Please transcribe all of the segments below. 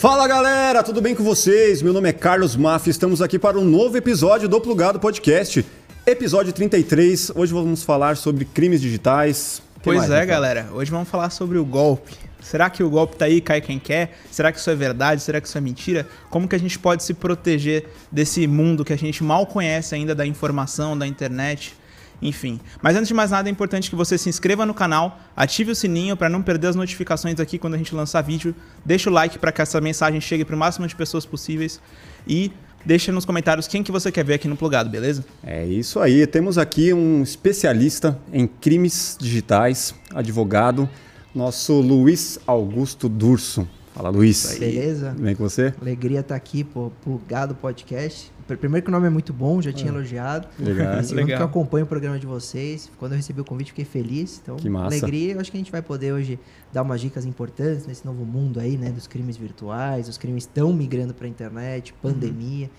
Fala galera, tudo bem com vocês? Meu nome é Carlos Maff, estamos aqui para um novo episódio do Plugado Podcast, episódio 33. Hoje vamos falar sobre crimes digitais. Que Pois mais, é, Rafael? galera. Hoje vamos falar sobre o golpe. Será que o golpe tá aí, cai quem quer? Será que isso é verdade? Será que isso é mentira? Como que a gente pode se proteger desse mundo que a gente mal conhece ainda da informação, da internet? Enfim. Mas antes de mais nada, é importante que você se inscreva no canal, ative o sininho para não perder as notificações aqui quando a gente lançar vídeo. Deixa o like para que essa mensagem chegue para o máximo de pessoas possíveis e deixa nos comentários quem que você quer ver aqui no Plugado, beleza? É isso aí, temos aqui um especialista em crimes digitais, advogado, nosso Luiz Augusto Durso. Fala Luiz. Beleza? Tudo bem com você? Alegria estar aqui, pô, plugado podcast. Pr- Primeiro que o nome é muito bom, já tinha elogiado. Legal. E segundo Legal. que eu acompanho o programa de vocês. Quando eu recebi o convite, fiquei feliz. Então, Que massa. alegria. Eu acho que a gente vai poder hoje dar umas dicas importantes nesse novo mundo aí, né? Dos crimes virtuais. Os crimes estão migrando para a internet, pandemia,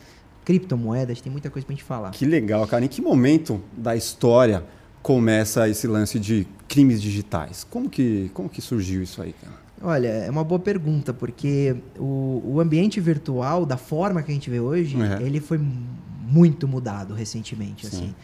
criptomoedas. Tem muita coisa pra gente falar. Que legal, cara. Em que momento da história começa esse lance de crimes digitais? Como que, como que surgiu isso aí, cara? Olha, é uma boa pergunta, porque o, o ambiente virtual, da forma que a gente vê hoje, Uhum. ele foi muito mudado recentemente. Sim. Assim.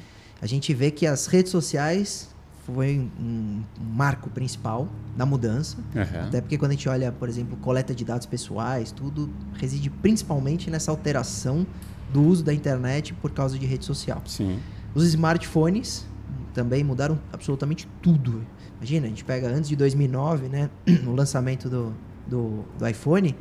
A gente vê que as redes sociais foi um, um marco principal na mudança. Uhum. Até porque quando a gente olha, por exemplo, coleta de dados pessoais, tudo reside principalmente nessa alteração do uso da internet por causa de rede social. Sim. Os smartphones também mudaram absolutamente tudo. Imagina, a gente pega antes de 2009, né, o lançamento do, do, do iPhone,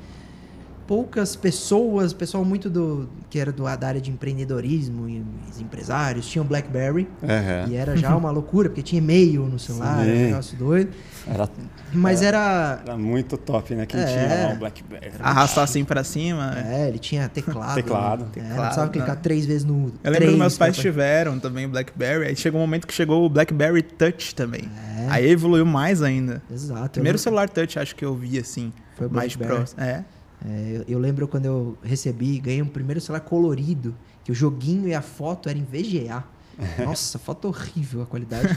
poucas pessoas, pessoal muito do que era do, da área de empreendedorismo e os empresários tinham BlackBerry Uhum. e era já uma loucura porque tinha e-mail no celular, era Sim. um negócio doido. Era, Mas era, era muito top, né? Quem É. tinha lá o BlackBerry. Arrastar assim pra cima. é, ele tinha teclado. Teclado. né? É, não Teclado, precisava clicar né? três vezes no. Eu lembro três que meus pais pra- tiveram também o BlackBerry. Aí chegou um momento que chegou o BlackBerry Touch também. É. Aí evoluiu mais ainda. Exato. Primeiro eu celular Touch acho que eu vi assim, Foi o mais BlackBerry. próximo. É. É, eu, eu lembro quando eu recebi, ganhei um primeiro celular colorido, que o joguinho e a foto eram em VGA. Nossa, foto horrível a qualidade.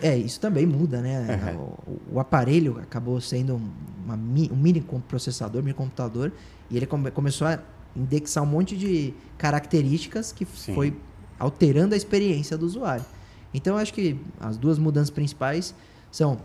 É, isso também muda, né? O, o aparelho acabou sendo uma, um mini processador, mini computador, e ele come- começou a indexar um monte de características que Sim. foi alterando a experiência do usuário. Então, eu acho que as duas mudanças principais são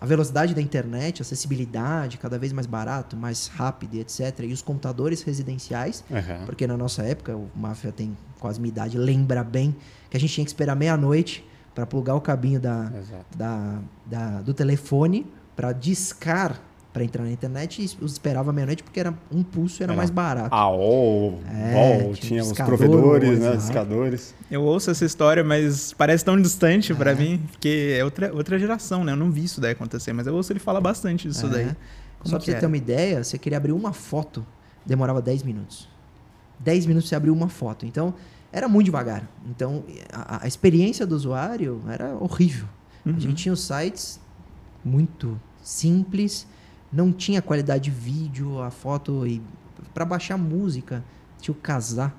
a velocidade da internet, acessibilidade, cada vez mais barato, mais rápido etc. E os computadores residenciais, Uhum. porque na nossa época, o Máfia tem quase minha idade, lembra bem que a gente tinha que esperar meia-noite para plugar o cabinho da, da, da- do telefone para discar para entrar na internet e os esperava meia-noite porque era um pulso era Era mais barato. AOL, É, BOL, tinha tinha os provedores, né? Discadores. Eu ouço essa história, mas parece tão distante pra É. mim, porque é outra, outra geração, né? Eu não vi isso daí acontecer, mas eu ouço ele falar bastante disso É. daí. Só Como pra que você é? ter uma ideia, você queria abrir uma foto, demorava 10 minutos. 10 minutos você abriu uma foto. Então, era muito devagar. Então, a, a experiência do usuário era horrível. Uhum. A gente tinha os sites muito simples, não tinha qualidade de vídeo, a foto e para baixar música, tinha o casar,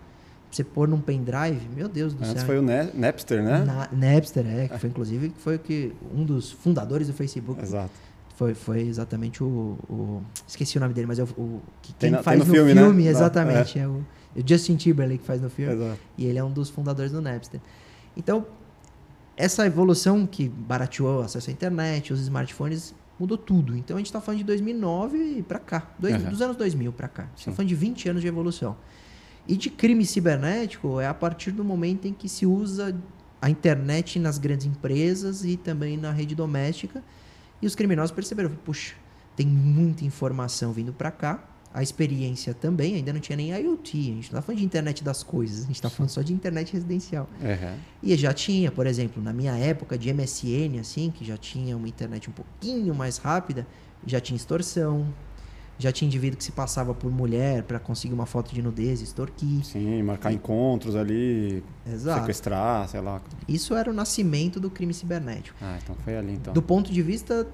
você pôr num pendrive, meu Deus do Antes céu. foi o Ne- Napster, né? Na, Napster, é, que foi inclusive que foi que um dos fundadores do Facebook Exato. foi, foi exatamente o, o- Esqueci o nome dele, mas é o, o que Tem quem tem faz no no, filme, filme, né? exatamente. É. o, é o Justin Timberlake que faz no filme. Exato. E ele é um dos fundadores do Napster. Então, essa evolução que barateou o acesso à internet, os smartphones, mudou tudo. Então, a gente está falando de 2009 para cá, dois- Uhum. dos anos 2000 para cá. A gente está falando de 20 anos de evolução. E de crime cibernético é a partir do momento em que se usa a internet nas grandes empresas e também na rede doméstica. E os criminosos perceberam, puxa, tem muita informação vindo para cá. A experiência também, ainda não tinha nem IoT. A gente não está falando de internet das coisas, a gente está falando só de internet residencial. Uhum. E já tinha, por exemplo, na minha época de MSN, assim, que já tinha uma internet um pouquinho mais rápida, já tinha extorsão, já tinha indivíduo que se passava por mulher para conseguir uma foto de nudez, extorquir. Sim, marcar encontros ali, Exato. sequestrar, sei lá. Isso era o nascimento do crime cibernético. Ah, então foi ali então. Do ponto de vista.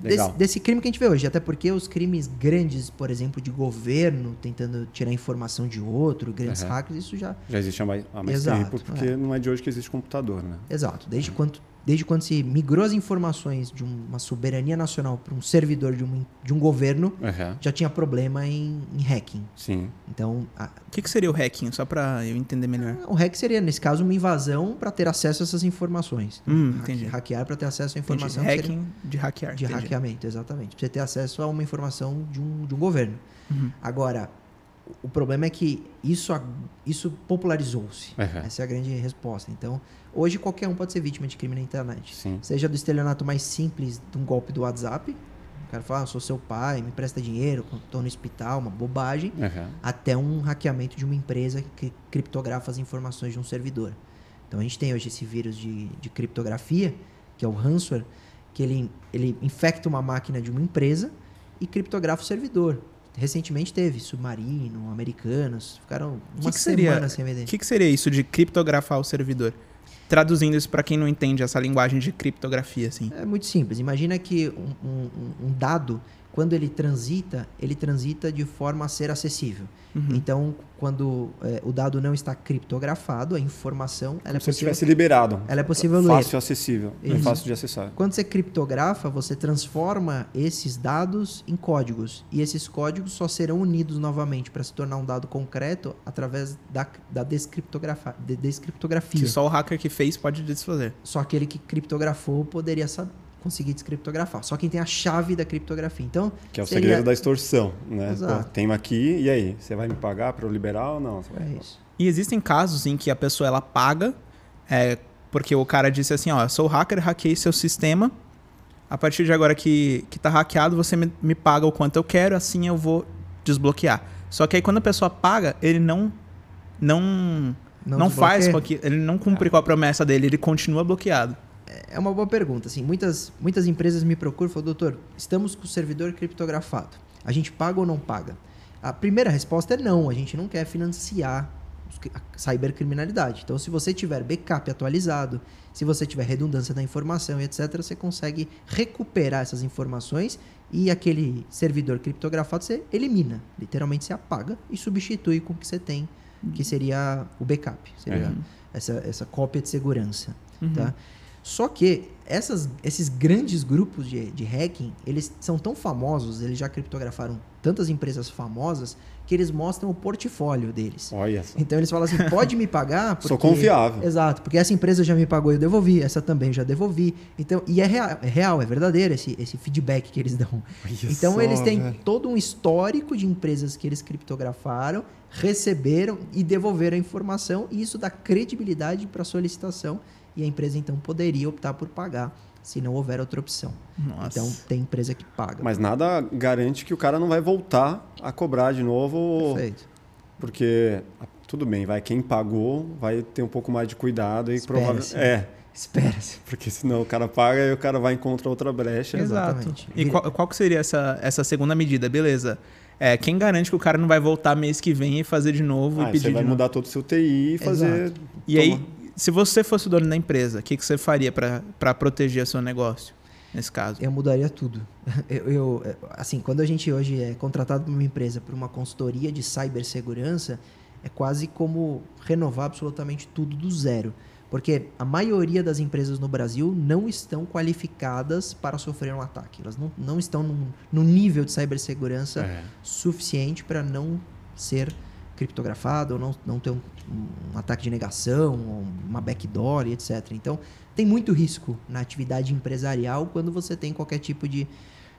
Desse, desse crime que a gente vê hoje. Até porque os crimes grandes, por exemplo, de governo, tentando tirar informação de outro, grandes Uhum. hackers, isso já. Já existe há mais, há mais Exato, tempo, porque é. não é de hoje que existe computador, né? Exato. Desde quanto desde quando se migrou as informações de uma soberania nacional para um servidor de um, de um governo, Aham. já tinha problema em, em hacking. Sim. Então, a- O que, que seria o hacking? Só pra eu entender melhor. o hack seria, nesse caso, uma invasão para ter acesso a essas informações. Hum, entendi. Hackear para ter acesso à Entendi. informação. seria- Hacking de hackear. De entendi. hackeamento, exatamente. Pra você ter acesso a uma informação de um, de um governo. Uhum. Agora, o problema é que isso, isso popularizou-se. Aham. Essa é a grande resposta. Então, hoje qualquer um pode ser vítima de crime na internet. Sim. Seja do estelionato mais simples de um golpe do WhatsApp. O cara fala, ah, sou seu pai, me presta dinheiro, estou no hospital, uma bobagem. Aham. Até um hackeamento de uma empresa que criptografa as informações de um servidor. Então a gente tem hoje esse vírus de, de criptografia, que é o ransomware, que ele, ele infecta uma máquina de uma empresa e criptografa o servidor. Recentemente teve Submarino, Americanas, ficaram que uma que seria- semana sem vender. O que, que seria isso de criptografar o servidor? Traduzindo isso pra quem não entende essa linguagem de criptografia, assim. É muito simples. Imagina que um, um- um dado, quando ele transita, ele transita de forma a ser acessível. Uhum. Então, quando é, o dado não está criptografado, a informação ela é Como se ele possível, tivesse liberado. ela é possível ler. Fácil acessível. É fácil de acessar. Quando você criptografa, você transforma esses dados em códigos. E esses códigos só serão unidos novamente para se tornar um dado concreto através da, da descriptografa- de- descriptografia. Que só o hacker que fez pode desfazer. Só aquele que criptografou poderia sa- conseguir descriptografar. Só quem tem a chave da criptografia. Então, Que é o seria- segredo da extorsão, né? Exato. Pô, tem aqui, e aí? Você vai me pagar para eu liberar ou não? É isso. E existem casos em que a pessoa ela paga, é, porque o cara disse assim, ó, eu sou hacker, hackei seu sistema. A partir de agora que, que tá hackeado, você me, me paga o quanto eu quero, assim eu vou desbloquear. Só que aí quando a pessoa paga, ele não não não, faz com que ele não cumpre com a promessa dele, ele continua bloqueado. É uma boa pergunta. Assim, muitas, muitas empresas me procuram e falam, doutor, estamos com o servidor criptografado. A gente paga ou não paga? A primeira resposta é não. A gente não quer financiar a cybercriminalidade. Então, se você tiver backup atualizado, se você tiver redundância da informação e etc., você consegue recuperar essas informações e aquele servidor criptografado você elimina. Literalmente, você apaga e substitui com o que você tem, que seria o backup. Seria É. essa, essa cópia de segurança. Uhum. Tá? Só que essas, esses grandes grupos de, de hacking, eles são tão famosos, eles já criptografaram tantas empresas famosas, que eles mostram o portfólio deles. Olha só. Então eles falam assim, pode me pagar? Porque... Sou confiável. Exato, porque essa empresa já me pagou e eu devolvi, essa também já devolvi. Então, e é real, é, real, é verdadeiro esse, esse feedback que eles dão. Olha Então só, eles têm velho. todo um histórico de empresas que eles criptografaram, receberam e devolveram a informação, e isso dá credibilidade para a solicitação, e a empresa então poderia optar por pagar, se não houver outra opção. Nossa. Então tem empresa que paga. Mas nada garante que o cara não vai voltar a cobrar de novo, Perfeito. porque ah, tudo bem, vai quem pagou vai ter um pouco mais de cuidado e provavelmente é, Espera-se. porque senão o cara paga e o cara vai encontrar outra brecha. Exato. Exatamente. E qual, qual que seria essa, essa segunda medida? Beleza. É, quem garante que o cara não vai voltar mês que vem e fazer de novo Ah, e pedir você vai de novo? mudar todo o seu TI e fazer Exato. E Toma. aí, se você fosse o dono da empresa, o que, que você faria para proteger o seu negócio nesse caso? Eu mudaria tudo. Eu, eu, assim, quando a gente hoje é contratado por uma empresa por uma consultoria de cibersegurança, é quase como renovar absolutamente tudo do zero. Porque a maioria das empresas no Brasil não estão qualificadas para sofrer um ataque. Elas não, não estão num, num nível de cibersegurança É. suficiente para não ser criptografado ou não, não ter um, um ataque de negação, uma backdoor e etc. Então, tem muito risco na atividade empresarial quando você tem qualquer tipo de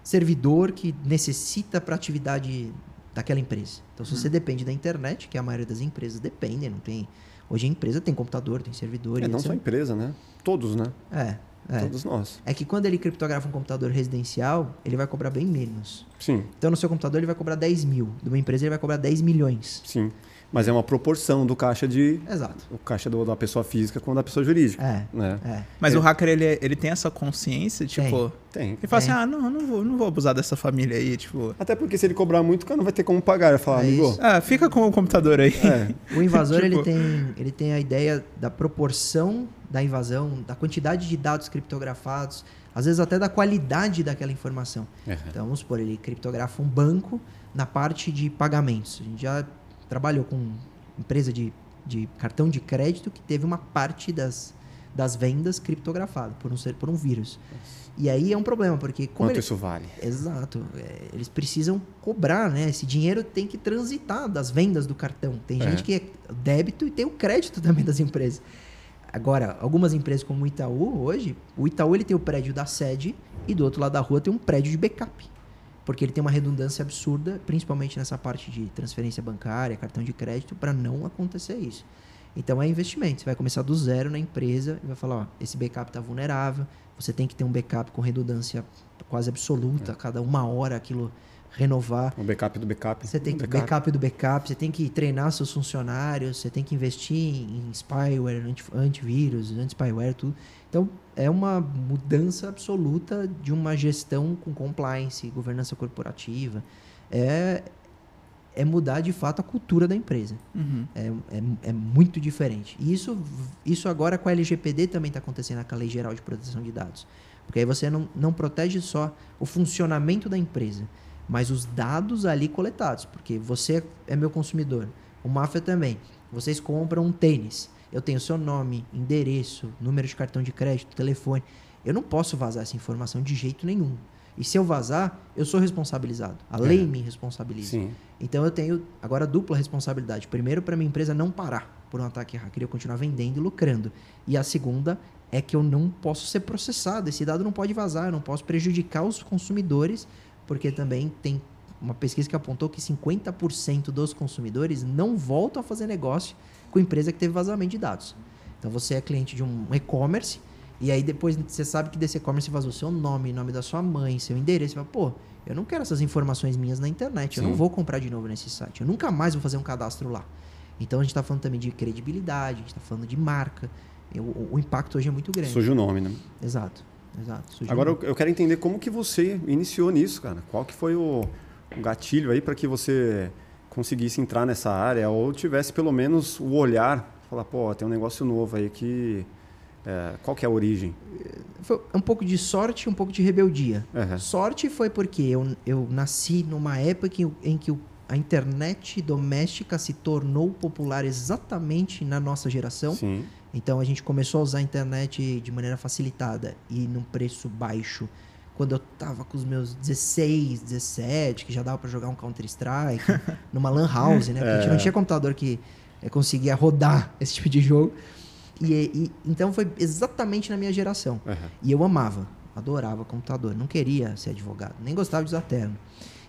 servidor que necessita para a atividade daquela empresa. Então, se você depende da internet, que a maioria das empresas dependem, não tem... Hoje a empresa tem computador, tem servidor É, e não etc. só a empresa, né? Todos, né? É, é. Todos nós. É que quando ele criptografa um computador residencial, ele vai cobrar bem menos. Sim, Então, no seu computador, ele vai cobrar 10 mil. De uma empresa, ele vai cobrar 10 milhões. sim. Mas é uma proporção do caixa de Exato. o caixa do- da pessoa física com o da pessoa jurídica, É, né? é. Mas É. o hacker, ele, ele tem essa consciência, tipo... Tem. Ele fala Tem. assim, ah, não, não vou, não vou abusar dessa família aí, tipo... Até porque se ele cobrar muito, o cara não vai ter como pagar. Vai falar, É amigo. Ah, fica com o computador aí. É, O invasor Tipo- ele, tem, ele tem a ideia da proporção da invasão, da quantidade de dados criptografados, às vezes até da qualidade daquela informação. é. Então, vamos supor, ele criptografa um banco na parte de pagamentos. A gente já trabalhou com empresa de, de cartão de crédito que teve uma parte das, das vendas criptografado por um, ser- por um vírus. E aí é um problema, porque como Quanto ele- isso vale? Exato. É, eles precisam cobrar, né? Esse dinheiro tem que transitar das vendas do cartão. Tem É. gente que é débito e tem o crédito também das empresas. Agora, algumas empresas como o Itaú, hoje, o Itaú ele tem o prédio da sede e do outro lado da rua tem um prédio de backup. Porque ele tem uma redundância absurda, principalmente nessa parte de transferência bancária, cartão de crédito, para não acontecer isso. Então é investimento. Você vai começar do zero na empresa e vai falar, ó, esse backup está vulnerável, você tem que ter um backup com redundância quase absoluta, cada uma hora aquilo renovar. O backup do backup. Você tem O que backup. do backup, você tem que treinar seus funcionários, você tem que investir em spyware, anti, antivírus, anti-spyware, tudo. Então, é uma mudança absoluta de uma gestão com compliance, governança corporativa. É, é mudar de fato a cultura da empresa. Uhum. É, é, é muito diferente. E isso, isso agora com a LGPD também está acontecendo, com a Lei Geral de Proteção de Dados. Porque aí você não, não protege só o funcionamento da empresa, mas os dados ali coletados. Porque você é meu consumidor, o Máfia também. Vocês compram um tênis. Eu tenho seu nome, endereço, número de cartão de crédito, telefone. Eu não posso vazar essa informação de jeito nenhum. E se eu vazar, eu sou responsabilizado. A É. lei me responsabiliza. Sim. Então eu tenho agora dupla responsabilidade. Primeiro, para minha empresa não parar por um ataque hacker, eu continuar vendendo e lucrando. E a segunda é que eu não posso ser processado. Esse dado não pode vazar, eu não posso prejudicar os consumidores, porque também tem uma pesquisa que apontou que 50% dos consumidores não voltam a fazer negócio com empresa que teve vazamento de dados. Então você é cliente de um e-commerce e aí depois você sabe que desse e-commerce vazou seu nome, nome da sua mãe, seu endereço. Você fala, pô, eu não quero essas informações minhas na internet. Eu Sim. não vou comprar de novo nesse site. Eu nunca mais vou fazer um cadastro lá. Então a gente está falando também de credibilidade, a gente está falando de marca. O, o- o impacto hoje é muito grande. Surge o nome, né? Exato, exato. Surgiu Agora eu, quero entender como que você iniciou nisso, cara. Qual que foi o, o gatilho aí para que você conseguisse entrar nessa área ou tivesse pelo menos o olhar, falar, pô, tem um negócio novo aí que é, qual que é a origem? Foi um pouco de sorte um pouco de rebeldia. Aham. Sorte foi porque eu, eu nasci numa época em, em que a internet doméstica se tornou popular exatamente na nossa geração. Sim. Então a gente começou a usar a internet de maneira facilitada e num preço baixo. Quando eu tava com os meus 16, 17, que já dava para jogar um Counter-Strike, numa Lan House, né? Porque a gente não tinha computador que eh, conseguia rodar esse tipo de jogo. E, e- então foi exatamente na minha geração. Aham. E eu amava, adorava computador, não queria ser advogado, nem gostava de usar terno.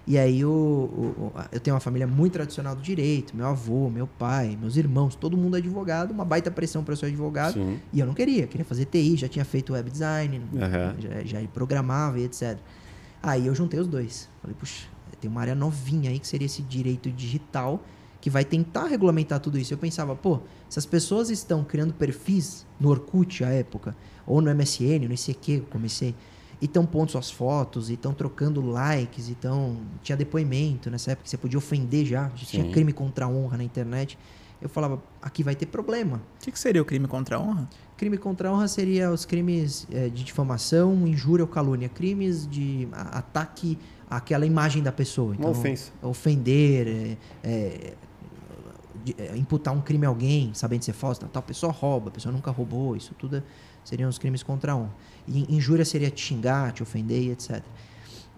E aí o, o- eu tenho uma família muito tradicional do direito, meu avô, meu pai, meus irmãos, todo mundo é advogado, uma baita pressão para ser advogado. Sim. E eu não queria, queria fazer TI, já tinha feito web design, Aham. já, já programava e etc. Aí eu juntei os dois. Falei, puxa, tem uma área novinha aí que seria esse direito digital que vai tentar regulamentar tudo isso. Eu pensava, pô, se as pessoas estão criando perfis no Orkut à época, ou no MSN, no ICQ eu comecei, e estão pondo suas fotos, e estão trocando likes, e tão... tinha depoimento nessa época que você podia ofender já, já tinha Sim. crime contra a honra na internet. Eu falava, aqui vai ter problema. O que, que seria o crime contra a honra? Crime contra a honra seria os crimes eh, de difamação, injúria ou calúnia. Crimes de a- ataque àquela imagem da pessoa. Então, Uma ofensa. Ofender, eh, eh, de- imputar um crime a alguém, sabendo ser falso. Tal, tal pessoa rouba, a pessoa nunca roubou. Isso tudo é- seriam os crimes contra a honra. E injúria seria te xingar, te ofender etc.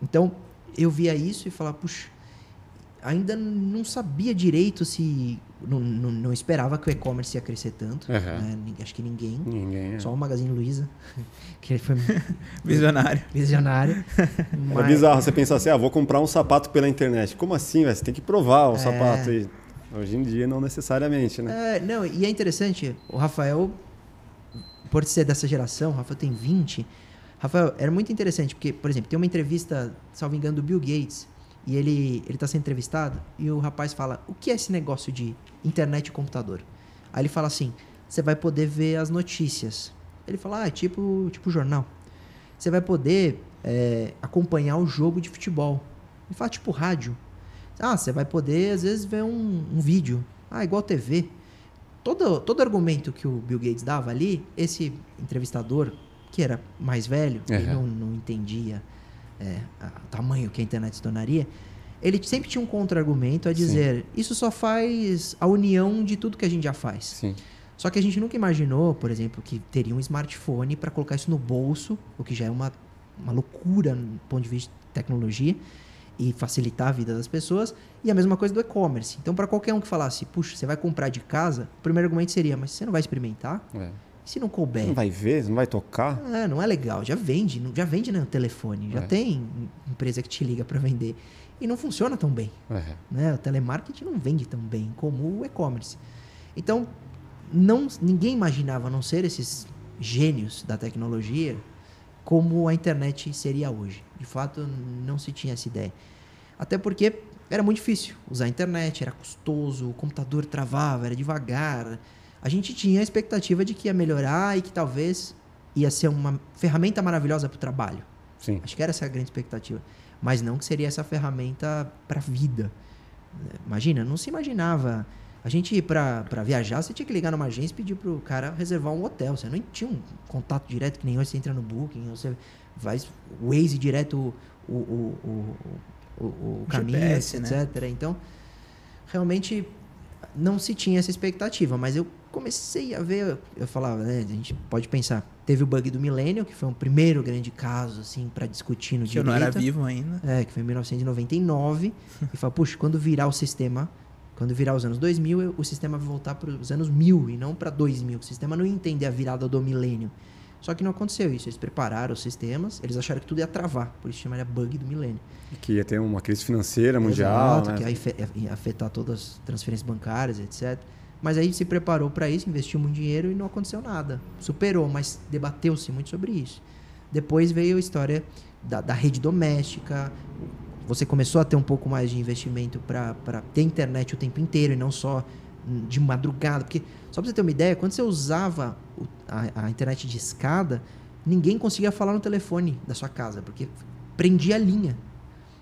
Então, eu via isso e falava, puxa, ainda não sabia direito se... Não, não, não esperava que o e-commerce ia crescer tanto. Aham. né? Acho que ninguém. Ninguém. É. Só o Magazine Luiza, que ele foi Visionário. visionário. É mas- bizarro você pensar assim, ah, vou comprar um sapato pela internet. Como assim, velho? Você tem que provar o É. sapato. E hoje em dia, não necessariamente, né? É, não, e é interessante, o Rafael, por ser dessa geração, Rafael tem 20. Rafael, era muito interessante, porque, por exemplo, tem uma entrevista, salvo engano, do Bill Gates, e ele ele está sendo entrevistado, e o rapaz fala: o que é esse negócio de internet e computador? Aí ele fala assim: você vai poder ver as notícias. Ele fala: ah, é tipo, tipo jornal. Você vai poder é, acompanhar o jogo de futebol. Ele fala: tipo rádio. Ah, você vai poder, às vezes, ver um, um vídeo. Ah, igual TV. Todo, todo argumento que o Bill Gates dava ali, esse entrevistador, que era mais velho, ele Aham. não, não entendia é, o tamanho que a internet se tornaria, ele sempre tinha um contra-argumento a dizer: isso só faz a união de tudo que a gente já faz. Sim. Só que a gente nunca imaginou, por exemplo, que teria um smartphone para colocar isso no bolso, o que já é uma, uma loucura do ponto de vista de tecnologia e facilitar a vida das pessoas. E a mesma coisa do e-commerce. Então, para qualquer um que falasse, puxa, você vai comprar de casa, o primeiro argumento seria, mas você não vai experimentar? É. Se não couber? Não vai ver, não vai tocar. É, não é legal. Já vende, já vende no telefone, já É. tem empresa que te liga para vender. E não funciona tão bem. É. Né? O telemarketing não vende tão bem como o e-commerce. Então, não, ninguém imaginava, a não ser esses gênios da tecnologia, como a internet seria hoje. De fato, não se tinha essa ideia. Até porque era muito difícil usar a internet, era custoso, o computador travava, era devagar. A gente tinha a expectativa de que ia melhorar e que talvez ia ser uma ferramenta maravilhosa para o trabalho. Sim. Acho que era essa a grande expectativa. Mas não que seria essa ferramenta para a vida. Imagina, não se imaginava. A gente para viajar, você tinha que ligar numa agência e pedir para o cara reservar um hotel. Você não tinha um contato direto que nem hoje você entra no Booking, você vai Waze direto o, o, o, o, caminho, GPS, né? etc. Então, realmente não se tinha essa expectativa, mas eu comecei a ver, eu falava, né, a gente pode pensar, teve o bug do milênio, que foi um primeiro grande caso assim para discutir no Que eu direito. não era vivo ainda. É, que foi em 1999. e fala, puxa, quando virar o sistema, quando virar os anos 2000, eu- o sistema vai voltar para os anos 1000 e não para 2000. O sistema não ia entender a virada do milênio. Só que não aconteceu isso. Eles prepararam os sistemas, eles acharam que tudo ia travar, por isso chamaria bug do milênio. Que ia ter uma crise financeira mundial. Exato, né? que ia afetar todas as transferências bancárias, etc. Mas aí se preparou para isso, investiu muito dinheiro e não aconteceu nada. Superou, mas debateu-se muito sobre isso. Depois veio a história da, da rede doméstica. Você começou a ter um pouco mais de investimento para ter internet o tempo inteiro e não só de madrugada. Porque, só para você ter uma ideia, quando você usava a, a internet de escada, ninguém conseguia falar no telefone da sua casa, porque prendia a linha.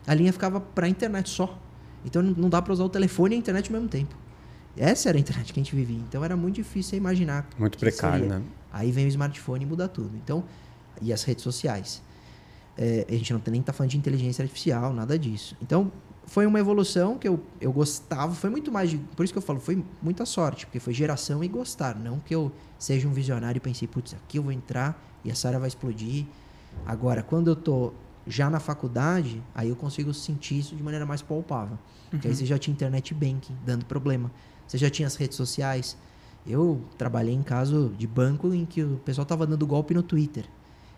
A linha ficava para a internet só. Então não dá para usar o telefone e a internet ao mesmo tempo. Essa era a internet que a gente vivia. Então era muito difícil imaginar. Muito precário, seria. né? Aí vem o smartphone e muda tudo. Então, e as redes sociais. É, a gente não tem nem tá falando de inteligência artificial, nada disso. Então, foi uma evolução que eu, eu gostava. Foi muito mais de. Por isso que eu falo, foi muita sorte, porque foi geração e gostar. Não que eu seja um visionário e pensei, putz, aqui eu vou entrar e essa área vai explodir. Agora, quando eu tô já na faculdade, aí eu consigo sentir isso de maneira mais palpável. Porque aí você já tinha internet banking dando problema. Você já tinha as redes sociais. Eu trabalhei em caso de banco em que o pessoal tava dando golpe no Twitter.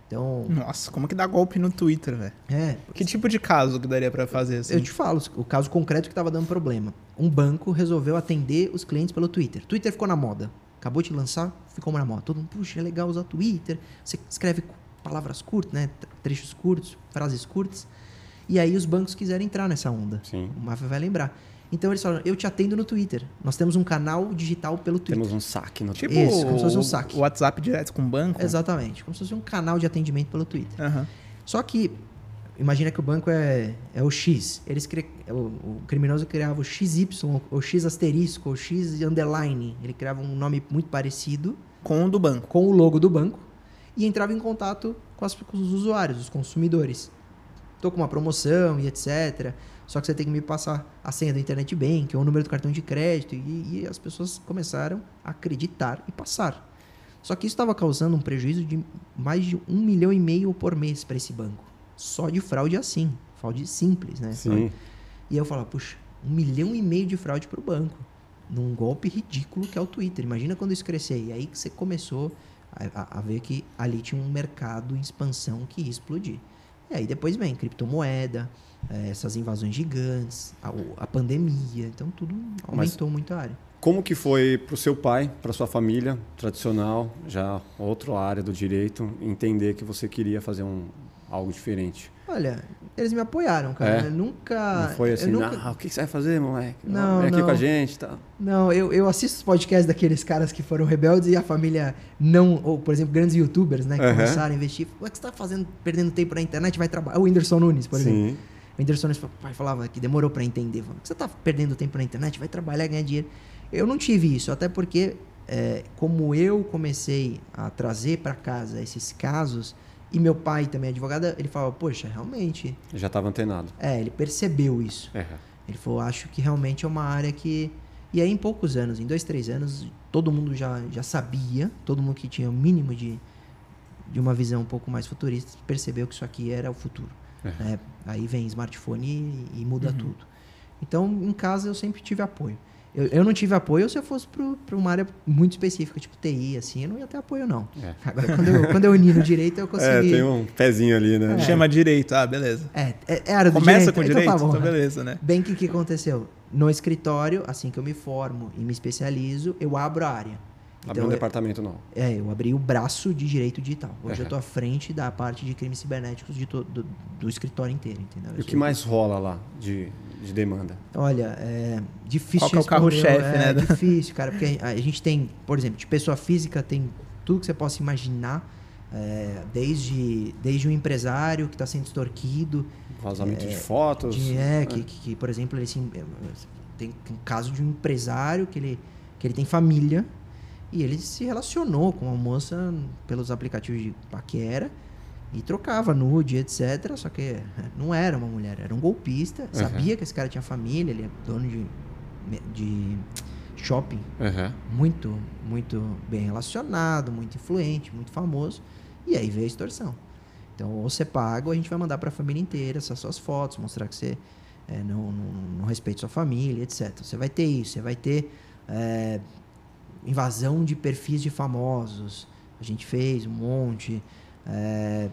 Então, Nossa, como que dá golpe no Twitter, velho? é, Que tipo de caso que daria pra fazer assim? eu te falo, o caso concreto que estava dando problema. Um banco resolveu atender os clientes pelo Twitter. Twitter ficou na moda. Acabou de lançar, ficou na moda. Todo mundo, puxa, é legal usar Twitter. Você escreve palavras curtas, né? Tre- Trechos curtos, frases curtas. E aí os bancos quiseram entrar nessa onda. Sim. O Mafia vai lembrar. Então eles falaram, eu te atendo no Twitter. Nós temos um canal digital pelo Twitter. Temos um saque no Tipo Isso, como se fosse um o- saque. o WhatsApp direto com o banco? Exatamente. Como se fosse um canal de atendimento pelo Twitter. Aham. Só que, imagina que o banco é, é o X. Eles cri... o, o criminoso criava o XY, ou X asterisco, ou X underline. Ele criava um nome muito parecido Com o do banco. com o logo do banco e entrava em contato com, as- com os usuários, os consumidores. Tô com uma promoção e etc. Só que você tem que me passar a senha do Internet Bank ou o número do cartão de crédito. E, e as pessoas começaram a acreditar e passar. Só que isso estava causando um prejuízo de mais de um milhão e meio por mês para esse banco. Só de fraude assim. Fraude simples, né? Sim. E aí eu falava, puxa, um milhão e meio de fraude para o banco. Num golpe ridículo que é o Twitter. Imagina quando isso crescer. E aí que você começou a, a- a ver que ali tinha um mercado em expansão que ia explodir. E aí depois vem criptomoeda, eh, essas invasões gigantes, a, a pandemia. Então tudo aumentou muito a área. Como que foi para o seu pai, para sua família tradicional, já outra área do direito, entender que você queria fazer um, algo diferente? Olha, eles me apoiaram, cara. É? Nunca. Não foi assim, nunca- ah, o que você vai fazer, moleque? Não, Vem aqui não. com a gente, tá? Não, eu, eu assisto os podcasts daqueles caras que foram rebeldes e a família não, ou por exemplo, grandes youtubers, né, que Aham. começaram a investir. O que você tá fazendo, perdendo tempo na internet, vai trabalhar. O Whindersson Nunes, por exemplo. O Whindersson Nunes pai falava que demorou pra entender. Falava, você tá perdendo tempo na internet, vai trabalhar, ganhar dinheiro. Eu não tive isso, até porque é, como eu comecei a trazer pra casa esses casos, e meu pai também é advogado, ele falava, poxa, realmente, Já estava antenado. é, ele percebeu isso. É. Ele falou, acho que realmente é uma área que E aí, em poucos anos, em dois, três anos, todo mundo já, já sabia, todo mundo que tinha o mínimo de, de uma visão um pouco mais futurista, percebeu que isso aqui era o futuro. É. né? Aí vem smartphone e, e muda Uhum. tudo. Então, em casa, eu sempre tive apoio. Eu, eu não tive apoio se eu fosse para uma área muito específica, tipo TI, assim, eu não ia ter apoio, não. É. Agora, quando eu, quando eu uni no direito, eu É, consegui. tem um pezinho ali, né? Chama direito. Ah, beleza. É, é, é área do Começa direito. com então direito? tá bom. Então, beleza, né? Bem, o que, que aconteceu? No escritório, assim que eu me formo e me especializo, eu abro a área. Abriu um eu, departamento não. é, eu abri o braço de direito digital. Hoje eu estou à frente da parte de crimes cibernéticos de to- do, do escritório inteiro, entendeu? Eu E o que mais rola lá de, de demanda? Olha, é difícil Qual que é o carro-chefe, é né? difícil, cara, porque a gente tem, por exemplo, de pessoa física tem tudo que você possa imaginar, é, desde, desde um empresário que está sendo extorquido, Vazamento de fotos? de, é, que, que, que, por exemplo, ele se, tem um caso de um empresário que ele, que ele tem família e ele se relacionou com uma moça pelos aplicativos de paquera e trocava nude, etc. Só que não era uma mulher, era um golpista. Sabia que esse cara tinha família, ele é dono de, de shopping Aham. muito, muito bem relacionado, muito influente, muito famoso. E aí veio a extorsão. Então, ou você paga, ou a gente vai mandar para a família inteira essas suas fotos, mostrar que você é, não, não, não respeita sua família, etc. Você vai ter isso, você vai ter é, invasão de perfis de famosos. A gente fez um monte. É,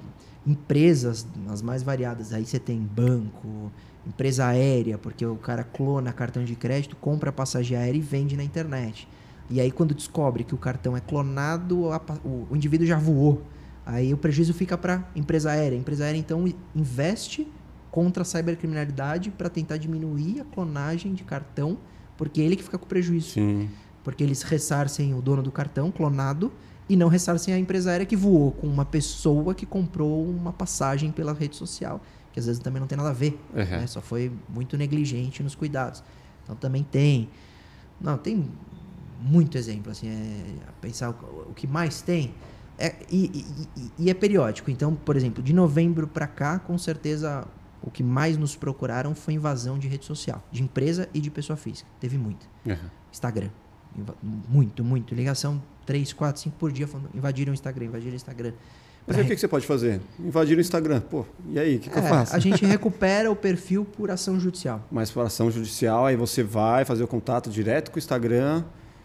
empresas, as mais variadas. Aí você tem banco, empresa aérea, porque o cara clona cartão de crédito, compra passagem aérea e vende na internet. E aí, quando descobre que o cartão é clonado, a o, o indivíduo já voou. Aí o prejuízo fica para empresa aérea. A empresa aérea, então, investe contra a cybercriminalidade para tentar diminuir a clonagem de cartão, porque é ele que fica com prejuízo. Sim. Porque eles ressarcem o dono do cartão clonado e não ressarcem a empresa aérea que voou com uma pessoa que comprou uma passagem pela rede social, que às vezes também não tem nada a ver, Uhum. né? só foi muito negligente nos cuidados. Então também tem, não tem muito exemplo assim, é, pensar o, o que mais tem é, e, e- e- é periódico. Então, por exemplo, de novembro para cá, com certeza o que mais nos procuraram foi invasão de rede social, de empresa e de pessoa física. Teve muito. Aham. Instagram. Muito, muito. Ligação 3, 4, 5 por dia falando, invadiram o Instagram, invadiram o Instagram. Mas aí o que, que você pode fazer? Invadir o Instagram. Pô, e aí, o que, que eu É, faço? A gente recupera o perfil por ação judicial. Mais para ação judicial, aí você vai fazer o contato direto com o Instagram.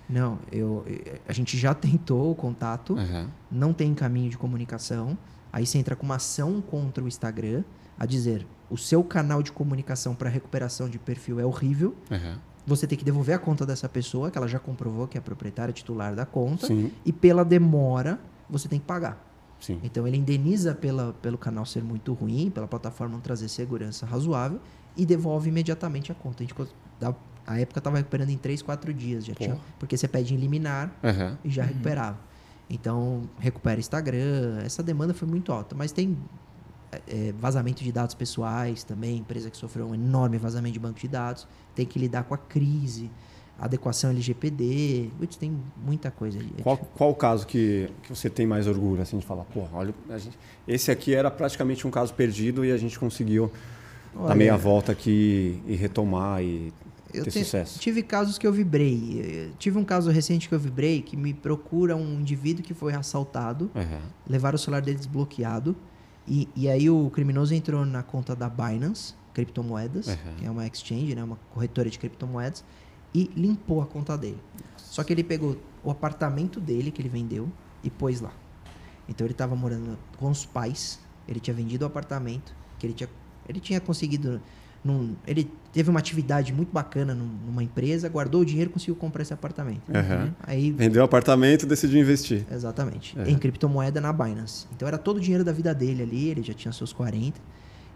Não, eu, a gente já tentou o contato, Aham. não tem caminho de comunicação. Aí você entra com uma ação contra o Instagram, a dizer, o seu canal de comunicação para recuperação de perfil é horrível. Aham. Você tem que devolver a conta dessa pessoa, que ela já comprovou que é a proprietária titular da conta. Sim, E pela demora, você tem que pagar. sim. Então ele indeniza pela, pelo canal ser muito ruim, pela plataforma não trazer segurança razoável e devolve imediatamente a conta. A, gente, da- a época estava recuperando em 3, 4 dias, já tinha, porque você pede em liminar Aham. e já recuperava. Então recupera Instagram, essa demanda foi muito alta, mas tem é, vazamento de dados pessoais também, empresa que sofreu um enorme vazamento de banco de dados, tem que lidar com a crise, adequação LGPD, putz, tem muita coisa. É Qual, qual o caso que, que você tem mais orgulho, assim, de falar, pô, olha, a gente- esse aqui era praticamente um caso perdido e a gente conseguiu dar Olha, meia volta aqui e retomar e Eu ter tenho- sucesso. Tive casos que eu vibrei. Eh, Tive um caso recente que eu vibrei que me procura um indivíduo que foi assaltado, Aham. levaram o celular dele desbloqueado. E, e aí o criminoso entrou na conta da Binance, criptomoedas, Uhum. que é uma exchange, né, uma corretora de criptomoedas, e limpou a conta dele. Só que ele pegou o apartamento dele que ele vendeu e pôs lá. Então ele estava morando com os pais, ele tinha vendido o apartamento, que ele tinha, ele tinha conseguido. Num, ele teve uma atividade muito bacana num- numa empresa, guardou o dinheiro e conseguiu comprar esse apartamento. Aham. Aí Vendeu o apartamento e decidiu investir. Exatamente. É. Em criptomoeda na Binance. Então era todo o dinheiro da vida dele ali, ele já tinha seus 40.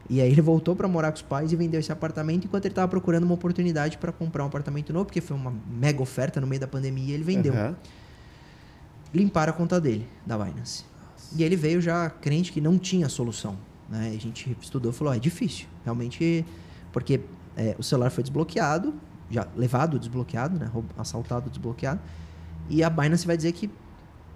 E aí ele voltou para morar com os pais e vendeu esse apartamento enquanto ele estava procurando uma oportunidade para comprar um apartamento novo, porque foi uma mega oferta no meio da pandemia e ele vendeu. Limparam a conta dele, da Binance. E ele veio já crente que não tinha solução. Né? A gente estudou e falou: "Ó, é difícil, realmente, porque é, o celular foi desbloqueado, já levado desbloqueado, né? assaltado desbloqueado, e a Binance vai dizer que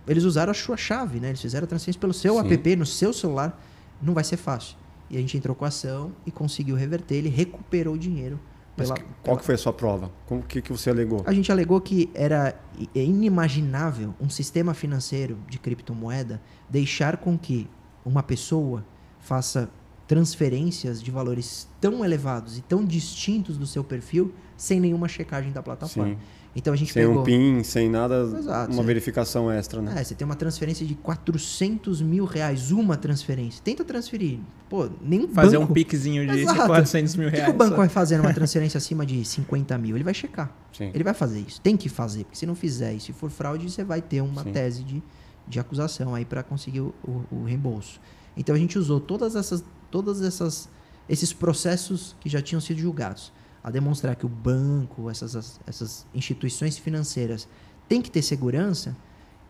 eles usaram a sua chave, né? Eles fizeram a transferência pelo seu Sim. app, no seu celular, não vai ser fácil. E a gente entrou com a ação e conseguiu reverter, ele recuperou o dinheiro pela- que- qual que foi a sua prova? Como que, que você alegou? A gente alegou que era é inimaginável um sistema financeiro de criptomoeda deixar com que uma pessoa faça transferências de valores tão elevados e tão distintos do seu perfil sem nenhuma checagem da plataforma. Sim. Então a gente Sem pegou. um PIN, sem nada, Exato, uma verificação extra, né? É, você tem uma transferência de 400 mil reais, uma transferência. Tenta transferir. Pô, nenhum Fazer banco... um piquezinho de Exato. 400 mil O que, reais. o banco só. vai fazer numa transferência acima de 50 mil? Ele vai checar. Sim. Ele vai fazer isso. Tem que fazer, porque se não fizer e se for fraude, você vai ter uma Sim. tese de, de acusação aí para conseguir o, o- o reembolso. Então a gente usou todas essas, essas, esses processos que já tinham sido julgados a demonstrar que o banco, essas, as- essas instituições financeiras têm que ter segurança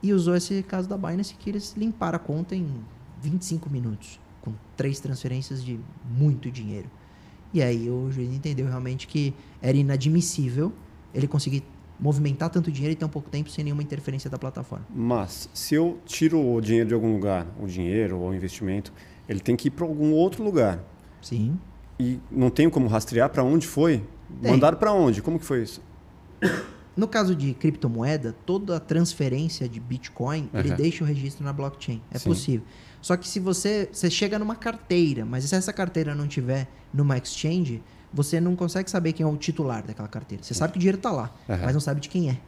e usou esse caso da Binance que eles limparam a conta em 25 minutos com três transferências de muito dinheiro. E aí o juiz entendeu realmente que era inadmissível ele conseguir movimentar tanto dinheiro em tão pouco tempo sem nenhuma interferência da plataforma. Mas se eu tiro o dinheiro de algum lugar, o dinheiro ou o investimento, ele tem que ir para algum outro lugar. Sim. E não tenho como rastrear para onde foi? Tem. Mandaram para onde? Como que foi isso? No caso de criptomoeda, toda a transferência de Bitcoin, ele Aham. deixa o registro na blockchain. É Sim. possível. Só que se você, você chega numa carteira, mas se essa carteira não tiver numa exchange, você não consegue saber quem é o titular daquela carteira. Você sabe que o dinheiro está lá, Aham. mas não sabe de quem é.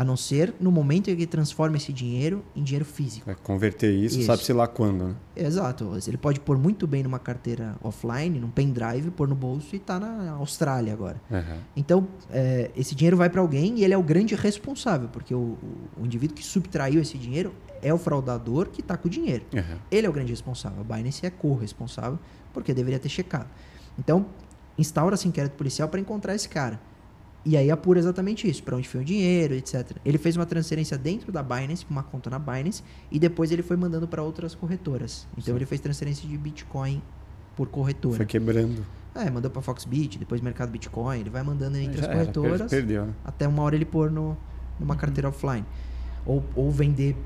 A não ser no momento em que transforma esse dinheiro em dinheiro físico. Vai converter isso, Isso. sabe-se lá quando, né? Exato. Ele pode pôr muito bem numa carteira offline, num pendrive, pôr no bolso e tá na Austrália agora. Aham. Então, é, esse dinheiro vai para alguém e ele é o grande responsável, porque o, o- indivíduo que subtraiu esse dinheiro é o fraudador que está com o dinheiro. Aham. Ele é o grande responsável. A Binance é corresponsável, porque deveria ter checado. Então, instaura-se inquérito policial para encontrar esse cara. E aí apura exatamente isso, para onde foi o dinheiro, etc. Ele fez uma transferência dentro da Binance, uma conta na Binance, e depois ele foi mandando para outras corretoras. Então Sim. ele fez transferência de Bitcoin por corretora. Foi quebrando. É, mandou para Foxbit, depois Mercado Bitcoin, ele vai mandando entre Já as era, corretoras per- Perdeu, né? até uma hora ele pôr no, numa carteira offline. Ou, ou vender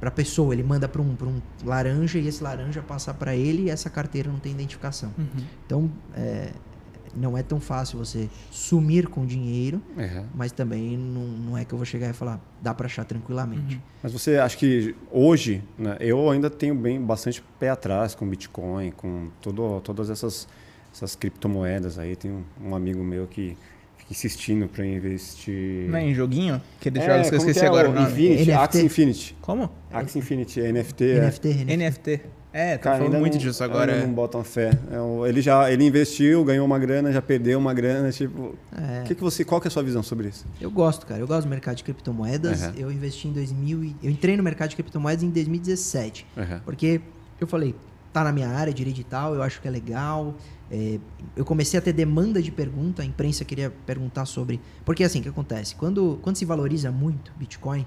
para pessoa, ele manda para um, pra um laranja e esse laranja passa para ele e essa carteira não tem identificação. Uhum. Então, é, não é tão fácil você sumir com dinheiro, Aham. mas também não, não é que eu vou chegar e falar, dá para achar tranquilamente. Mas você acha que hoje, né, eu ainda tenho bem bastante pé atrás com Bitcoin, com todo, todas essas, essas criptomoedas aí. Tem um, um amigo meu que fica insistindo para investir. Não é em joguinho? Aqueles É, jogos que eu esqueci que é agora o o nome. Infinity, NFT. Axie Infinity. Como? Axie Infinity, NFT. é. NFT, NFT. É, tá falando ainda muito não- disso agora. ainda não botam fé. É, ele já ele investiu, ganhou uma grana, já perdeu uma grana. Tipo, É. que que você, qual que é a sua visão sobre isso? Eu gosto, cara. Eu gosto do mercado de criptomoedas. Aham. Eu investi em 2000 e... Eu entrei no mercado de criptomoedas em 2017. Aham. Porque eu falei, tá na minha área de digital, eu acho que é legal. É, eu comecei a ter demanda de pergunta, a imprensa queria perguntar sobre. Porque assim, o que acontece? Quando, quando se valoriza muito Bitcoin,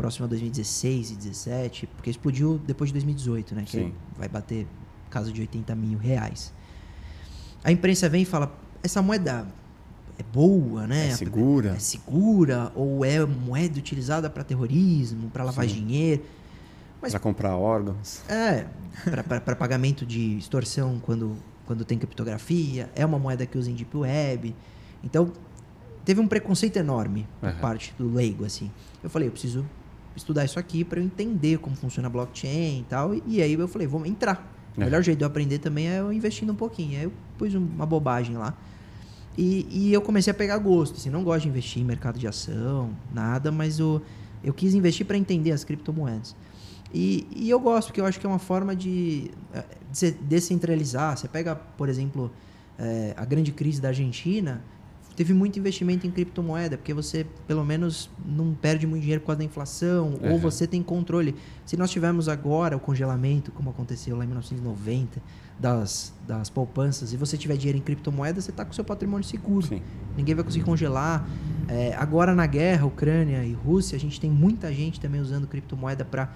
próximo a 2016 e 2017, porque explodiu depois de 2018, né? Que Sim. vai bater casa de 80 mil reais. A imprensa vem e fala: essa moeda é boa, né? É segura. É segura ou é moeda utilizada para terrorismo, para lavar Sim. dinheiro? Mas- Para comprar órgãos. É, para pagamento de extorsão quando, quando tem criptografia, é uma moeda que usa em Deep Web. Então, teve um preconceito enorme por Aham. parte do leigo, assim. Eu falei, eu preciso estudar isso aqui para eu entender como funciona a blockchain e tal. E, e aí eu falei, vamos entrar. O Aham. melhor jeito de eu aprender também é eu investindo um pouquinho. Aí eu pus um- uma bobagem lá. E, e eu comecei a pegar gosto. Assim, não gosto de investir em mercado de ação, nada, mas o, eu quis investir para entender as criptomoedas. E, e eu gosto, porque eu acho que é uma forma de, eh, de descentralizar. Você pega, por exemplo, eh, a grande crise da Argentina, teve muito investimento em criptomoeda, porque você, pelo menos, não perde muito dinheiro por causa da inflação, ou Aham. você tem controle. Se nós tivermos agora o congelamento, como aconteceu lá em 1990, das, das poupanças, e você tiver dinheiro em criptomoeda, você está com seu patrimônio seguro. Sim. Ninguém vai conseguir congelar. É, agora na guerra, Ucrânia e Rússia, a gente tem muita gente também usando criptomoeda para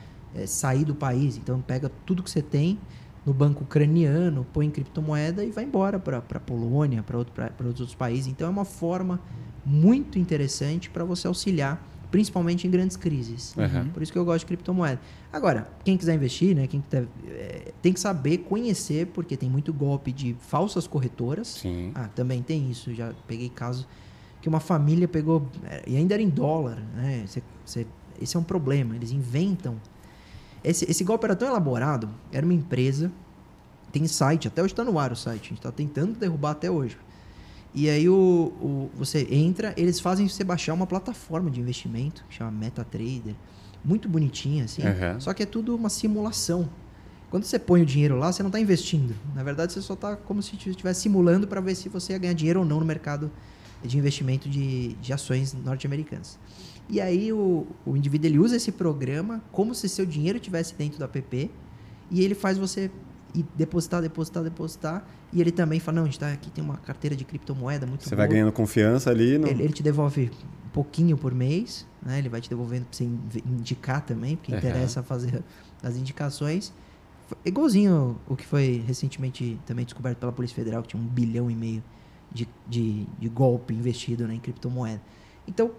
sair do país. Então pega tudo que você tem no banco ucraniano, põe em criptomoeda e vai embora para a Polônia, para outro, pra- pra outros países. Então é uma forma muito interessante para você auxiliar, principalmente em grandes crises. Uhum. Por isso que eu gosto de criptomoeda. Agora, quem quiser investir, né, quem quiser, é, tem que saber conhecer, porque tem muito golpe de falsas corretoras. Sim. Ah, também tem isso. Já peguei casos que uma família pegou é, e ainda era em dólar, né? Cê- cê- esse é um problema. Eles inventam. Esse, esse golpe era tão elaborado. Era uma empresa. Tem site, até hoje está no ar o site. A gente está tentando derrubar até hoje. E aí o, o- você entra, eles fazem você baixar uma plataforma de investimento que chama MetaTrader, muito bonitinha assim. Uhum. Só que é tudo uma simulação. Quando você põe o dinheiro lá, você não está investindo. Na verdade, você só está como se estivesse simulando para ver se você ia ganhar dinheiro ou não no mercado de investimento de, de ações norte-americanas. E aí o, o indivíduo ele usa esse programa como se seu dinheiro estivesse dentro do app e ele faz você depositar, depositar, depositar. E ele também fala, não, a gente tá aqui, tem uma carteira de criptomoeda muito Você boa. vai ganhando confiança ali. No... Ele, ele te devolve um pouquinho por mês, né? Ele vai te devolvendo pra você indicar também, porque Uhum. interessa fazer as indicações. Igualzinho o que foi recentemente também descoberto pela Polícia Federal, que tinha um bilhão e meio de, de, de golpe investido né, em criptomoeda. Então,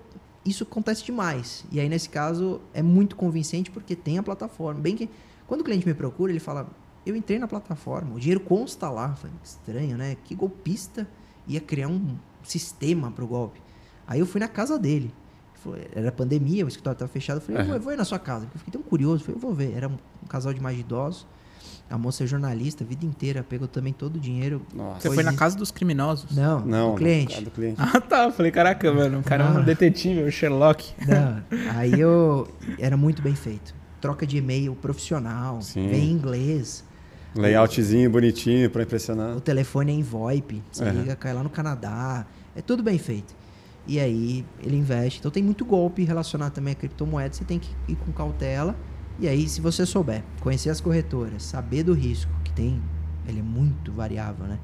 isso acontece demais. E aí, nesse caso, é muito convincente porque tem a plataforma. Bem que, quando o cliente me procura, ele fala, eu entrei na plataforma, o dinheiro consta lá. Eu falei, estranho, né? Que golpista ia criar um sistema para o golpe. Aí eu fui na casa dele. Falou, Era pandemia, o escritório estava fechado. Eu falei, eu, vou, eu vou ir na sua casa. porque Eu fiquei tão curioso. Eu falei, eu vou ver. Era um, um casal de mais de idosos. A moça é jornalista, a vida inteira, pegou também todo o dinheiro. Nossa. Você foi na casa dos criminosos? Não, Não, o cliente. do cliente. Ah, tá. Falei, caraca, mano. O cara é um detetive, o Sherlock. Não, aí eu. Era muito bem feito. Troca de e-mail profissional, Sim. vem em inglês. Layoutzinho bonitinho pra impressionar. O telefone é em VoIP. Você Uhum. liga, cai lá no Canadá. É tudo bem feito. E aí ele investe. Então tem muito golpe relacionado também a criptomoedas. Você tem que ir com cautela. E aí, se você souber conhecer as corretoras, saber do risco que tem, ele é muito variável, né?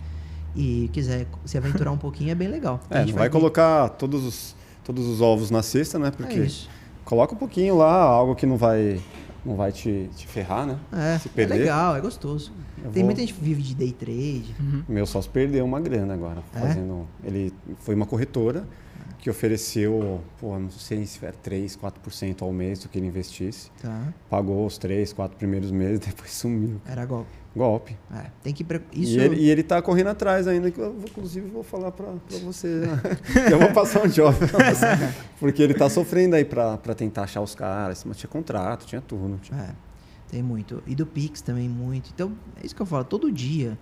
E quiser se aventurar um pouquinho, é bem legal. A É, gente não vai ver- colocar todos os, todos os ovos na cesta, né? É Porque isso. coloca um pouquinho lá, algo que não vai, não vai te, te ferrar, né? É, Se é perder. legal, é gostoso. Eu Tem vou- muita gente que vive de day trade. Meu sócio perdeu uma grana agora. É? Fazendo, Ele foi uma corretora que ofereceu, pô, não sei se era 3, 4% ao mês do que ele investisse. Tá? Pagou os 3, 4 primeiros meses, depois sumiu. Era golpe. Golpe. É, tem que. Isso. E, ele, e ele tá correndo atrás ainda, que eu inclusive vou falar pra, pra você. né? eu vou passar um job pra você. Porque ele tá sofrendo aí pra, pra tentar achar os caras. Mas tinha contrato, tinha tudo. Tinha... É, tem muito. E do Pix também muito. Então, é isso que eu falo, todo dia.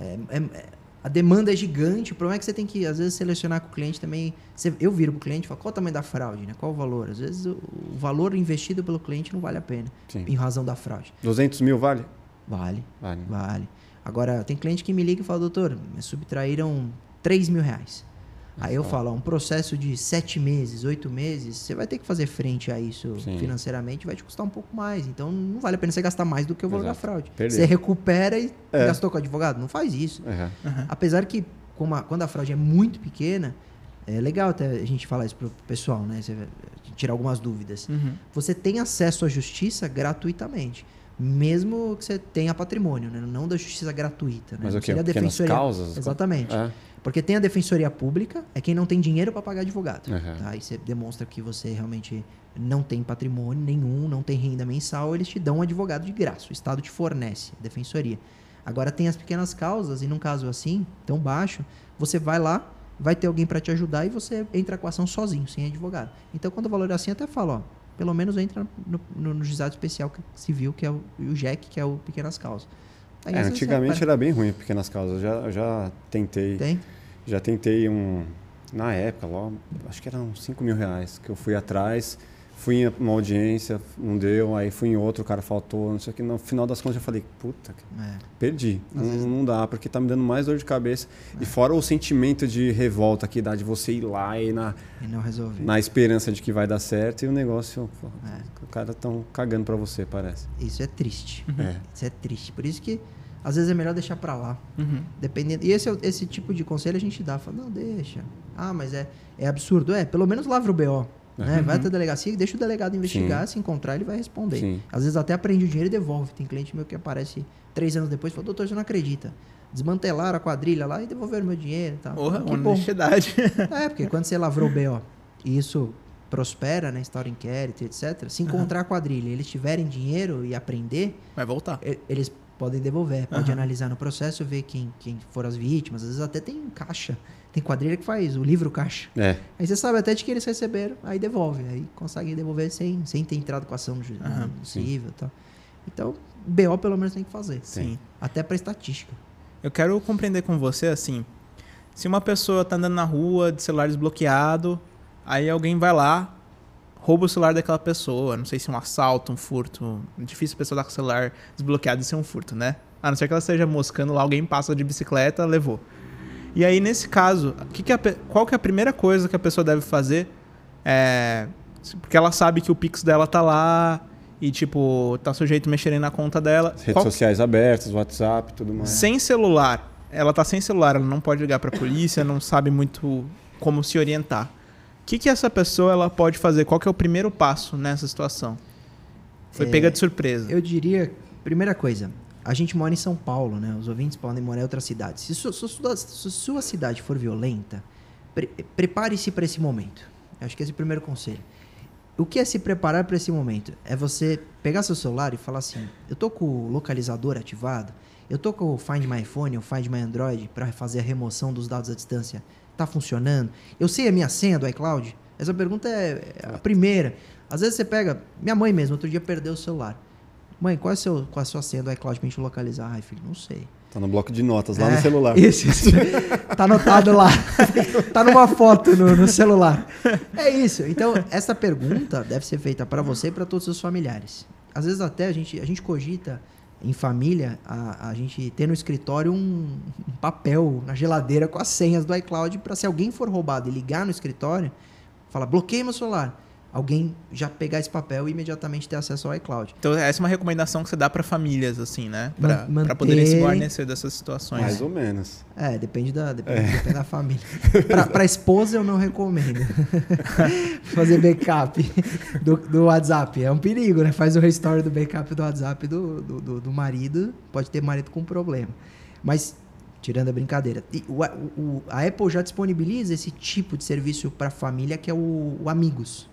É, é- é- a demanda é gigante. O problema é que você tem que, às vezes, selecionar com o cliente também. Você- eu viro pro cliente e falo, qual o tamanho da fraude, né? Qual o valor? Às vezes o, o valor investido pelo cliente não vale a pena, Sim. em razão da fraude. 200 mil vale? Vale, Vale. vale. Agora, tem cliente que me liga e fala, doutor, me subtraíram 3 mil reais. Aí eu falo, ó, um processo de sete meses, oito meses, você vai ter que fazer frente a isso Sim. financeiramente, vai te custar um pouco mais. Então não vale a pena você gastar mais do que o valor da fraude. Perdeu. Você recupera e É. gastou com o advogado. Não faz isso. Uhum. Apesar que como a- quando a fraude é muito pequena, é legal até a gente falar isso pro pessoal, né? Você vai tirar algumas dúvidas. Uhum. Você tem acesso à justiça gratuitamente. Mesmo que você tenha patrimônio, né? Não da justiça gratuita. Né? Mas Não o Pequenas defensoria- causas? Exatamente. É. Porque tem a defensoria pública, é quem não tem dinheiro para pagar advogado. Uhum. Tá? Aí você demonstra que você realmente não tem patrimônio nenhum, não tem renda mensal, eles te dão um advogado de graça. O Estado te fornece, a defensoria. Agora tem as pequenas causas, e num caso assim, tão baixo, você vai lá, vai ter alguém para te ajudar e você entra com a ação sozinho, sem advogado. Então, quando o valor é assim, até falo, ó, pelo menos entra no, no, no juizado especial civil, que é o, o JEC, que é o Pequenas Causas. É, antigamente era bem ruim pequenas causas. Eu já, eu já tentei. Tem? Já tentei um. Na época, lá, acho que eram 5 mil reais. Que eu fui atrás, fui em uma audiência, não deu, aí fui em outro, o cara faltou, não sei o que. No final das contas eu falei, puta, É. perdi. Não, não dá, porque tá me dando mais dor de cabeça. E fora o sentimento de revolta que dá de você ir lá e na, E não resolver. na esperança de que vai dar certo e o negócio. É. O cara tão cagando pra você, parece. Isso é triste. É. Isso é triste. Por isso que às vezes é melhor deixar pra lá. Uhum. Dependendo. E esse, é esse tipo de conselho a gente dá. Fala, não, deixa. Ah, mas é, é absurdo. É, pelo menos lavra o BO. Né? Vai até a delegacia, deixa o delegado investigar, se encontrar, ele vai responder. Sim. Às vezes até aprende o dinheiro e devolve. Tem cliente meu que aparece três anos depois e fala, doutor, você não acredita. Desmantelaram a quadrilha lá e devolveram meu dinheiro e tal. Porra, que bom. honestidade. É, porque quando você lavrou o BO, e isso prospera, né, instaura inquérito, etc., se encontrar a quadrilha e eles tiverem dinheiro e aprender, Vai voltar. e- eles podem devolver, pode Aham. analisar no processo, ver quem, quem foram as vítimas, às vezes até tem caixa, tem quadrilha que faz o livro caixa. É, Aí você sabe até de que eles receberam, aí devolve, aí consegue devolver sem, sem ter entrado com ação no no civil e tal. Então, BO pelo menos tem que fazer, Sim. até para estatística. Eu quero compreender com você assim. Se uma pessoa tá andando na rua de celular desbloqueado, aí alguém vai lá, rouba o celular daquela pessoa. Não sei se é um assalto, um furto. É difícil a pessoa estar com o celular desbloqueado e ser um furto, né? A não ser que ela esteja moscando lá, alguém passa de bicicleta, levou. E aí, nesse caso, que que a qual que é a primeira coisa que a pessoa deve fazer? É, porque ela sabe que o Pix dela tá lá e, tipo, tá sujeito a mexerem na conta dela. as redes Qual- sociais abertas, WhatsApp, tudo mais. sem celular. Ela tá sem celular, ela não pode ligar pra polícia, não sabe muito como se orientar. O que, que essa pessoa ela pode fazer? Qual que é o primeiro passo nessa situação? Foi É, pega de surpresa. Eu diria, primeira coisa, a gente mora em São Paulo, né? Os ouvintes podem morar em outras cidades. Se sua, sua- sua- se sua cidade for violenta, pre- prepare-se para esse momento. Acho que esse é o primeiro conselho. O que é se preparar para esse momento? É você pegar seu celular e falar assim: eu tô com o localizador ativado, eu tô com o Find My iPhone ou Find My Android para fazer a remoção dos dados à distância. Tá funcionando? Eu sei a minha senha do iCloud? Essa pergunta é é a primeira. Às vezes você pega. Minha mãe mesmo, outro dia perdeu o celular. Mãe, qual é, seu, qual é a sua senha do iCloud pra gente localizar? Ai, filho, não sei. Tá no bloco de notas, lá É, no celular. Isso, isso. tá anotado lá. tá numa foto no, no celular. É isso. Então, essa pergunta deve ser feita para você e para todos os seus familiares. Às vezes até a gente, a gente cogita em família a, a gente ter no escritório um, um papel na geladeira com as senhas do iCloud para se alguém for roubado e ligar no escritório, fala bloqueia meu celular. Alguém já pegar esse papel e imediatamente ter acesso ao iCloud. Então, essa é uma recomendação que você dá pra famílias, assim, né? Pra poderem se guarnecer dessas situações. Mais ou menos. É, depende da, depende, depende da família. Pra, pra esposa eu não recomendo. Fazer backup do, do WhatsApp. É um perigo, né? Faz o restore do backup do WhatsApp do, do, do- do marido. Pode ter marido com problema. Mas, tirando a brincadeira, e o, o- a Apple já disponibiliza esse tipo de serviço para família que é o, o Amigos.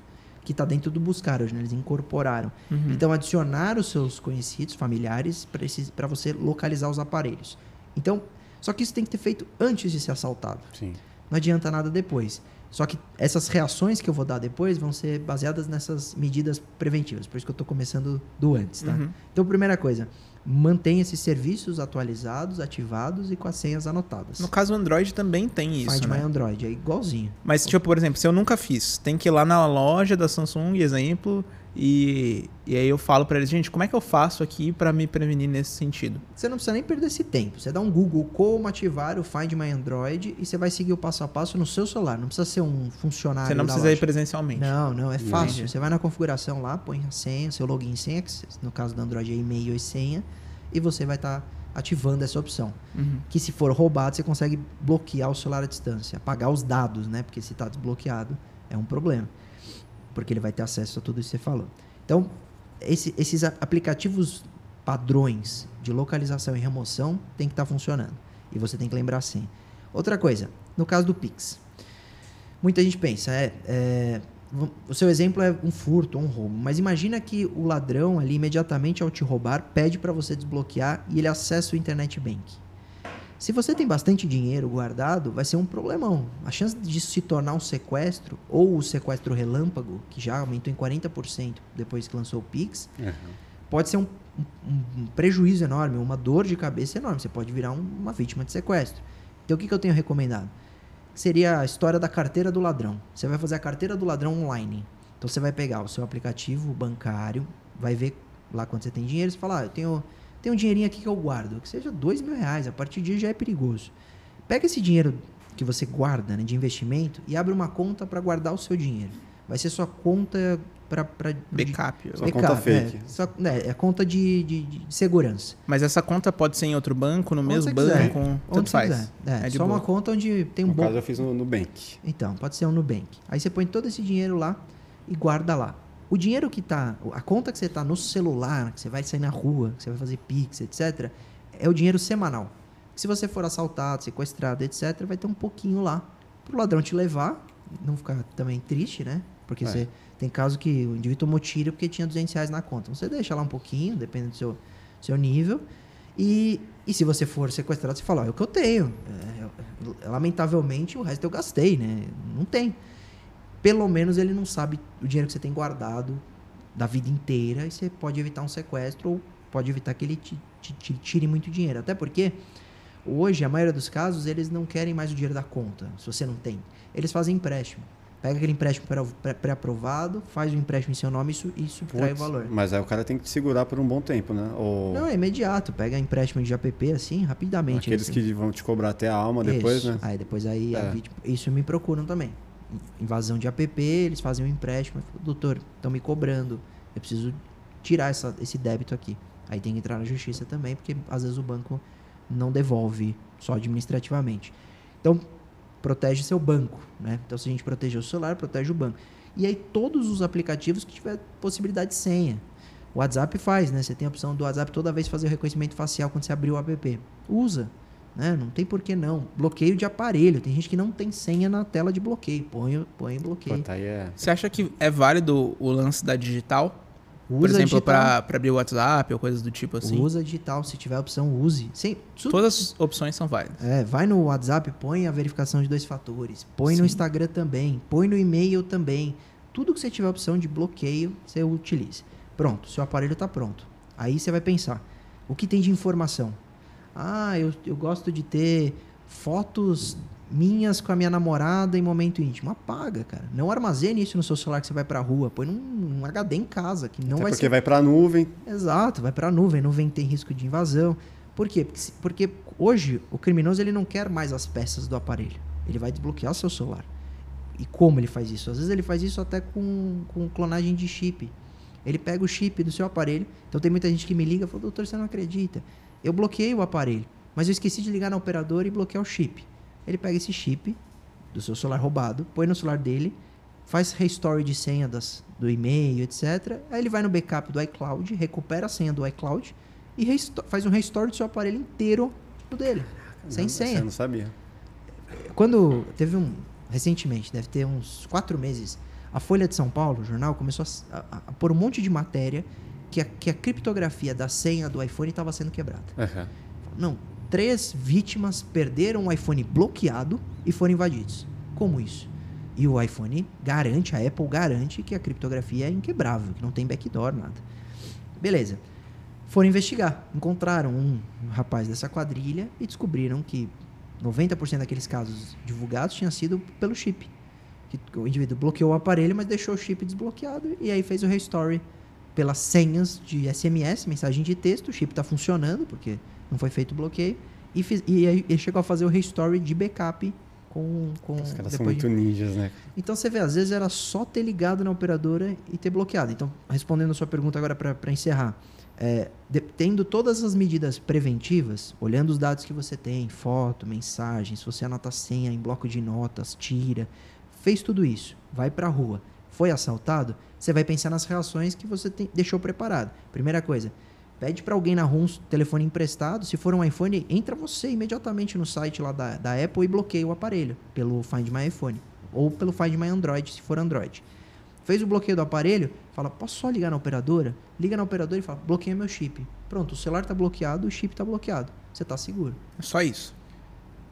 Que está dentro do Buscar hoje, né? Eles incorporaram. Uhum. Então, adicionar os seus conhecidos, familiares, para você localizar os aparelhos. Então, só que isso tem que ter feito antes de ser assaltado. Sim. Não adianta nada depois. Só que essas reações que eu vou dar depois vão ser baseadas nessas medidas preventivas. Por isso que eu estou começando do antes, tá? Uhum. Então, primeira coisa, mantenha esses serviços atualizados, ativados e com as senhas anotadas. No caso, o Android também tem isso, Find né? My Android, é igualzinho. Mas, tipo, por exemplo, se eu nunca fiz, tem que ir lá na loja da Samsung, exemplo, e, e aí eu falo pra eles, gente, como é que eu faço aqui pra me prevenir nesse sentido? Você não precisa nem perder esse tempo. Você dá um Google como ativar o Find My Android e você vai seguir o passo a passo no seu celular. Não precisa ser um funcionário Você não da precisa ir loja. presencialmente. Não, não, é fácil. Entendi. Você vai na configuração lá, põe a senha, seu login e senha, que no caso do Android é e-mail e senha, e você vai estar ativando essa opção. Uhum. Que se for roubado, você consegue bloquear o celular à distância, apagar os dados, né? Porque se está desbloqueado, é um problema. Porque ele vai ter acesso a tudo isso que você falou. Então, esse- esses aplicativos padrões de localização e remoção tem que estar funcionando. E você tem que lembrar assim. Outra coisa, no caso do Pix. Muita gente pensa, é, é, o seu exemplo é um furto um roubo, mas imagina que o ladrão ali imediatamente ao te roubar pede para você desbloquear e ele acessa o internet bank. Se você tem bastante dinheiro guardado, vai ser um problemão. A chance disso se tornar um sequestro ou o sequestro relâmpago, que já aumentou em 40% depois que lançou o Pix, Uhum. pode ser um, um- um prejuízo enorme, uma dor de cabeça enorme. Você pode virar um- uma vítima de sequestro. Então, o que, que eu tenho recomendado? Seria a história da carteira do ladrão. Você vai fazer a carteira do ladrão online. Então, você vai pegar o seu aplicativo bancário, vai ver lá quanto você tem dinheiro, você fala, ah, eu tenho, tenho um dinheirinho aqui que eu guardo, que seja dois mil reais, a partir disso já é perigoso. Pega esse dinheiro que você guarda né, de investimento e abre uma conta para guardar o seu dinheiro. Vai ser sua conta para Backup. Só conta fake. É, só, é, é conta de, de- de segurança. Mas essa conta pode ser em outro banco, no Onde mesmo banco, Onde tanto você faz. quiser. É, É de só boa. uma conta onde tem um No bom. caso, eu fiz no Nubank. Então, pode ser um Nubank. Aí você põe todo esse dinheiro lá e guarda lá. O dinheiro que tá. A conta que você tá no celular, que você vai sair na rua, que você vai fazer Pix, etc., é o dinheiro semanal. Se você for assaltado, sequestrado, etc., vai ter um pouquinho lá pro ladrão te levar, não ficar também triste, né? Porque É. você tem caso que o indivíduo tomou tiro porque tinha 200 reais na conta. Você deixa lá um pouquinho, dependendo do seu, seu nível. E, e se você for sequestrado, você fala, é o que eu tenho. É, eu- lamentavelmente, o resto eu gastei, né? Não tem. Pelo menos ele não sabe o dinheiro que você tem guardado da vida inteira e você pode evitar um sequestro ou pode evitar que ele te, te- te tire muito dinheiro. Até porque hoje, a maioria dos casos, eles não querem mais o dinheiro da conta, se você não tem. Eles fazem empréstimo. Pega aquele empréstimo pré- pré- pré-aprovado, faz o empréstimo em seu nome e, su- e subtrai o valor. Mas aí o cara tem que te segurar por um bom tempo, né? Ou Não, é imediato. Pega empréstimo de APP assim, rapidamente. aqueles assim. que vão te cobrar até a alma depois, Isso. né? Aí depois aí É. vítima, isso me procuram também. Invasão de APP, eles fazem um empréstimo. Falo, Doutor, estão me cobrando. Eu preciso tirar essa, esse débito aqui. Aí tem que entrar na justiça também, porque às vezes o banco não devolve só administrativamente. Então, protege seu banco, né? Então, se a gente proteger o celular, protege o banco. E aí, todos os aplicativos que tiver possibilidade de senha. O WhatsApp faz, né? Você tem a opção do WhatsApp toda vez fazer o reconhecimento facial quando você abrir o app. Usa, né? Não tem por que não. Bloqueio de aparelho. Tem gente que não tem senha na tela de bloqueio. Põe, põe bloqueio. Aí é... Você acha que é válido o lance da digital? Usa Por exemplo, pra abrir o WhatsApp ou coisas do tipo assim? Usa digital. Se tiver a opção, use. Sem, su- Todas as opções são válidas. É, vai no WhatsApp, põe a verificação de dois fatores. Põe Sim. no Instagram também. Põe no e-mail também. Tudo que você tiver opção de bloqueio, você utilize. Pronto, seu aparelho está pronto. Aí você vai pensar: o que tem de informação? Ah, eu, eu gosto de ter fotos minhas com a minha namorada em momento íntimo. Apaga, cara. Não armazene isso no seu celular que você vai pra rua. Põe num, num HD em casa, que não Até vai porque ser vai pra nuvem. Exato, vai para a nuvem, nuvem tem risco de invasão. Por quê? Porque, porque hoje o criminoso ele não quer mais as peças do aparelho. Ele vai desbloquear seu celular. E como ele faz isso? Às vezes ele faz isso até com, com clonagem de chip. Ele pega o chip do seu aparelho. Então tem muita gente que me liga e fala, doutor, você não acredita. Eu bloqueei o aparelho, mas eu esqueci de ligar na operadora e bloquear o chip. Ele pega esse chip do seu celular roubado, põe no celular dele, faz restore de senha das, do e-mail, etc. Aí ele vai no backup do iCloud, recupera a senha do iCloud e faz um restore do seu aparelho inteiro no dele, sem Não, senha. Você não sabia. Quando teve um. Recentemente, deve ter uns quatro meses, a Folha de São Paulo, o jornal, começou a, a, a pôr um monte de matéria que a, que a criptografia da senha do iPhone estava sendo quebrada. Aham. Não, três vítimas perderam o iPhone bloqueado e foram invadidos. Como isso? E o iPhone garante, a Apple garante que a criptografia é inquebrável, que não tem backdoor, nada. Beleza. Foram investigar. Encontraram um rapaz dessa quadrilha e descobriram que 90% daqueles casos divulgados tinha sido pelo chip. Que o indivíduo bloqueou o aparelho, mas deixou o chip desbloqueado e aí fez o restore pelas senhas de SMS, mensagem de texto. O chip está funcionando porque não foi feito o bloqueio. E, fiz- e ele chegou a fazer o restore de backup com. com Os caras são depois de- muito ninjas, né? então você vê, às vezes era só ter ligado na operadora e ter bloqueado. Então, respondendo a sua pergunta agora para encerrar, é, de- tendo todas as medidas preventivas, olhando os dados que você tem, foto, mensagem, se você anota senha em bloco de notas, tira, fez tudo isso, vai para a rua, foi assaltado, você vai pensar nas reações que você tem- deixou preparado. Primeira coisa, pede para alguém na rua um telefone emprestado, se for um iPhone, entra você imediatamente no site lá da, da Apple e bloqueia o aparelho pelo Find My iPhone ou pelo Find My Android, se for Android. Fez o bloqueio do aparelho, fala, posso só ligar na operadora? Liga na operadora e fala, bloqueia meu chip. Pronto, o celular está bloqueado, o chip está bloqueado. Você está seguro. É só isso.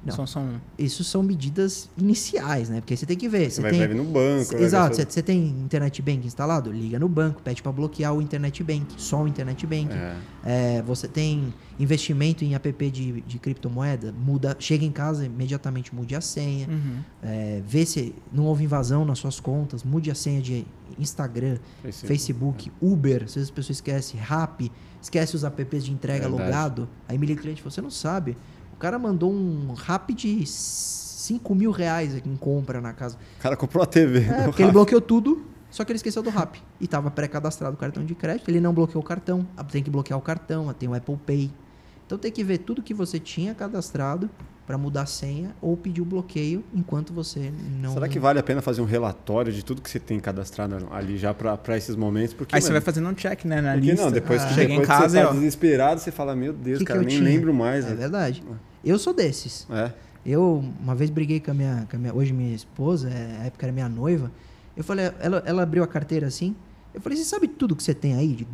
Não. São, são Isso são medidas iniciais, né? Porque você tem que ver. Você Você vai, tem... no banco. Exato, você, você tem internet bank instalado? Liga no banco, pede para bloquear o internet bank, só o internet bank. É. É, você tem investimento em app de, de criptomoeda, muda, chega em casa, imediatamente mude a senha. Uhum. É, vê se não houve invasão nas suas contas, mude a senha de Instagram, Facebook. Facebook, Uber, às vezes a pessoa esquece, Rap, esquece os apps de entrega Verdade. logado. Aí me liga o cliente e fala, você não sabe, cara mandou um Rap de 5 mil reais aqui em compra na casa. O cara comprou a TV. É, porque ele bloqueou tudo, só que ele esqueceu do Rap. E estava pré-cadastrado o cartão de crédito, ele não bloqueou o cartão, ah, tem que bloquear o cartão, tem o Apple Pay. Então tem que ver tudo que você tinha cadastrado para mudar a senha ou pedir o bloqueio enquanto você não. Será que vale a pena fazer um relatório de tudo que você tem cadastrado ali já para esses momentos? Porque, Aí você vai mano, fazendo um check, né, na porque lista. não, depois, Ah. que, Chega depois em casa que você tá ó, desesperado, você fala, meu Deus, Que que cara, eu nem tinha? lembro mais. É né? verdade. Eu sou desses. É. Eu, uma vez, briguei com a minha, com a minha- Hoje, minha esposa, é, a época era minha noiva. Eu falei, ela, ela abriu a carteira assim. Eu falei, você sabe tudo que você tem aí? De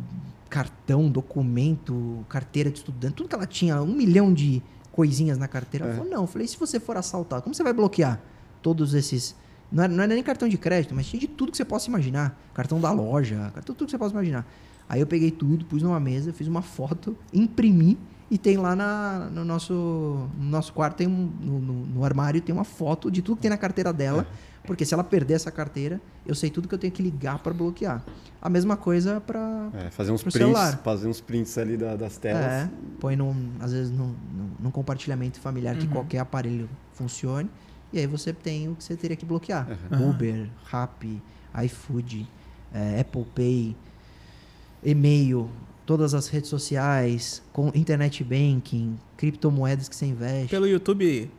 cartão, documento, carteira de estudante, tudo que ela tinha, um milhão de coisinhas na carteira. Ela É. falou, não. Eu falei, se você for assaltado, como você vai bloquear todos esses. Não era, não era nem cartão de crédito, mas tinha de tudo que você possa imaginar. Cartão da loja, cartão, tudo que você possa imaginar. Aí eu peguei tudo, pus numa mesa, fiz uma foto, imprimi e tem lá na, no, nosso, no nosso quarto, tem um, no, no- no armário, tem uma foto de tudo que tem na carteira dela. Porque se ela perder essa carteira, eu sei tudo que eu tenho que ligar para bloquear. A mesma coisa para É, fazer uns Pro prints, celular. fazer uns prints ali da- das telas. É, põe num, às vezes num, num- num compartilhamento familiar que Uhum. qualquer aparelho funcione. E aí você tem o que você teria que bloquear. Uhum. Uber, Rappi, iFood, eh, Apple Pay, e-mail, todas as redes sociais, com internet banking, criptomoedas que você investe. Pelo YouTube,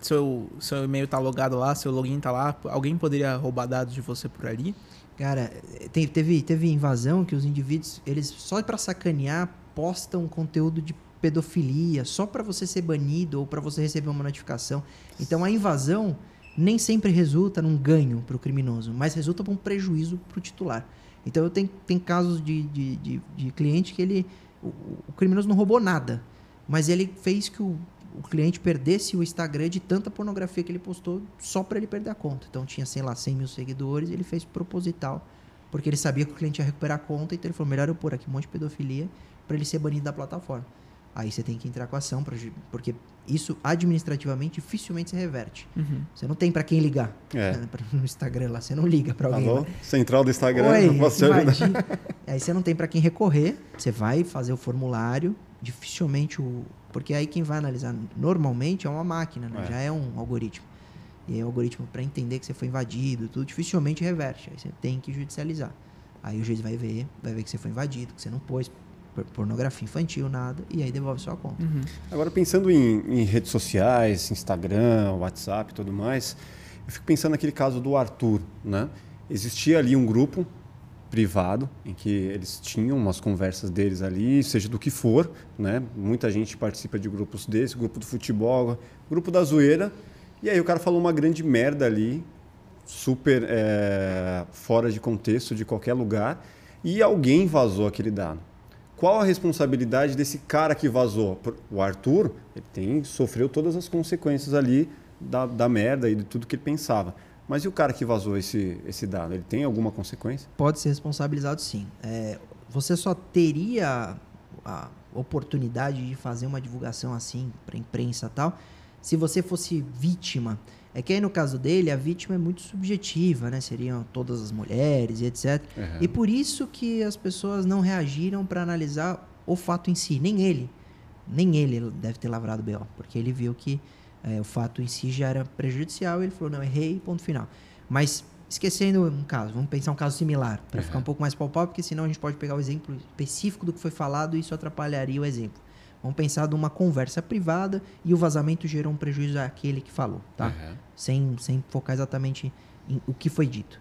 seu, seu e-mail tá logado lá, seu login tá lá. Alguém poderia roubar dados de você por ali? Cara, teve, teve invasão que os indivíduos, eles só pra sacanear, postam conteúdo de pedofilia, só pra você ser banido ou pra você receber uma notificação. Então a invasão nem sempre resulta num ganho pro criminoso, mas resulta um prejuízo pro titular. Então eu tenho, tem casos de, de, de, de cliente que ele. O, o criminoso não roubou nada, mas ele fez que o, o cliente perdesse o Instagram de tanta pornografia que ele postou só para ele perder a conta. Então tinha, sei lá, 100 mil seguidores, ele fez proposital, porque ele sabia que o cliente ia recuperar a conta, então ele falou: melhor eu pôr aqui um monte de pedofilia para ele ser banido da plataforma. Aí você tem que entrar com a ação, pra porque isso administrativamente dificilmente se reverte. Uhum. Você não tem para quem ligar É. né, no Instagram lá, você não liga para alguém. Alô? lá. Central do Instagram, Oi, não posso te ajudar. invadi. Aí você não tem para quem recorrer, você vai fazer o formulário, dificilmente o. Porque aí quem vai analisar normalmente é uma máquina, né? É. já é um algoritmo. E aí o algoritmo, para entender que você foi invadido, tudo dificilmente reverte. Aí você tem que judicializar. Aí o juiz vai ver, vai ver que você foi invadido, que você não pôs por- pornografia infantil, nada, e aí devolve sua conta. Uhum. Agora, pensando em, em redes sociais, Instagram, WhatsApp e tudo mais, eu fico pensando naquele caso do Arthur, né? Existia ali um grupo privado em que eles tinham umas conversas deles ali, seja do que for, né? Muita gente participa de grupos desses, grupo do futebol, grupo da zoeira, e aí o cara falou uma grande merda ali, super é, fora de contexto de qualquer lugar, e alguém vazou aquele dado. Qual a responsabilidade desse cara que vazou? O Arthur, ele tem, sofreu todas as consequências ali da, da merda e de tudo que ele pensava. Mas e o cara que vazou esse, esse dado? Ele tem alguma consequência? Pode ser responsabilizado sim. É, você só teria a oportunidade de fazer uma divulgação assim para imprensa e tal, se você fosse vítima. É que aí no caso dele, a vítima é muito subjetiva, né? Seriam todas as mulheres e etc. Uhum. E por isso que as pessoas não reagiram para analisar o fato em si, nem ele. Nem ele deve ter lavrado BO, porque ele viu que é, o fato em si já era prejudicial ele falou: não, errei, ponto final. Mas esquecendo um caso, vamos pensar um caso similar, para ficar um pouco mais palpável, porque senão a gente pode pegar o exemplo específico do que foi falado e isso atrapalharia o exemplo. Vamos pensar de uma conversa privada e o vazamento gerou um prejuízo àquele que falou, tá? Uhum. sem, sem focar exatamente em o que foi dito.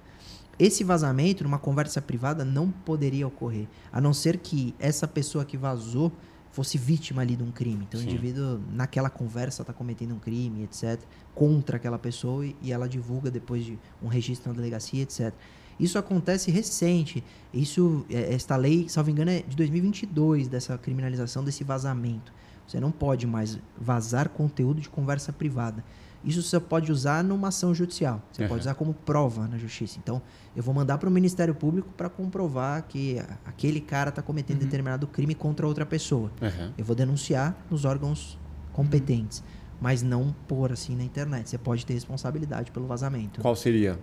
Esse vazamento, numa conversa privada, não poderia ocorrer, a não ser que essa pessoa que vazou fosse vítima ali de um crime. Então, Sim. o indivíduo, naquela conversa, está cometendo um crime, etc., contra aquela pessoa e, e ela divulga depois de um registro na delegacia, etc. Isso acontece recente. Isso, é, esta lei, salvo engano, é de 2022, dessa criminalização desse vazamento. Você não pode mais vazar conteúdo de conversa privada. Isso você pode usar numa ação judicial. Você Uhum. pode usar como prova na justiça. Então, eu vou mandar para o Ministério Público para comprovar que aquele cara está cometendo determinado crime contra outra pessoa. Uhum. Eu vou denunciar nos órgãos competentes, mas não pôr assim na internet. Você pode ter responsabilidade pelo vazamento. Qual seria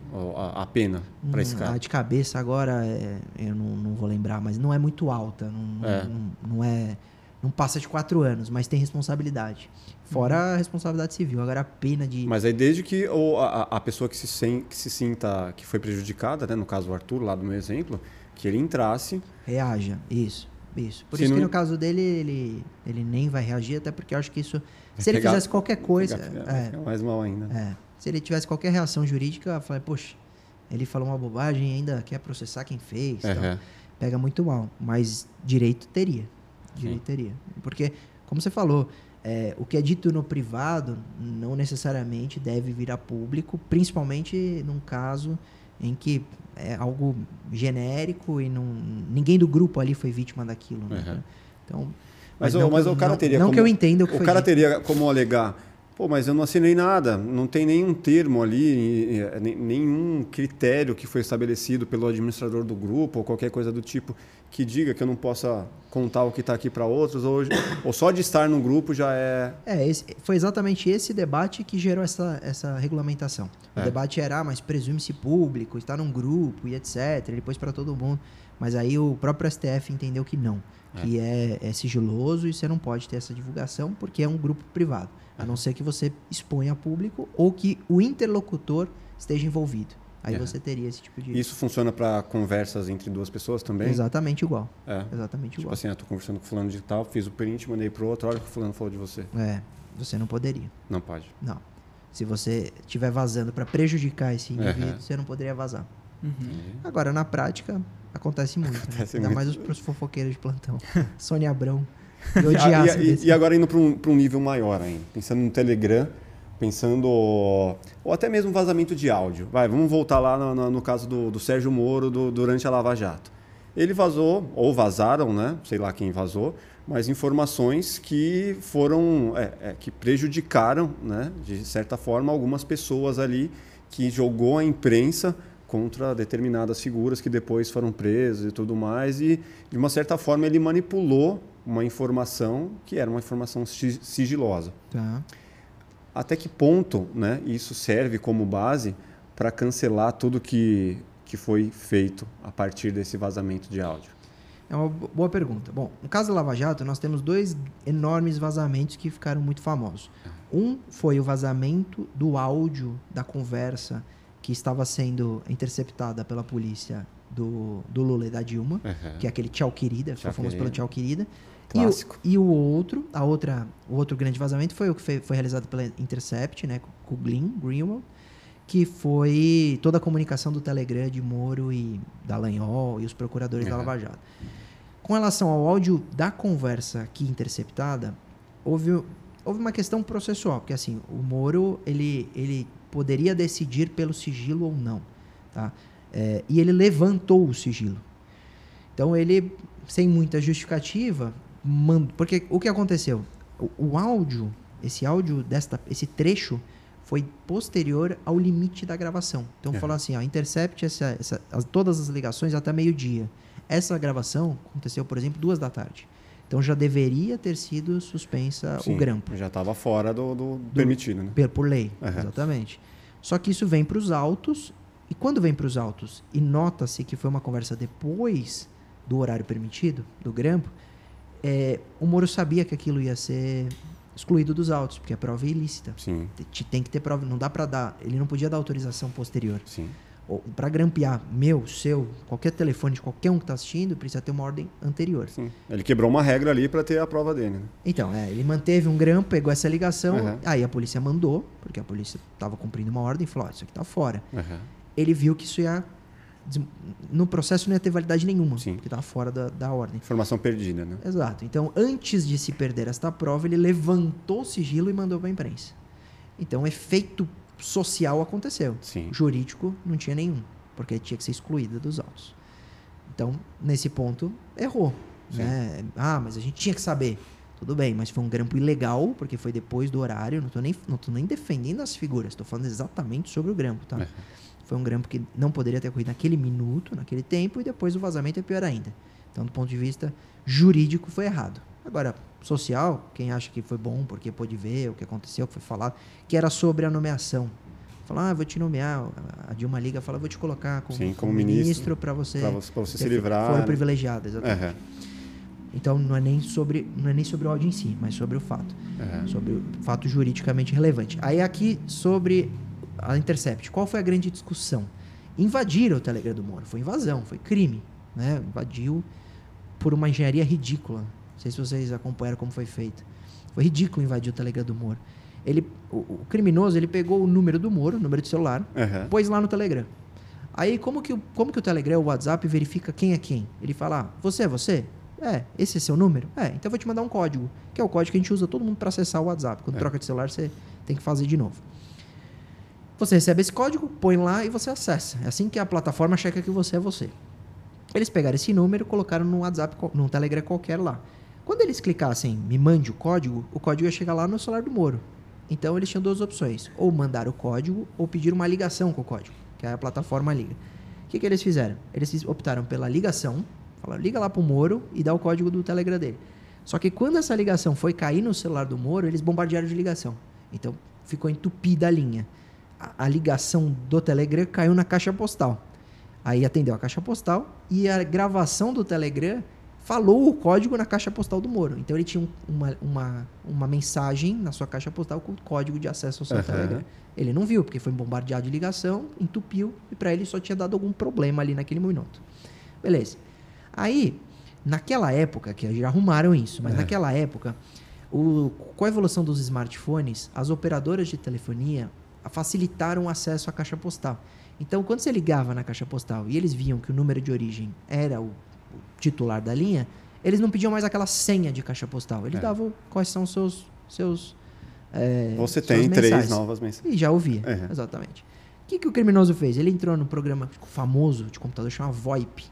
a, pena para esse Hum, cara? A de cabeça agora, é, eu não, não vou lembrar, mas não é muito alta. Não- É. não, não é. Não passa de quatro anos, mas tem responsabilidade. Fora a responsabilidade civil. Agora a pena de. Mas aí desde que o- a, a pessoa que se, sen- que se sinta que foi prejudicada, né, no caso o Arthur, lá do meu exemplo, que ele entrasse, Reaja, isso, isso. Por Se isso que não- no caso dele, ele, ele nem vai reagir, até porque eu acho que isso. Se ele pegar- fizesse qualquer coisa. fica, é, fica mais mal ainda. é, se ele tivesse qualquer reação jurídica, eu falei, poxa, ele falou uma bobagem e ainda quer processar quem fez. Uhum. Pega muito mal. Mas direito teria. Direito teria. Porque, como você falou, é, o que é dito no privado não necessariamente deve vir a público, principalmente num caso em que é algo genérico e não, ninguém do grupo ali foi vítima daquilo. Né? Uhum. Então, Mas, não o, mas que- o cara não- teria Não como, que eu entenda o que O foi cara dito. teria como alegar, pô, mas eu não assinei nada, não tem nenhum termo ali, nem- nenhum critério que foi estabelecido pelo administrador do grupo ou qualquer coisa do tipo que diga que eu não possa contar o que está aqui para outros, ou, ou só de estar no grupo já é. É, esse- foi exatamente esse debate que gerou essa, essa regulamentação. O É. debate era, ah, mas presume-se público, está num grupo e etc. Ele pôs para todo mundo. Mas aí o próprio STF entendeu que não, que é, é sigiloso e você não pode ter essa divulgação porque é um grupo privado. A não ser que você exponha a público ou que o interlocutor esteja envolvido. Aí É. você teria esse tipo de. Isso funciona para conversas entre duas pessoas também? Exatamente igual. É. Exatamente Tipo igual. assim, eu tô conversando com fulano de tal, fiz o print, mandei pro outro, olha o que o fulano falou de você. É, você não poderia. Não pode. Não. Se você estiver vazando para prejudicar esse indivíduo, Uhum. você não poderia vazar. Uhum. Agora, na prática, acontece muito. Acontece né? Ainda muito. mais os pros fofoqueiros de plantão. Sônia Abrão. E E, e- e agora indo para um, pra um nível maior ainda, pensando no Telegram, pensando. Ou até mesmo vazamento de áudio. Vai, vamos voltar lá no, no- no caso do, do Sérgio Moro do- durante a Lava Jato. Ele vazou, ou vazaram, né? Sei lá quem vazou, mas informações que foram. é, é, que prejudicaram, né? De certa forma, algumas pessoas ali que jogou a imprensa contra determinadas figuras que depois foram presas e tudo mais e de uma certa forma ele manipulou uma informação que era uma informação si- sigilosa. Tá. Até que ponto, né, isso serve como base para cancelar tudo que que foi feito a partir desse vazamento de áudio? É uma bo- boa pergunta. Bom, no caso da Lava Jato, nós temos dois enormes vazamentos que ficaram muito famosos. Um foi o vazamento do áudio da conversa que estava sendo interceptada pela polícia do, do Lula e da Dilma, que é aquele tchau querida, Tchau, famoso pelo querida. tchau querida. E o, Clássico. e o outro, a outra, o outro grande vazamento foi o que foi, foi realizado pela Intercept, né, com o Glyn, Greenwald, que foi toda a comunicação do Telegram de Moro e Dallagnol e os procuradores da Uhum. Lava Jato. Com relação ao áudio da conversa aqui interceptada, houve, houve uma questão processual, porque assim, o Moro, ele, ele poderia decidir pelo sigilo ou não, tá? É, e ele levantou o sigilo. Então ele, sem muita justificativa, manda, porque o que aconteceu? O, o áudio, esse áudio desta, esse trecho foi posterior ao limite da gravação. Então Uhum. falou assim, ó, intercept essa, essa- as- todas as ligações até meio-dia. Essa gravação aconteceu, por exemplo, duas da tarde. Então já deveria ter sido suspensa Sim, o grampo. Já estava fora do, do permitido, né? Per- Por lei, Aham. exatamente. Só que isso vem para os autos, e quando vem para os autos e nota-se que foi uma conversa depois do horário permitido, do grampo, é, o Moro sabia que aquilo ia ser excluído dos autos, porque a prova é ilícita. Sim, Te- Tem que ter prova, não dá para dar, ele não podia dar autorização posterior. sim. Para grampear meu, seu, qualquer telefone de qualquer um que está assistindo, precisa ter uma ordem anterior. Sim. Ele quebrou uma regra ali para ter a prova dele. Né? Então, é, ele manteve um grampo, pegou essa ligação, Uhum. aí a polícia mandou, porque a polícia estava cumprindo uma ordem e falou: ó, isso aqui tá fora. Aham. Ele viu que isso ia. No processo não ia ter validade nenhuma, Sim. porque estava fora da, da ordem. Informação perdida, né? Exato. Então, antes de se perder esta prova, ele levantou o sigilo e mandou para a imprensa. Então, o efeito social aconteceu. Sim. Jurídico não tinha nenhum, porque tinha que ser excluída dos autos. Então, nesse ponto, errou. Sim. Né? Ah, mas a gente tinha que saber. Tudo bem, mas foi um grampo ilegal, porque foi depois do horário. Não estou nem, não tô nem defendendo as figuras, estou falando exatamente sobre o grampo. Tá? É. Foi um grampo que não poderia ter ocorrido naquele minuto, naquele tempo, e depois o vazamento é pior ainda. Então, do ponto de vista jurídico, foi errado. Agora, social, quem acha que foi bom porque pôde ver o que aconteceu, o que foi falado, que era sobre a nomeação. Falar, ah, vou te nomear. A Dilma Liga fala, vou te colocar como, Sim, como ministro, para você, Pra você, pra você se livrar. foro né? privilegiado, exatamente. Aham, Então não é nem sobre não é nem sobre o áudio em si, mas sobre o fato, aham. sobre o fato juridicamente relevante. Aí aqui sobre a Intercept, qual foi a grande discussão? Invadiram o Telegram do Moro, foi invasão, foi crime, né? Invadiu por uma engenharia ridícula. Não sei se vocês acompanharam como foi feito. Foi ridículo invadir o Telegram do Moro. Ele, o, o criminoso ele pegou o número do Moro, o número de celular, Aham. pôs lá no Telegram. Aí, como que, o- como que o Telegram, o WhatsApp, verifica quem é quem? Ele fala, ah, você é você? É, esse é seu número? É, então eu vou te mandar um código, que é o código que a gente usa todo mundo para acessar o WhatsApp. Quando É. troca de celular, você tem que fazer de novo. Você recebe esse código, põe lá e você acessa. É assim que a plataforma checa que você é você. Eles pegaram esse número e colocaram num WhatsApp, num Telegram qualquer lá. Quando eles clicassem me mande o código, o código ia chegar lá no celular do Moro. Então eles tinham duas opções: ou mandar o código ou pedir uma ligação com o código, que aí a plataforma liga. O que, que eles fizeram? Eles optaram pela ligação, falaram liga lá pro Moro e dá o código do Telegram dele. Só que quando essa ligação foi cair no celular do Moro, eles bombardearam de ligação. Então ficou entupida a linha. A, ligação do Telegram caiu na caixa postal. Aí atendeu a caixa postal e a gravação do Telegram falou o código na caixa postal do Moro. Então ele tinha um- uma, uma, uma mensagem na sua caixa postal com o código de acesso ao seu Aham. Telegram. Ele não viu, porque foi bombardeado de ligação, entupiu e para ele só tinha dado algum problema ali naquele minuto. Beleza. Aí, naquela época, que já arrumaram isso, mas É. naquela época, o- com a evolução dos smartphones, as operadoras de telefonia facilitaram o acesso à caixa postal. Então, quando você ligava na caixa postal e eles viam que o número de origem era o, o titular da linha, eles não pediam mais aquela senha de caixa postal. Eles É. davam quais são os seus. seus é, Você tem três mensagens. novas mensagens. E já ouvia, É. exatamente. O que, que o criminoso fez? Ele entrou no programa famoso de computador chamado VoIP,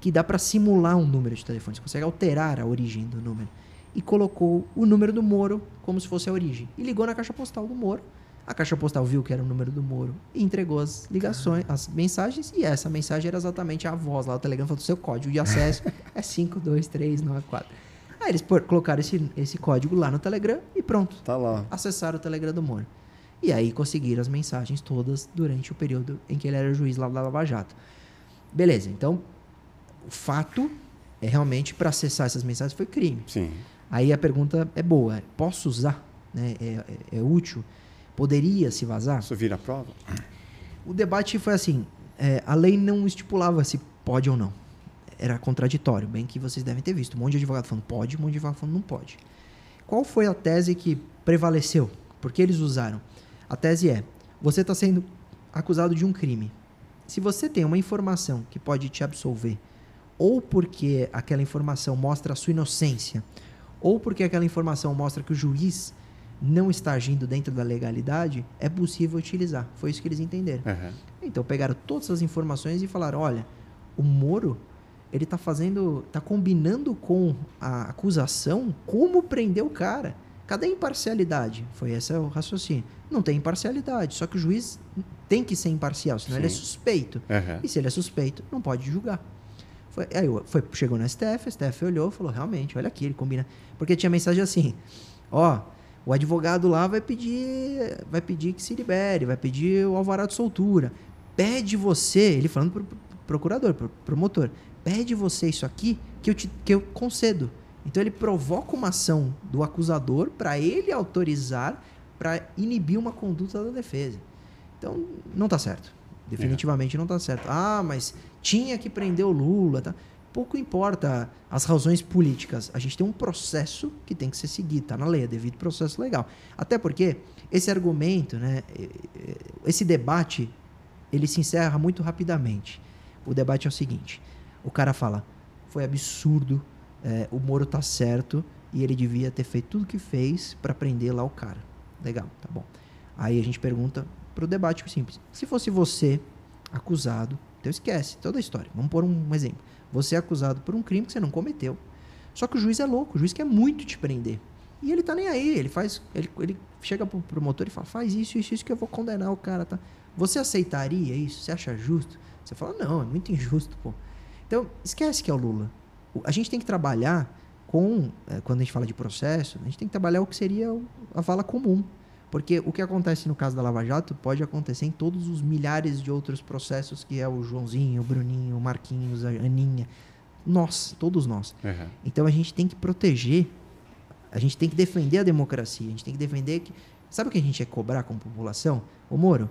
que dá para simular um número de telefone. Você consegue alterar a origem do número. E colocou o número do Moro como se fosse a origem. E ligou na caixa postal do Moro. A caixa postal viu que era o número do Moro e entregou as ligações, as mensagens. E essa mensagem era exatamente a voz lá. O Telegram falou: seu código de acesso é 52394. Aí eles pôr- colocaram esse, esse código lá no Telegram e pronto Tá lá. acessaram o Telegram do Moro. E aí conseguiram as mensagens todas durante o período em que ele era juiz lá da Lava Jato. Beleza, então o fato é realmente para acessar essas mensagens foi crime. Sim. Aí a pergunta é boa: posso usar? Né? É, é- é útil? Poderia se vazar? Isso vira prova? O debate foi assim: é, a lei não estipulava se pode ou não. Era contraditório, bem que vocês devem ter visto. Um monte de advogado falando pode, um monte de advogado falando não pode. Qual foi a tese que prevaleceu? Porque eles usaram. A tese é: você está sendo acusado de um crime. Se você tem uma informação que pode te absolver, ou porque aquela informação mostra a sua inocência, ou porque aquela informação mostra que o juiz não está agindo dentro da legalidade, é possível utilizar. Foi isso que eles entenderam. Aham. Então pegaram todas as informações e falaram: olha, o Moro ele tá fazendo, tá combinando com a acusação como prender o cara. Cadê a imparcialidade? Foi esse o raciocínio. Não tem imparcialidade, só que o juiz tem que ser imparcial, senão ele é Sim. suspeito. Aham. E se ele é suspeito, não pode julgar. Foi, aí foi, chegou no STF, o STF olhou e falou, realmente, olha aqui, ele combina. Porque tinha mensagem assim, ó, o advogado lá vai pedir, vai pedir que se libere, vai pedir o alvará de soltura. Pede você, ele falando pro pro procurador, pro promotor, pede você isso aqui que eu, te, que eu concedo. Então ele provoca uma ação do acusador para ele autorizar para inibir uma conduta da defesa. Então não tá certo. Definitivamente não tá certo. Ah, mas tinha que prender o Lula, tá? Pouco importa as razões políticas. A gente tem um processo que tem que ser seguido, tá na lei, é devido processo legal. Até porque esse argumento, né, esse debate, ele se encerra muito rapidamente. O debate é o seguinte: o cara fala, foi absurdo, eh, o Moro tá certo e ele devia ter feito tudo que fez para prender lá o cara. Legal, tá bom. Aí a gente pergunta pro debate simples: se fosse você acusado, então esquece toda a história. Vamos pôr um exemplo. Você é acusado por um crime que você não cometeu. Só que o juiz é louco, o juiz quer muito te prender. E ele tá nem aí, ele faz. Ele, ele chega pro promotor e fala: faz isso, isso, isso que eu vou condenar o cara, tá? Você aceitaria isso? Você acha justo? Você fala, não, é muito injusto, pô. Então, esquece que é o Lula. A gente tem que trabalhar com, eh, quando a gente fala de processo, a gente tem que trabalhar o que seria a vala comum. Porque o que acontece no caso da Lava Jato pode acontecer em todos os milhares de outros processos que é o Joãozinho, o Bruninho, o Marquinhos, a Aninha. Nós, todos nós. Aham. Então a gente tem que proteger, a gente tem que defender a democracia, a gente tem que defender que. Sabe o que a gente é cobrar como população? Ô Moro,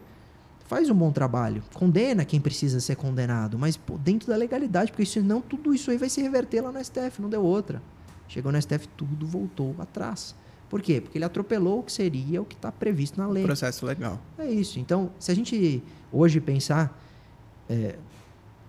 faz um bom trabalho, condena quem precisa ser condenado, mas pô, dentro da legalidade, porque senão tudo isso aí vai se reverter lá no STF, não deu outra. Chegou no STF, tudo voltou atrás. Por quê? Porque ele atropelou o que seria o que está previsto na lei. Processo legal. É isso. Então, se a gente hoje pensar é,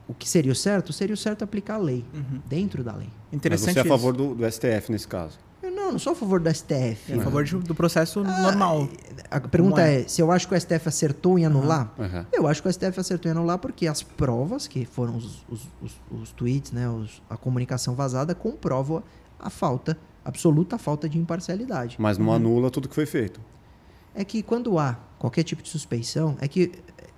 o que seria o certo, seria o certo aplicar a lei, Uhum. dentro da lei. Mas Interessante você é a favor do, do STF nesse caso? Eu não, não, sou a favor do STF. É a favor de- do processo normal. A pergunta é? é? se eu acho que o STF acertou em anular? Aham. Eu acho que o STF acertou em anular porque as provas, que foram os, os, os, os tweets, né, os- a comunicação vazada, comprovam a falta, absoluta falta de imparcialidade. Mas não anula tudo que foi feito. É que quando há qualquer tipo de suspeição, é que,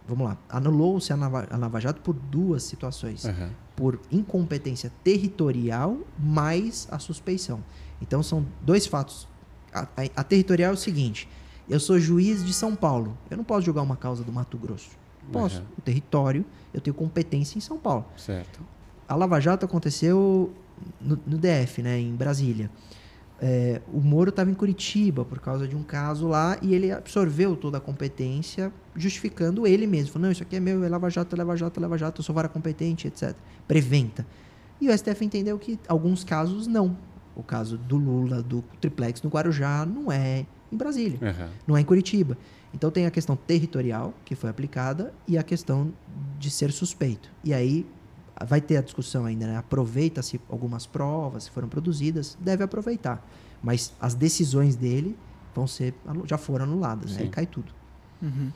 vamos lá, anulou-se a Lava, a Lava Jato por duas situações. Aham. Por incompetência territorial mais a suspeição. Então são dois fatos. A, a- a territorial é o seguinte: eu sou juiz de São Paulo, eu não posso julgar uma causa do Mato Grosso. Posso. Aham. O território, eu tenho competência em São Paulo. Certo. A Lava Jato aconteceu no, no DF, né, em Brasília. É, o Moro estava em Curitiba por causa de um caso lá e ele absorveu toda a competência, justificando ele mesmo. Falou, não, isso aqui é meu, é Lava Jato, é Lava Jato, é Lava Jato, eu sou vara competente, etc. Preventa. E o STF entendeu que alguns casos não. O caso do Lula, do triplex no Guarujá, não é em Brasília Aham. não é em Curitiba. Então tem a questão territorial que foi aplicada e a questão de ser suspeito. E aí vai ter a discussão ainda, né? Aproveita-se algumas provas que foram produzidas, deve aproveitar. Mas as decisões dele vão ser já foram anuladas, né? Cai tudo. Uhum.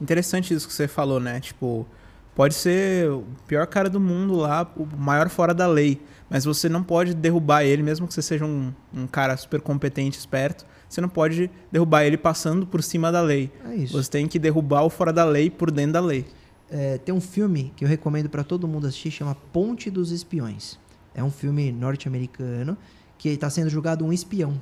Interessante isso que você falou, né? Tipo, pode ser o pior cara do mundo lá, o maior fora da lei, mas você não pode derrubar ele, mesmo que você seja um, um cara super competente, esperto, você não pode derrubar ele passando por cima da lei. É isso. Você tem que derrubar o fora da lei por dentro da lei. É, tem um filme que eu recomendo para todo mundo assistir, chama Ponte dos Espiões. É um filme norte-americano que está sendo julgado um espião.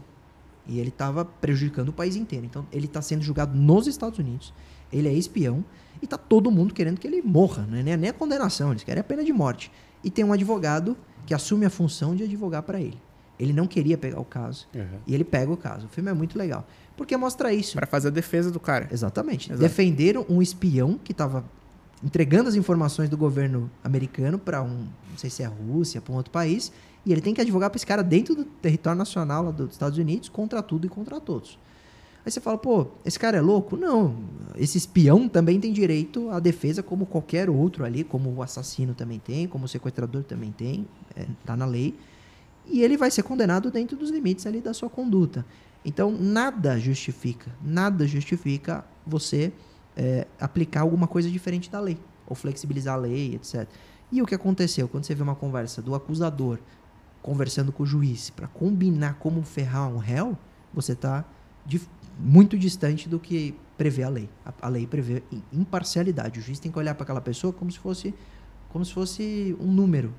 E ele estava prejudicando o país inteiro. Então, ele está sendo julgado nos Estados Unidos. Ele é espião e tá todo mundo querendo que ele morra. Não é nem a condenação, eles querem a pena de morte. E tem um advogado que assume a função de advogar para ele. Ele não queria pegar o caso. Aham. E ele pega o caso. O filme é muito legal. Porque mostra isso. Pra fazer a defesa do cara. Exatamente. Exato. Defenderam um espião que estava entregando as informações do governo americano para um, não sei se é a Rússia, para um outro país, e ele tem que advogar para esse cara dentro do território nacional lá dos Estados Unidos contra tudo e contra todos. Aí você fala, pô, esse cara é louco? Não, esse espião também tem direito à defesa como qualquer outro ali, como o assassino também tem, como o sequestrador também tem, é, tá na lei. E ele vai ser condenado dentro dos limites ali da sua conduta. Então, nada justifica, nada justifica você é, aplicar alguma coisa diferente da lei, ou flexibilizar a lei, etc. E o que aconteceu? Quando você vê uma conversa do acusador conversando com o juiz para combinar como ferrar um réu, você está muito distante do que prevê a lei. A, a lei prevê imparcialidade. O juiz tem que olhar para aquela pessoa como se fosse como se fosse um número.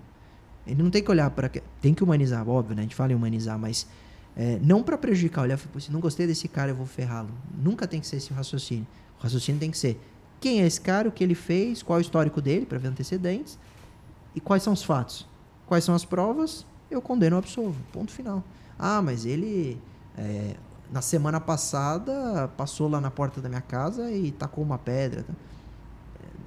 Ele não tem que olhar para tem que humanizar, óbvio, né? A gente fala em humanizar, mas é, não para prejudicar, olhar, "Pô, se não gostei desse cara, eu vou ferrá-lo. Nunca tem que ser esse raciocínio. O raciocínio tem que ser quem é esse cara, o que ele fez, qual é o histórico dele, para ver antecedentes, e quais são os fatos. Quais são as provas, eu condeno ou absolvo. Ponto final. Ah, mas ele, é, na semana passada, passou lá na porta da minha casa e tacou uma pedra. tá?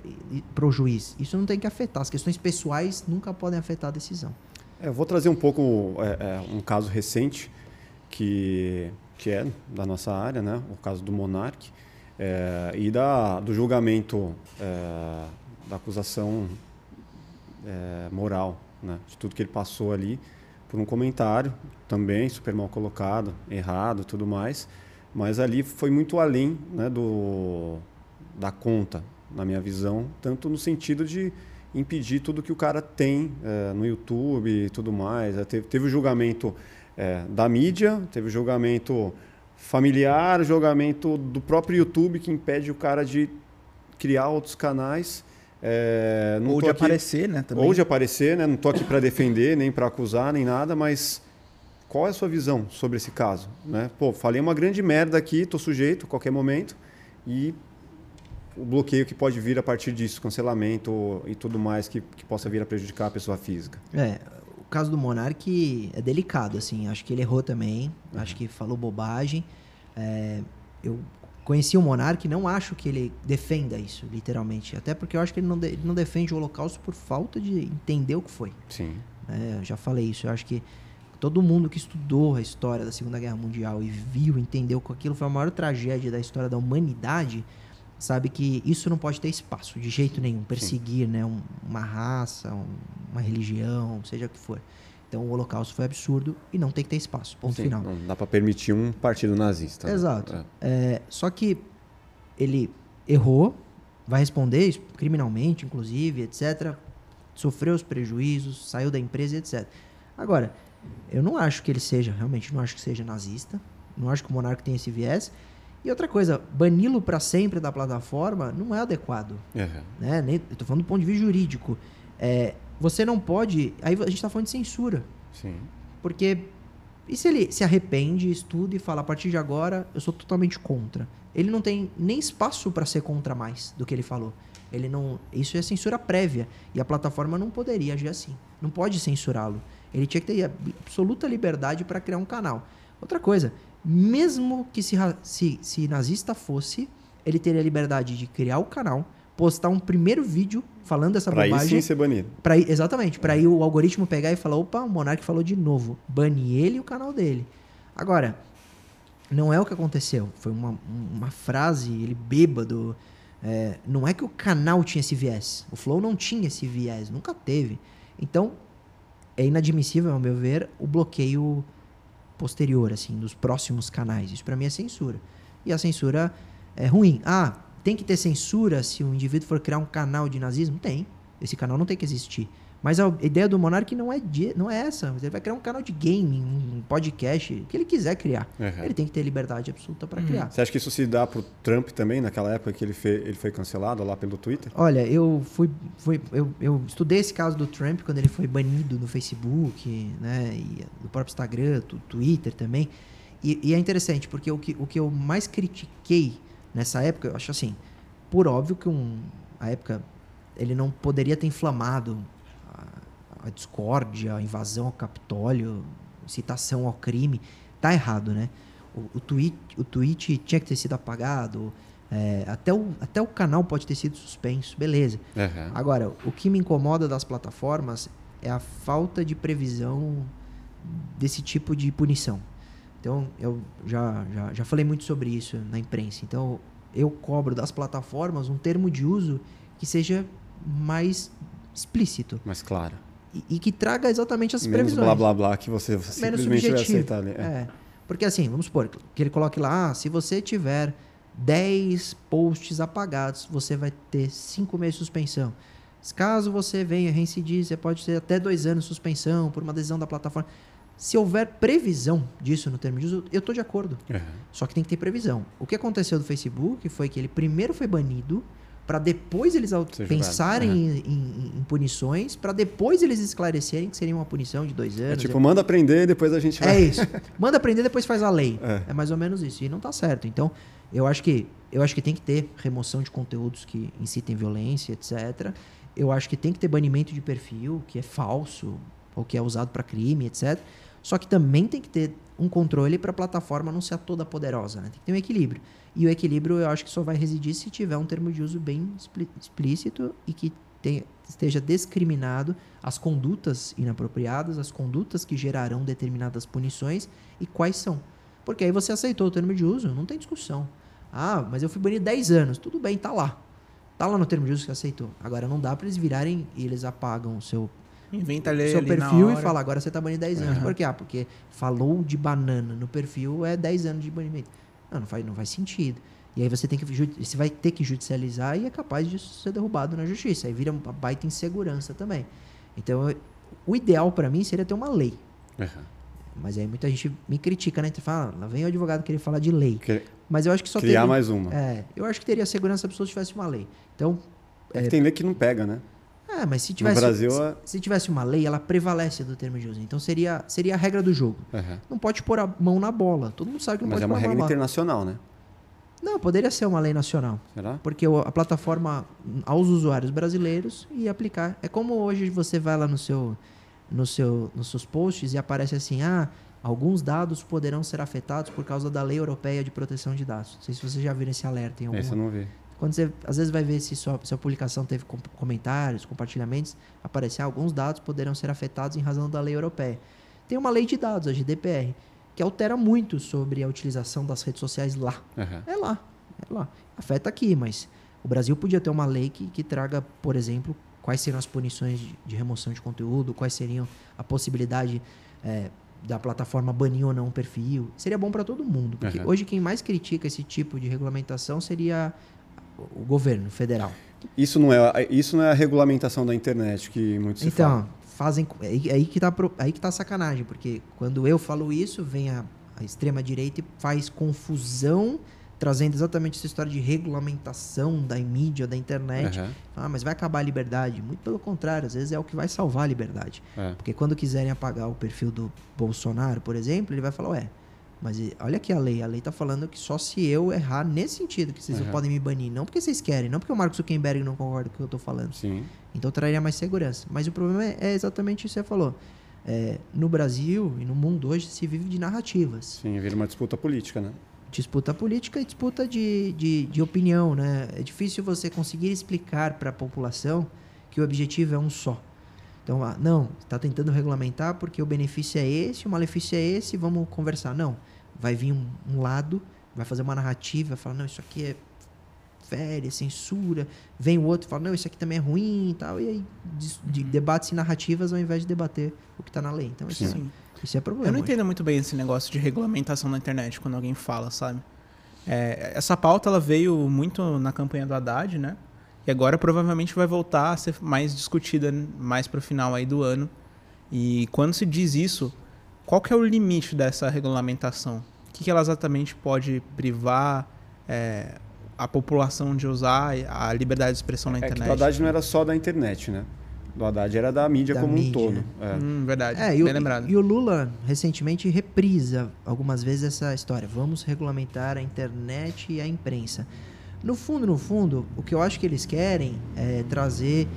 E- e- Pro juiz. Isso não tem que afetar. As questões pessoais nunca podem afetar a decisão. É, eu vou trazer um pouco é, é, um caso recente que, que é da nossa área, né? o caso do Monark, é, e da, do julgamento é, da acusação é, moral, né? de tudo que ele passou ali, por um comentário também super mal colocado, errado tudo mais, mas ali foi muito além né, do, da conta, na minha visão, tanto no sentido de impedir tudo que o cara tem eh, no YouTube e tudo mais. Eh, Teve, teve o julgamento eh, da mídia, teve o julgamento familiar, julgamento do próprio YouTube que impede o cara de criar outros canais. Não Ou de aqui- aparecer, né? Também. ou de aparecer, né? Não estou aqui para defender, nem para acusar, nem nada, mas qual é a sua visão sobre esse caso? Né? Pô, falei uma grande merda aqui, estou sujeito a qualquer momento e o bloqueio que pode vir a partir disso, cancelamento e tudo mais que, que possa vir a prejudicar a pessoa física. É, o caso do Monark é delicado, assim. Acho que ele errou também. Acho que falou bobagem. É, eu conheci o Monark, não acho que ele defenda isso, literalmente. Até porque eu acho que ele não, de- ele não defende o Holocausto por falta de entender o que foi. Sim. Eu já falei isso. Eu acho que todo mundo que estudou a história da Segunda Guerra Mundial e viu, entendeu que aquilo foi a maior tragédia da história da humanidade, sabe que isso não pode ter espaço de jeito nenhum. Perseguir né? um- uma raça, um- uma religião, seja o que for. Então o Holocausto foi absurdo e não tem que ter espaço. Ponto Sim, final. Não dá pra permitir um partido nazista. né? Exato. É. É, só que ele errou, vai responder isso, criminalmente, inclusive, etc. Sofreu os prejuízos, saiu da empresa, etc. Agora, eu não acho que ele seja, realmente não acho que seja nazista. Não acho que o Monarca tenha esse viés. E outra coisa, bani-lo para sempre da plataforma não é adequado. É. Né? Nem- Eu tô falando do ponto de vista jurídico. É, você não pode. Aí a gente tá falando de censura. Sim. Porque e se ele se arrepende, estuda e fala a partir de agora eu sou totalmente contra? Ele não tem nem espaço para ser contra mais do que ele falou. Ele não, isso é censura prévia e a plataforma não poderia agir assim. Não pode censurá-lo. Ele tinha que ter ab- absoluta liberdade para criar um canal. Outra coisa, mesmo que se, se, se nazista fosse, ele teria a liberdade de criar o canal, postar um primeiro vídeo falando essa Pra bobagem. sim ser banido. Pra exatamente, para aí o algoritmo pegar e falar, opa, o Monark falou de novo. Bane ele e o canal dele. Agora, não é o que aconteceu. Foi uma, uma frase, ele bêbado. É, não é que o canal tinha esse viés. O Flow não tinha esse viés, nunca teve. Então, é inadmissível, ao meu ver, o bloqueio posterior, assim, dos próximos canais. Isso pra mim é censura. E a censura é ruim. Ah, tem que ter censura se o indivíduo for criar um canal de nazismo? Tem. Esse canal não tem que existir. Mas a ideia do Monark não é, de- não é essa. Ele vai criar um canal de gaming, um podcast, o que ele quiser criar. Uhum. Ele tem que ter liberdade absoluta para criar. Você acha que isso se dá pro Trump também, naquela época que ele, fe- ele foi cancelado lá pelo Twitter? Olha, eu fui, fui eu, eu estudei esse caso do Trump quando ele foi banido do Facebook, né, e do próprio Instagram, do Twitter também. E, e é interessante porque o que, o que eu mais critiquei nessa época, eu acho assim, por óbvio que um, a época ele não poderia ter inflamado a, discórdia, a invasão ao Capitólio, citação ao crime, tá errado, né? O, o, tweet, o tweet tinha que ter sido apagado, é, até, o, até o canal pode ter sido suspenso, beleza. Uhum. Agora, o que me incomoda das plataformas é a falta de previsão desse tipo de punição. Então, eu já, já, já falei muito sobre isso na imprensa. Então, eu cobro das plataformas um termo de uso que seja mais explícito Mas claro. E, que traga exatamente as Menos previsões blá blá blá que você menos simplesmente vai aceitar ali. É. É. Porque assim, vamos supor que ele coloque lá, ah, se você tiver 10 posts apagados, você vai ter 5 meses de suspensão. Caso você venha reincidir, você pode ter até dois anos de suspensão por uma decisão da plataforma. Se houver previsão disso no termo de uso, eu estou de acordo. Uhum. Só que tem que ter previsão. O que aconteceu do Facebook foi que ele primeiro foi banido, para depois eles pensarem julgado. em, em- em punições, para depois eles esclarecerem que seria uma punição de dois anos. É tipo, manda aprender e depois a gente vai. É isso. Manda aprender, depois faz a lei. É. É. mais ou menos isso. E não tá certo. Então, eu acho que eu acho que tem que ter remoção de conteúdos que incitem violência, etc. Eu acho que tem que ter banimento de perfil que é falso ou que é usado para crime, etc. Só que também tem que ter um controle para a plataforma não ser toda poderosa, né? Tem que ter um equilíbrio. E o equilíbrio eu acho que só vai residir se tiver um termo de uso bem explícito e que tenha- esteja discriminado as condutas inapropriadas, as condutas que gerarão determinadas punições e quais são. Porque aí você aceitou o termo de uso, não tem discussão. Ah, mas eu fui banido 10 anos. Tudo bem, tá lá. Tá lá no termo de uso que aceitou. Agora não dá para eles virarem e eles apagam o seu Inventa ali, seu perfil e fala, agora você tá banido 10 anos. Uhum. Por quê? Ah, porque falou de banana no perfil é 10 anos de banimento. Não, não faz, não faz sentido. E aí você tem que você vai ter que judicializar e é capaz de ser derrubado na justiça. Aí vira uma baita insegurança também. Então, eu- o ideal para mim seria ter uma lei. Uhum. Mas aí muita gente me critica, né? Fala, ah, lá vem o advogado querer falar de lei. Cri- Mas eu acho que só Criar teria, mais uma. É, eu acho que teria segurança se a pessoa tivesse uma lei. Então, É que tem lei que não pega, né? É, mas se tivesse Brasil, se, é- se tivesse uma lei, ela prevalece do termo de uso. Então seria seria a regra do jogo. Uhum. Não pode pôr a mão na bola. Todo mundo sabe que não Mas pode é uma pôr a mão regra na bola. internacional, né? Não, poderia ser uma lei nacional. Será? Porque a plataforma aos usuários brasileiros ia aplicar. É como hoje você vai lá no seu, no seu, nos seus posts e aparece assim: ah, alguns dados poderão ser afetados por causa da Lei Europeia de Proteção de Dados. Não sei se vocês já viram esse alerta em alguma. Esse eu não vi. Quando você às vezes vai ver se sua, se a publicação teve com- comentários, compartilhamentos, aparece ah, alguns dados poderão ser afetados em razão da lei europeia. Tem uma lei de dados, a GDPR, que altera muito sobre a utilização das redes sociais lá. Uhum. É lá, é lá. Afeta aqui, mas o Brasil podia ter uma lei que, que traga, por exemplo, quais seriam as punições de, de remoção de conteúdo, quais seriam a possibilidade é, da plataforma banir ou não um perfil. Seria bom para todo mundo, porque Uhum. hoje quem mais critica esse tipo de regulamentação seria o governo federal. Isso não é, isso não é a regulamentação da internet que muito se Então, fala. fazem. É aí- é aí que, tá, pro- aí que tá a sacanagem, porque quando eu falo isso, vem a, a extrema-direita e faz confusão, trazendo exatamente essa história de regulamentação da mídia, da internet. Aham, Ah, mas vai acabar a liberdade? Muito pelo contrário, às vezes é o que vai salvar a liberdade. é. Porque quando quiserem apagar o perfil do Bolsonaro, por exemplo, ele vai falar, ué, mas olha aqui a lei. A lei tá falando que só se eu errar nesse sentido, que vocês Aham. podem me banir. Não porque vocês querem, não porque o Mark Zuckerberg não concorda com o que eu tô falando. Sim. Então traria mais segurança. Mas o problema é, é exatamente isso que você falou. É, no Brasil e no mundo hoje se vive de narrativas. Sim, vira uma disputa política, né? Disputa política e disputa de, de, de opinião, né? É difícil você conseguir explicar para a população que o objetivo é um só. Então, ah, não, está tentando regulamentar porque o benefício é esse, o malefício é esse, vamos conversar. Não, vai vir um, um lado, vai fazer uma narrativa, vai falar, não, isso aqui é férias, censura. Vem o outro e fala, não, isso aqui também é ruim e tal. E aí, dis- de, debates e narrativas ao invés de debater o que está na lei. Então, isso, Sim. isso é problema. Eu não hoje. entendo muito bem esse negócio de regulamentação na internet quando alguém fala, sabe? É, essa pauta ela veio muito na campanha do Haddad, né? E agora provavelmente vai voltar a ser mais discutida mais pro final aí do ano. E quando se diz isso, qual que é o limite dessa regulamentação? O que, que ela exatamente pode privar é, a população de usar a liberdade de expressão na É que internet? do Haddad não era só da internet, né? Do Haddad era da mídia Da como mídia. um todo. É. Hum, verdade, É, bem e o, lembrado. e o Lula recentemente reprisa algumas vezes essa história. Vamos regulamentar a internet e a imprensa. No fundo, no fundo, o que eu acho que eles querem é trazer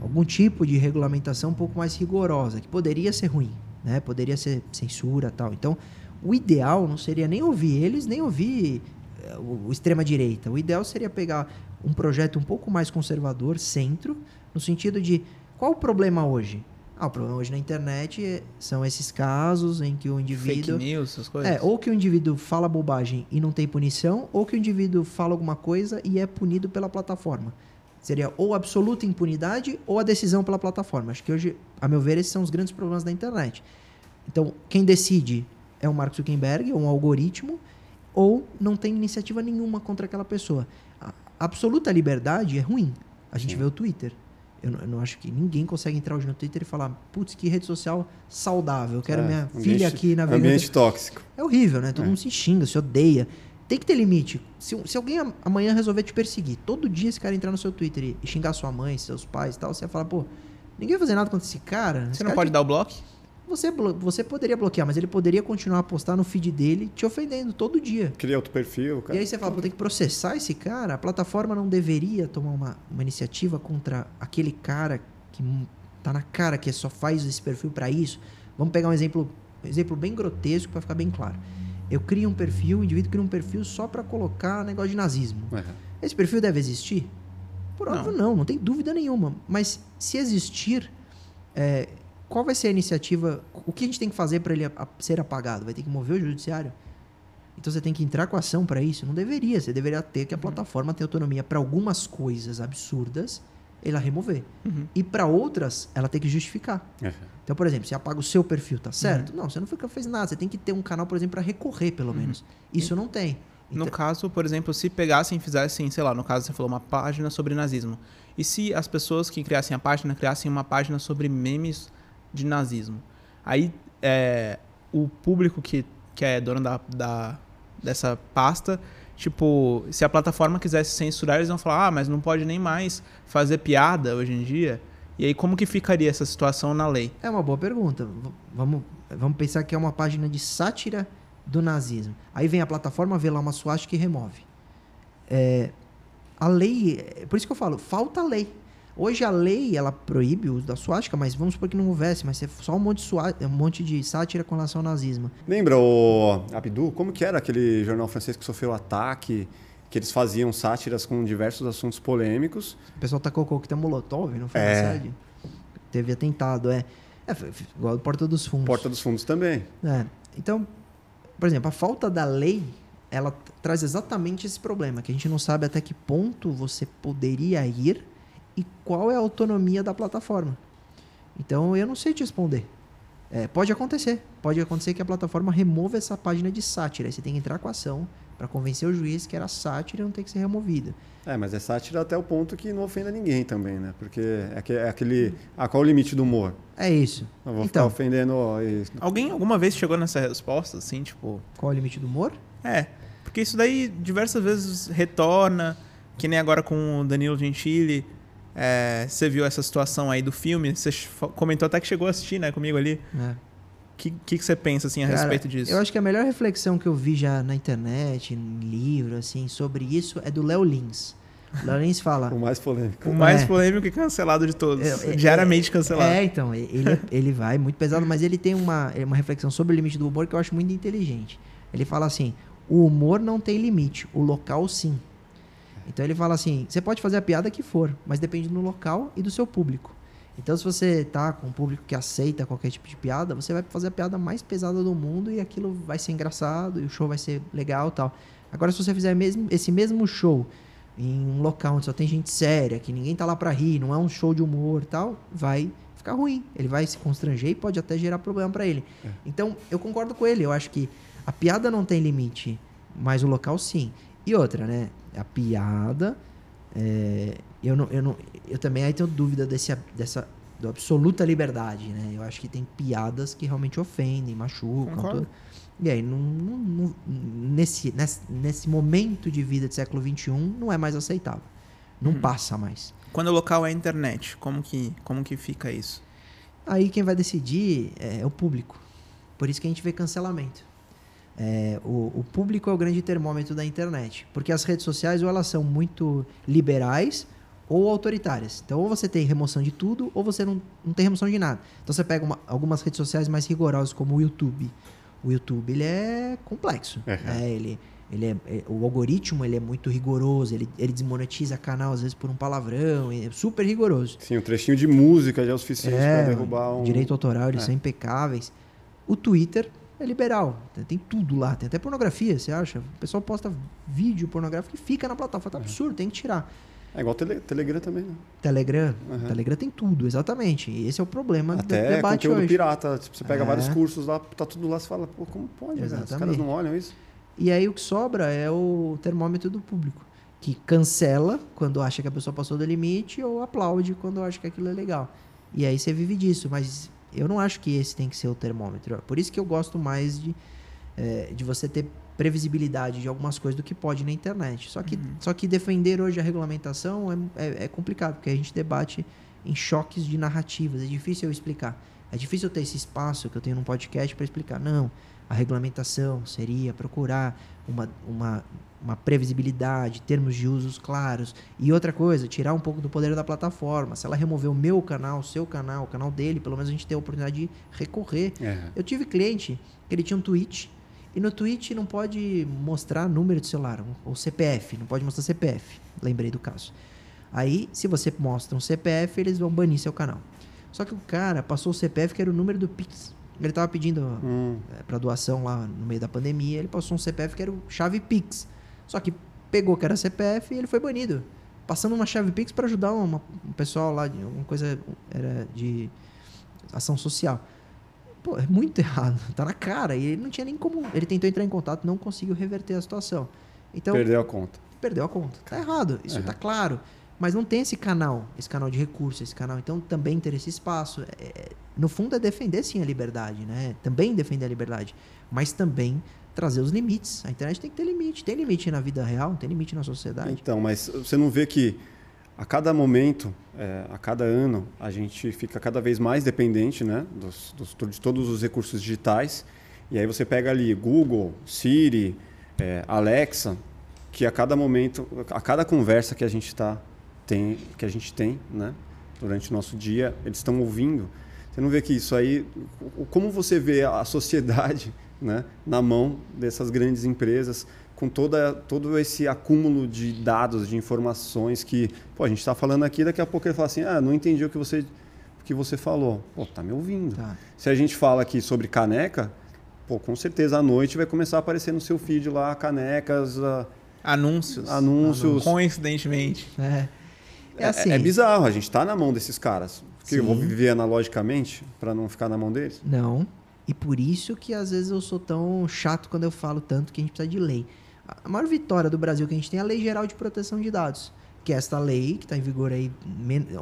algum tipo de regulamentação um pouco mais rigorosa, que poderia ser ruim, né? Poderia ser censura tal. Então, o ideal não seria nem ouvir eles, nem ouvir eh, o, o extrema-direita. O ideal seria pegar um projeto um pouco mais conservador, centro, no sentido de qual o problema hoje? Ah, o problema hoje na internet é- são esses casos em que o Fake indivíduo. news, essas coisas. É, ou que o indivíduo fala bobagem e não tem punição, ou que o indivíduo fala alguma coisa e é punido pela plataforma. Seria ou absoluta impunidade ou a decisão pela plataforma. Acho que hoje, a meu ver, esses são os grandes problemas da internet. Então, quem decide é o Mark Zuckerberg, ou um algoritmo, ou não tem iniciativa nenhuma contra aquela pessoa. A absoluta liberdade é ruim. A gente Sim. vê o Twitter. Eu não, eu não acho que ninguém consegue entrar hoje no Twitter e falar, putz, que rede social saudável. Eu quero É, minha ambiente- filha aqui na Ambiente tóxico. é horrível, né? Todo É. mundo se xinga, se odeia. Tem que ter limite. Se, se alguém am- amanhã resolver te perseguir, todo dia esse cara entrar no seu Twitter e, xingar sua mãe, seus pais e tal, você vai falar, pô, ninguém vai fazer nada contra esse cara. Esse Você não cara pode te- dar o bloco? Você, você poderia bloquear, mas ele poderia continuar a postar no feed dele te ofendendo todo dia. Cria outro perfil, E cara. aí você fala, pô, tem que processar esse cara. A plataforma não deveria tomar uma, uma iniciativa contra aquele cara que tá na cara que só faz esse perfil para isso. Vamos pegar um exemplo, um exemplo bem grotesco para ficar bem claro. Eu crio um perfil, o indivíduo cria um perfil só para colocar negócio de nazismo. É. Esse perfil deve existir? Por Não. óbvio, não, não tem dúvida nenhuma. Mas se existir, é, qual vai ser a iniciativa? O que a gente tem que fazer para ele a- a- ser apagado? Vai ter que mover o judiciário? Então você tem que entrar com ação para isso? Não deveria. Você deveria ter que a plataforma ter autonomia para algumas coisas absurdas, ela remover. Uhum. E para outras, ela tem que justificar. É. Então, por exemplo, você apaga o seu perfil, tá certo? Não, você não fica- fez nada. Você tem que ter um canal, por exemplo, para recorrer, pelo menos. Isso não tem. No Então- caso, por exemplo, se pegassem e fizessem, sei lá, no caso você falou uma página sobre nazismo. E se as pessoas que criassem a página criassem uma página sobre memes de nazismo? Aí é, o público que, que é dono da, da- dessa pasta, tipo, se a plataforma quisesse censurar, eles vão falar, ah, mas não pode nem mais fazer piada hoje em dia. E aí como que ficaria essa situação na lei? É uma boa pergunta. V- vamos, vamos pensar que é uma página de sátira do nazismo. Aí vem a plataforma, vê lá uma swastika e remove. É, a lei, é por isso que eu falo, falta lei. Hoje a lei, ela proíbe o uso da swastika, mas vamos supor que não houvesse, mas é só um monte de, swá- um monte de sátira com relação ao nazismo. Lembra o Abdu? Como que era aquele jornal francês que sofreu ataque? Que eles faziam sátiras com diversos assuntos polêmicos. O pessoal tacou coquetel molotov, não foi É. sede? Teve atentado, é. É, igual a Porta dos Fundos. Porta dos Fundos também. É. Então, por exemplo, a falta da lei, ela traz exatamente esse problema, que a gente não sabe até que ponto você poderia ir e qual é a autonomia da plataforma. Então eu não sei te responder. É, pode acontecer. Pode acontecer que a plataforma remova essa página de sátira. Aí você tem que entrar com a ação para convencer o juiz que era sátira e não tem que ser removida. É, mas é sátira até o ponto que não ofenda ninguém também, né? Porque é, é aquele. Ah, qual é o limite do humor? É isso. Eu vou então, ficar ofendendo. Alguém alguma vez chegou nessa resposta, assim, tipo. Qual é o limite do humor? É. Porque isso daí diversas vezes retorna, que nem agora com o Danilo Gentili. É, você viu essa situação aí do filme, você comentou até que chegou a assistir, né, comigo ali. É. O que, que, que, você pensa assim a Cara, respeito disso? Eu acho que a melhor reflexão que eu vi já na internet, em livro, assim, sobre isso é do Léo Lins. O Léo Lins fala. o mais polêmico. O mais É. polêmico e cancelado de todos. É, é, diariamente cancelado. É, então, ele, ele vai muito pesado, mas ele tem uma, uma reflexão sobre o limite do humor que eu acho muito inteligente. Ele fala assim: o humor não tem limite, o local sim. Então ele fala assim: você pode fazer a piada que for, mas depende do local e do seu público. Então, se você tá com um público que aceita qualquer tipo de piada, você vai fazer a piada mais pesada do mundo e aquilo vai ser engraçado e o show vai ser legal e tal. Agora, se você fizer mesmo, esse mesmo show em um local onde só tem gente séria, que ninguém tá lá pra rir, não é um show de humor e tal, vai ficar ruim. Ele vai se constranger e pode até gerar problema pra ele. Então, eu concordo com ele. Eu acho que a piada não tem limite, mas o local sim. E outra, né? A piada. é, eu, não, eu, não, eu também aí tenho dúvida desse, dessa do absoluta liberdade, né? Eu acho que tem piadas que realmente ofendem, machucam. E aí, não, não- nesse, nesse, nesse momento de vida do século XXI, não é mais aceitável. Não passa mais. Quando o local é a internet, como que, como que fica isso? Aí quem vai decidir é o público. Por isso que a gente vê cancelamento. É, o, o público é o grande termômetro da internet. Porque as redes sociais ou elas são muito liberais ou autoritárias. Então, ou você tem remoção de tudo, ou você não, não tem remoção de nada. Então, você pega uma- algumas redes sociais mais rigorosas, como o YouTube. O YouTube, ele é complexo. Uhum. né? Ele, ele é, é- o algoritmo, ele é muito rigoroso. Ele, ele desmonetiza canal, às vezes, por um palavrão. É super rigoroso. Sim, um trechinho de música já é o suficiente É, para derrubar um. Direito autoral, eles É. são impecáveis. O Twitter é liberal. Tem, tudo lá. Tem até pornografia, você acha? O pessoal posta vídeo pornográfico e fica na plataforma. Tá absurdo, tem que tirar. É igual tele, Telegram também, né? Telegram. Uhum. Telegram tem tudo, exatamente. E esse é o problema do Até debate conteúdo hoje. pirata. Tipo, você pega É. vários cursos lá, tá tudo lá, você fala, pô, como pode? Cara? Os caras Exatamente. não olham isso? E aí o que sobra é o termômetro do público. Que cancela quando acha que a pessoa passou do limite ou aplaude quando acha que aquilo é legal. E aí você vive disso, mas eu não acho que esse tem que ser o termômetro. Por isso que eu gosto mais de, eh, de você ter previsibilidade de algumas coisas do que pode na internet. Só que, só que defender hoje a regulamentação é, é, é complicado, porque a gente debate em choques de narrativas. É difícil eu explicar. É difícil eu ter esse espaço que eu tenho num podcast para explicar. Não, a regulamentação seria procurar uma, uma, uma previsibilidade, termos de usos claros. E outra coisa, tirar um pouco do poder da plataforma. Se ela remover o meu canal, o seu canal, o canal dele, pelo menos a gente tem a oportunidade de recorrer. É. Eu tive cliente que ele tinha um tweet e no tweet não pode mostrar número de celular, ou CPF, não pode mostrar CPF. Lembrei do caso. Aí, se você mostra um CPF, eles vão banir seu canal. Só que o cara passou o CPF que era o número do Pix. Ele tava pedindo Hum, para doação lá no meio da pandemia, ele passou um CPF que era o chave Pix. Só que pegou que era CPF e ele foi banido. Passando uma chave Pix para ajudar uma- um pessoal lá de alguma coisa era de ação social. Pô, é muito errado, tá na cara. E ele não tinha nem como. Ele tentou entrar em contato, não conseguiu reverter a situação. Então, perdeu a conta. perdeu a conta. Tá errado, isso Uhum. tá claro. Mas não tem esse canal, esse canal de recurso, esse canal. Então também ter esse espaço. É- é- no fundo é defender sim a liberdade, né? Também defender a liberdade. Mas também trazer os limites. A internet tem que ter limite. Tem limite na vida real, tem limite na sociedade. Então, mas você não vê que a cada momento, é, a cada ano, a gente fica cada vez mais dependente né, dos, dos- de todos os recursos digitais. E aí você pega ali Google, Siri, é, Alexa, que a cada momento, a cada conversa que a gente tá, tem, que a gente tem, né, durante o nosso dia, eles estão ouvindo. Você não vê que isso aí, como você vê a sociedade, né, na mão dessas grandes empresas, com toda, todo esse acúmulo de dados, de informações que, pô, a gente está falando aqui, daqui a pouco ele fala assim, ah, não entendi o que você, o que você falou. Pô, tá me ouvindo. Tá. Se a gente fala aqui sobre caneca, pô, com certeza à noite vai começar a aparecer no seu feed lá canecas, ah, Anúncios. anúncios. Coincidentemente. É. É assim. É, bizarro, a gente está na mão desses caras. Que eu vou Sim. viver analogicamente para não ficar na mão deles? Não. E por isso que às vezes eu sou tão chato quando eu falo tanto que a gente precisa de lei. A maior vitória do Brasil que a gente tem é a Lei Geral de Proteção de Dados, que é esta lei que está em vigor aí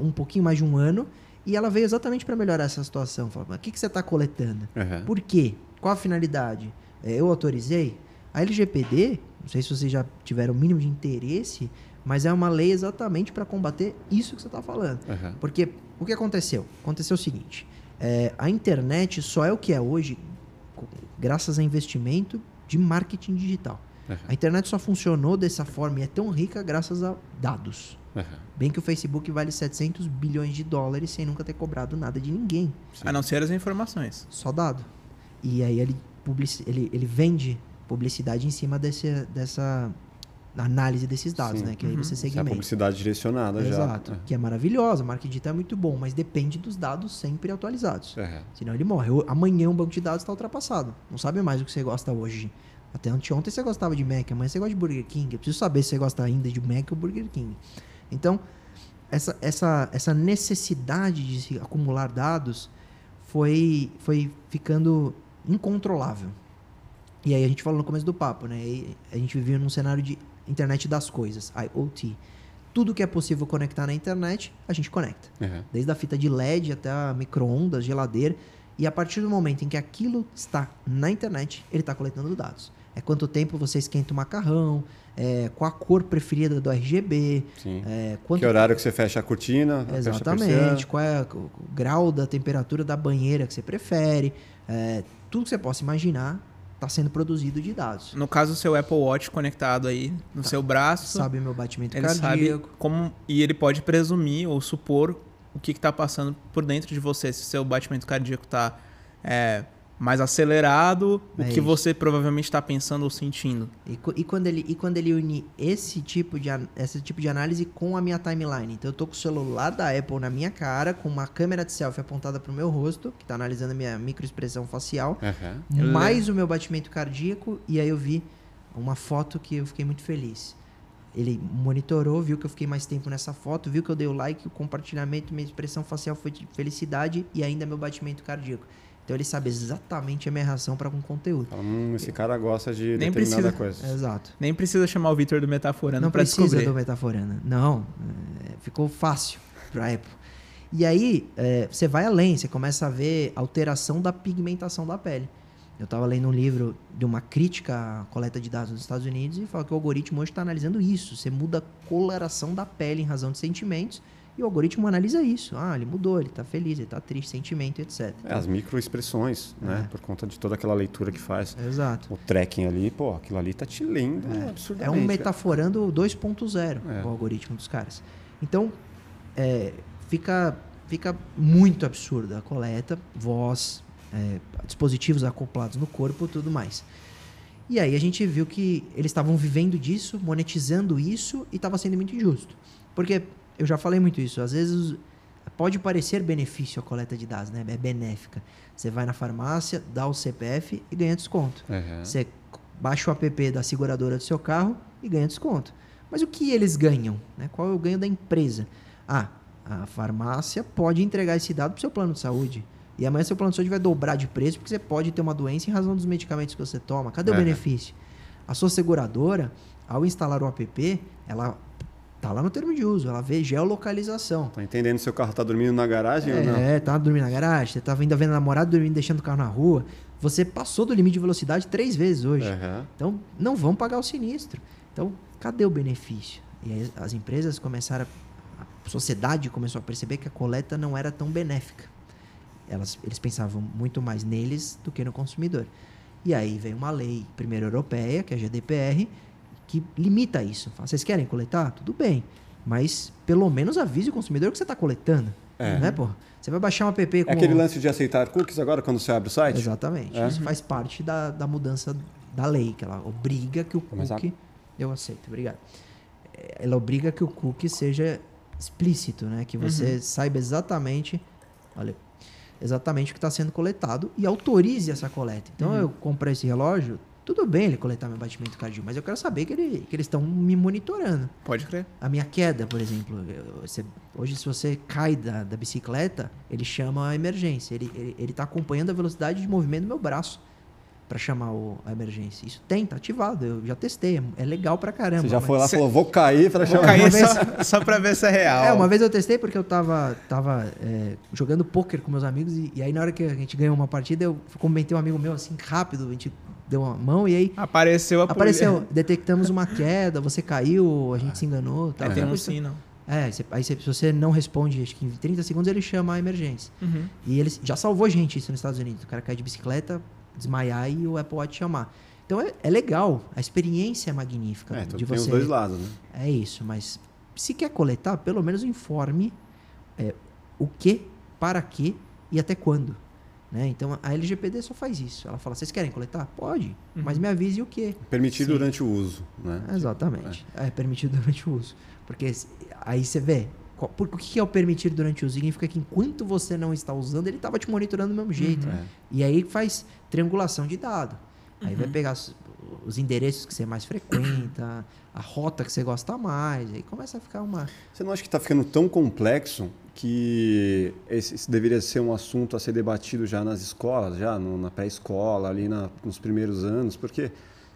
um pouquinho mais de um ano, e ela veio exatamente para melhorar essa situação. Fala, o que, que você está coletando? Uhum. Por quê? Qual a finalidade? É, eu autorizei? A LGPD, não sei se vocês já tiveram o mínimo de interesse, mas é uma lei exatamente para combater isso que você está falando. Uhum. Porque o que aconteceu? Aconteceu o seguinte: é, a internet só é o que é hoje graças a investimento de marketing digital. Uhum. A internet só funcionou dessa forma e é tão rica graças a dados. Uhum. Bem que o Facebook vale 700 bilhões de dólares sem nunca ter cobrado nada de ninguém. A não ser as informações. Só dado. E aí ele, publici- ele, ele vende publicidade em cima desse, dessa análise desses dados, Sim. né? Que aí Uhum. você Isso é a segmenta. publicidade direcionada Exato. já. Que é maravilhosa. Marketing digital é muito bom, mas depende dos dados sempre atualizados. Uhum. Senão ele morre. Amanhã um banco de dados está ultrapassado. Não sabe mais o que você gosta hoje. Até anteontem você gostava de Mac, amanhã você gosta de Burger King. Eu preciso saber se você gosta ainda de Mac ou Burger King. Então, essa, essa, essa necessidade de se acumular dados foi, foi ficando incontrolável. E aí a gente falou no começo do papo, né? E a gente vivia num cenário de internet das coisas, IoT. Tudo que é possível conectar na internet, a gente conecta Uhum. desde a fita de LED até a micro-ondas, geladeira. E a partir do momento em que aquilo está na internet, ele está coletando dados. É quanto tempo você esquenta o macarrão, é, qual a cor preferida do RGB, é, Que horário que você fecha a cortina? fecha a. Exatamente. Qual é o o grau da temperatura da banheira que você prefere. É, tudo que você possa imaginar está sendo produzido de dados. No caso, o seu Apple Watch conectado aí no seu braço, Sabe meu batimento ele sabe cardíaco. como. E ele pode presumir ou supor o que está passando por dentro de você. Se seu batimento cardíaco está mais acelerado, É o que isso. você provavelmente está pensando ou sentindo. E, e quando ele, e quando ele une esse tipo, de, esse tipo de análise com a minha timeline? Então eu tô com o celular da Apple na minha cara, com uma câmera de selfie apontada pro meu rosto, que tá analisando a minha microexpressão facial, Uhum. Mais o meu batimento cardíaco, e aí eu vi uma foto que eu fiquei muito feliz. Ele monitorou, viu que eu fiquei mais tempo nessa foto, viu que eu dei o like, o compartilhamento, minha expressão facial foi de felicidade e ainda meu batimento cardíaco. Então ele sabe exatamente a minha reação para com conteúdo. Fala, hum, esse cara gosta de Nem determinada precisa. coisa. Exato. Nem precisa chamar o Vitor do Metaforando Não para precisa descobrir. do Metaforana. Não, ficou fácil para Apple. E aí, é, você vai além, você começa a ver alteração da pigmentação da pele. Eu estava lendo um livro de uma crítica à coleta de dados dos Estados Unidos e fala que o algoritmo hoje está analisando isso. Você muda a coloração da pele em razão de sentimentos e o algoritmo analisa isso. Ah, ele mudou, ele está feliz, ele está triste, sentimento, etc. É, as microexpressões, né? Por conta de toda aquela leitura que faz. Exato. O tracking ali, pô, aquilo ali tá te lendo É absurdamente. um cara. metaforando 2.0 É. o algoritmo dos caras. Então, é, fica, fica muito absurda a coleta, voz, é, dispositivos acoplados no corpo tudo mais. E aí a gente viu que eles estavam vivendo disso, monetizando isso e estava sendo muito injusto. Porque eu já falei muito isso, às vezes pode parecer benefício a coleta de dados, né? É benéfica. Você vai na farmácia, dá o CPF e ganha desconto. Uhum. Você baixa o app da seguradora do seu carro e ganha desconto. Mas o que eles ganham? Né? Qual é o ganho da empresa? Ah, a farmácia pode entregar esse dado para o seu plano de saúde. E amanhã seu plano de saúde vai dobrar de preço porque você pode ter uma doença em razão dos medicamentos que você toma. Cadê o Uhum. benefício? A sua seguradora, ao instalar o app, ela tá lá no termo de uso, ela vê geolocalização. Tá entendendo se o carro tá dormindo na garagem ou não? É, tá dormindo na garagem, você tava ainda vendo a namorada dormindo, deixando o carro na rua. Você passou do limite de velocidade três vezes hoje. Uhum. Então, não vão pagar o sinistro. Então, cadê o benefício? E aí as empresas começaram, a, a sociedade começou a perceber que a coleta não era tão benéfica. Elas, eles pensavam muito mais neles do que no consumidor. E aí veio uma lei, primeiro europeia, que é a GDPR, que limita isso. Fala, vocês querem coletar? Tudo bem. Mas pelo menos avise o consumidor que você está coletando. É. Né, porra? Você vai baixar um app com... É aquele lance de aceitar cookies agora quando você abre o site? Exatamente. É. Isso faz parte da, da mudança da lei, que ela obriga que o cookie. Eu aceito, obrigado. É, Ela obriga que o cookie seja explícito, né? Que você saiba exatamente. Olha, exatamente o que está sendo coletado e autorize essa coleta. Então eu comprei esse relógio, Tudo bem ele coletar meu batimento cardíaco, mas eu quero saber que, ele, que eles estão me monitorando. Pode crer. A minha queda, por exemplo. eu- você- hoje, se você cai da, da bicicleta, ele chama a emergência. Ele, ele, ele tá acompanhando a velocidade de movimento do meu braço para chamar o- a emergência. Isso tem, tá ativado. Eu já testei. é- É legal pra caramba. Você já foi lá e falou, vou cair para Vou chamar. cair Uma vez- só, só pra ver se é real. É, uma vez eu testei porque eu tava, tava é, jogando pôquer com meus amigos e, e aí na hora que a gente ganhou uma partida, eu comentei um amigo meu assim, rápido, a gente deu uma mão e aí Apareceu a apareceu, detectamos uma queda, você caiu, a gente se enganou. Tal. Aí tem um Depois- sino. É, aí você- aí você- se você não responde, acho que em 30 segundos ele chama a emergência. Uhum. E ele já salvou gente isso nos Estados Unidos. O cara cai de bicicleta, desmaiar e o Apple Watch chamar. Então é, é legal, a experiência é magnífica É, de tem você. os dois lados, né? É isso, mas se quer coletar, pelo menos informe é, o que, para que e até quando. Né? Então a LGPD só faz isso. Ela fala: vocês querem coletar? Pode, mas me avise o que. Permitir Sim. durante o uso, né? Exatamente. É. permitido durante o uso. Porque aí você vê. qual- por- o que é o permitir durante o uso? Significa que enquanto você não está usando, ele estava te monitorando do mesmo jeito. É. E aí faz triangulação de dado. Aí vai pegar os, os endereços que você mais frequenta, a rota que você gosta mais. Aí começa a ficar uma. Você não acha que está ficando tão complexo que esse, esse deveria ser um assunto a ser debatido já nas escolas, já no- na pré-escola, ali na- nos primeiros anos? Porque,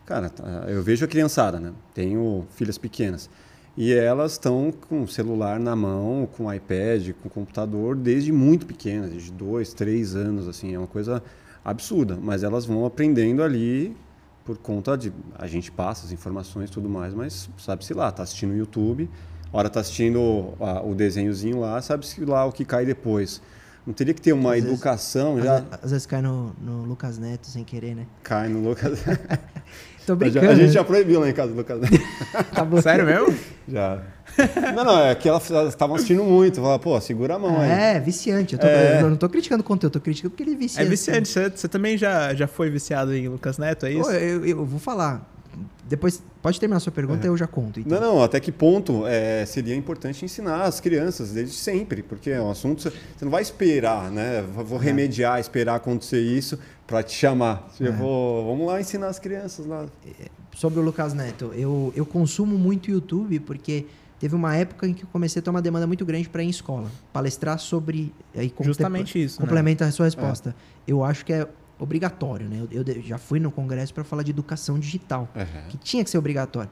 cara, tá- eu vejo a criançada, né? Tenho filhas pequenas. E elas estão com celular na mão, com iPad, com computador, desde muito pequenas, desde dois, três anos, assim, é uma coisa absurda. Mas elas vão aprendendo ali por conta de a gente passa as informações e tudo mais, mas sabe-se lá, tá assistindo o YouTube, hora tá assistindo a- o desenhozinho lá, sabe-se lá o que cai depois. Não teria que ter uma Às vezes- educação, Às, já ve- às vezes cai no, no Lucas Neto sem querer, né? cai no Lucas. Tô a brincando. gente né? já proibiu lá em casa do Lucas. Tá bloqueado. Sério mesmo? já. Não, não, é que elas estavam assistindo muito. Falaram, pô, segura a mão aí. É, viciante. Eu, tô- É. eu não tô criticando o conteúdo, eu tô criticando porque ele é viciante. É viciante. Você, você também já, já foi viciado em Lucas Neto, é isso? Pô, eu, eu vou falar. Depois, pode terminar a sua pergunta e eu já conto. Então. Não, não, até que ponto é, seria importante ensinar as crianças desde sempre, porque é um assunto você não vai esperar, né? Vou vou remediar, esperar acontecer isso para te chamar. Eu vou, vamos lá ensinar as crianças lá. Sobre o Lucas Neto, eu, eu consumo muito YouTube porque teve uma época em que eu comecei a ter uma demanda muito grande para ir em escola, palestrar sobre. Aí, Justamente isso, né? Complementa a sua resposta. Eu acho que é obrigatório, né? Eu, eu já fui no congresso para falar de educação digital, que tinha que ser obrigatório.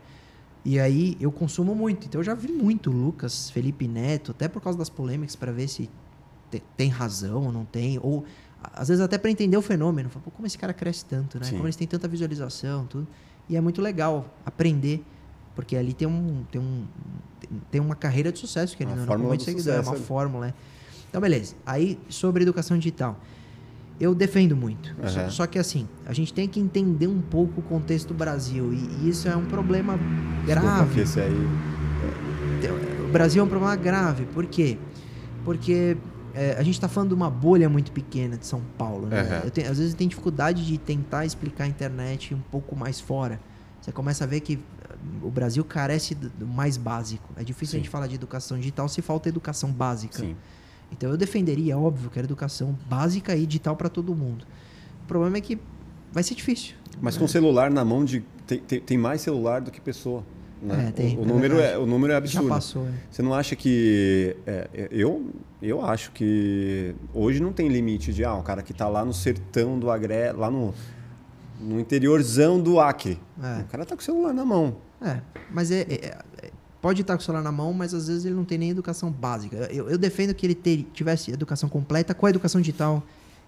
E aí eu consumo muito. Então eu já vi muito o Lucas, Felipe Neto, até por causa das polêmicas, para ver se te- tem razão ou não tem. Ou às vezes até para entender o fenômeno. Pô, como esse cara cresce tanto, né? Sim. Como eles têm tanta visualização, tudo. E é muito legal aprender. Porque ali tem um. Tem, um, tem uma carreira de sucesso, que Uma não, seguidor, é uma ali. fórmula. é. Então, beleza. Aí, sobre educação digital. Eu defendo muito. Só, Aham. só que assim, a gente tem que entender um pouco o contexto do Brasil. E, e isso é um problema Desculpa, grave. esse aí. O Brasil é um problema grave. Por quê? Porque é, a gente está falando de uma bolha muito pequena de São Paulo. Né? Aham. Eu tenho- às vezes tem dificuldade de tentar explicar a internet um pouco mais fora. Você começa a ver que eh, o Brasil carece do, do mais básico. É difícil Sim. a gente falar de educação digital se falta educação básica. Sim. Então eu defenderia, óbvio, que era educação básica e digital para todo mundo. O problema é que vai ser difícil. Mas com celular na mão de. Tem, tem, tem mais celular do que pessoa. Né? É, tem, o, o é número verdade. é, o número é Já absurdo. passou. é. Você não acha que. é, eu, eu acho que hoje não tem limite de. Ah, o cara que está lá no sertão do Agré, lá no, no interiorzão do Acre. É. O cara tá com o celular na mão. É, mas é, é- é- pode estar com o celular na mão, mas às vezes ele não tem nem educação básica. Eu, eu defendo que ele ter- tivesse educação completa com a educação digital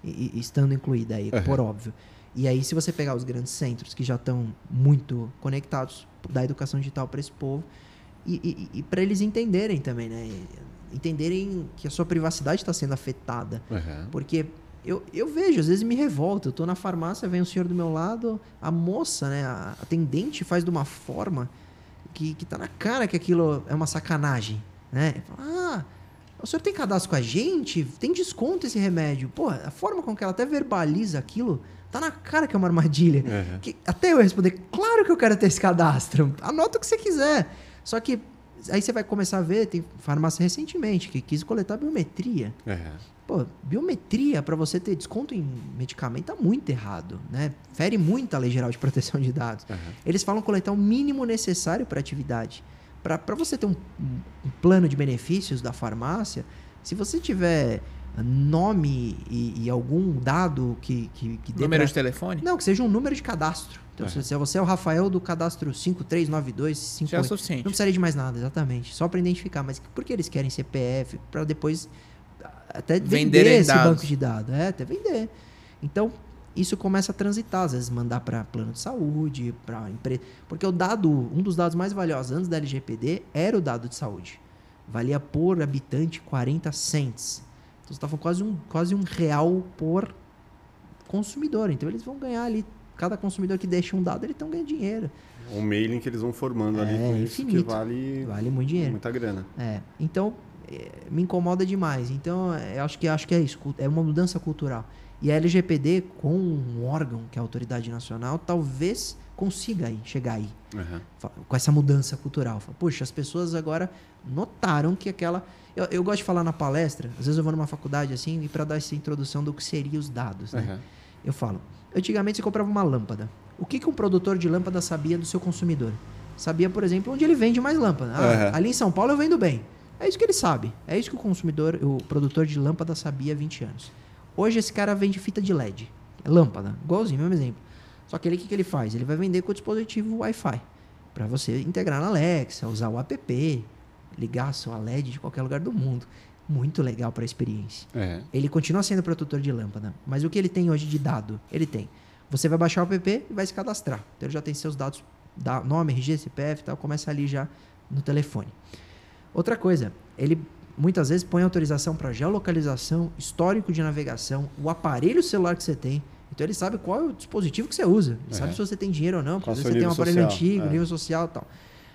e- e- estando incluída aí, Uhum. por óbvio. E aí, se você pegar os grandes centros que já estão muito conectados, dar educação digital para esse povo e, e, para eles entenderem também, né? Entenderem que a sua privacidade está sendo afetada. Porque eu, eu vejo, às vezes me revolta. Eu tô na farmácia, vem um senhor do meu lado, a moça, né, a atendente faz de uma forma que, que tá na cara que aquilo é uma sacanagem, né? Fala, Ah, o senhor tem cadastro com a gente? Tem desconto esse remédio. Pô, a forma com que ela até verbaliza aquilo, tá na cara que é uma armadilha. Uhum. Que, até eu responder, claro que eu quero ter esse cadastro. Anota o que você quiser. Só que Aí você vai começar a ver, tem farmácia recentemente que quis coletar biometria. É. Pô, biometria para você ter desconto em medicamento tá muito errado, né? Fere muito a Lei Geral de Proteção de Dados. Uhum. Eles falam coletar o mínimo necessário para atividade. Para você ter um, um, plano de benefícios da farmácia, se você tiver nome e, e algum dado que, que, que Número pra... de telefone? Não, que seja um número de cadastro. Então, uhum. se você é o Rafael do cadastro 539258, Já é o suficiente. Não precisaria de mais nada, exatamente. Só para identificar. Mas por que eles querem CPF? Para depois até vender esse dados. banco de dados. É, até vender. Então, isso começa a transitar, às vezes mandar para plano de saúde, para empresa. Porque o dado, um dos dados mais valiosos antes da LGPD era o dado de saúde. Valia por habitante 40 cents. Então você está falando quase um, quase um real por consumidor. Então eles vão ganhar ali, cada consumidor que deixa um dado, eles estão ganhando dinheiro. Um mailing que eles vão formando é, ali com infinito. isso que vale, vale muito dinheiro. Muita grana. É. Então, me incomoda demais. Então, é, eu acho que acho que é isso, é uma mudança cultural. E a LGPD, com um órgão que é a autoridade nacional, talvez consiga aí, chegar aí uhum. com essa mudança cultural. Puxa, as pessoas agora notaram que aquela. Eu, eu, gosto de falar na palestra, às vezes eu vou numa faculdade assim, e para dar essa introdução do que seriam os dados. Né? Uhum. Eu falo, antigamente você comprava uma lâmpada. O que, que um produtor de lâmpada sabia do seu consumidor? Sabia, por exemplo, onde ele vende mais lâmpada. Ah, uhum. ali em São Paulo eu vendo bem. É isso que ele sabe. É isso que o consumidor, o produtor de lâmpada sabia há 20 anos. Hoje esse cara vende fita de LED. Lâmpada, igualzinho, mesmo exemplo. Só que ele, o que, que ele faz? Ele vai vender com o dispositivo Wi-Fi. Para você integrar na Alexa, usar o app, ligar a sua LED de qualquer lugar do mundo. Muito legal para a experiência. É. Ele continua sendo produtor de lâmpada. Mas o que ele tem hoje de dado? Ele tem. Você vai baixar o app e vai se cadastrar. Então ele já tem seus dados, nome, RG, CPF e tal, começa ali já no telefone. Outra coisa, ele muitas vezes põe autorização para geolocalização, histórico de navegação, o aparelho celular que você tem. Então ele sabe qual é o dispositivo que você usa. Ele é. sabe se você tem dinheiro ou não, porque você tem um aparelho social. antigo, é. nível social e tal.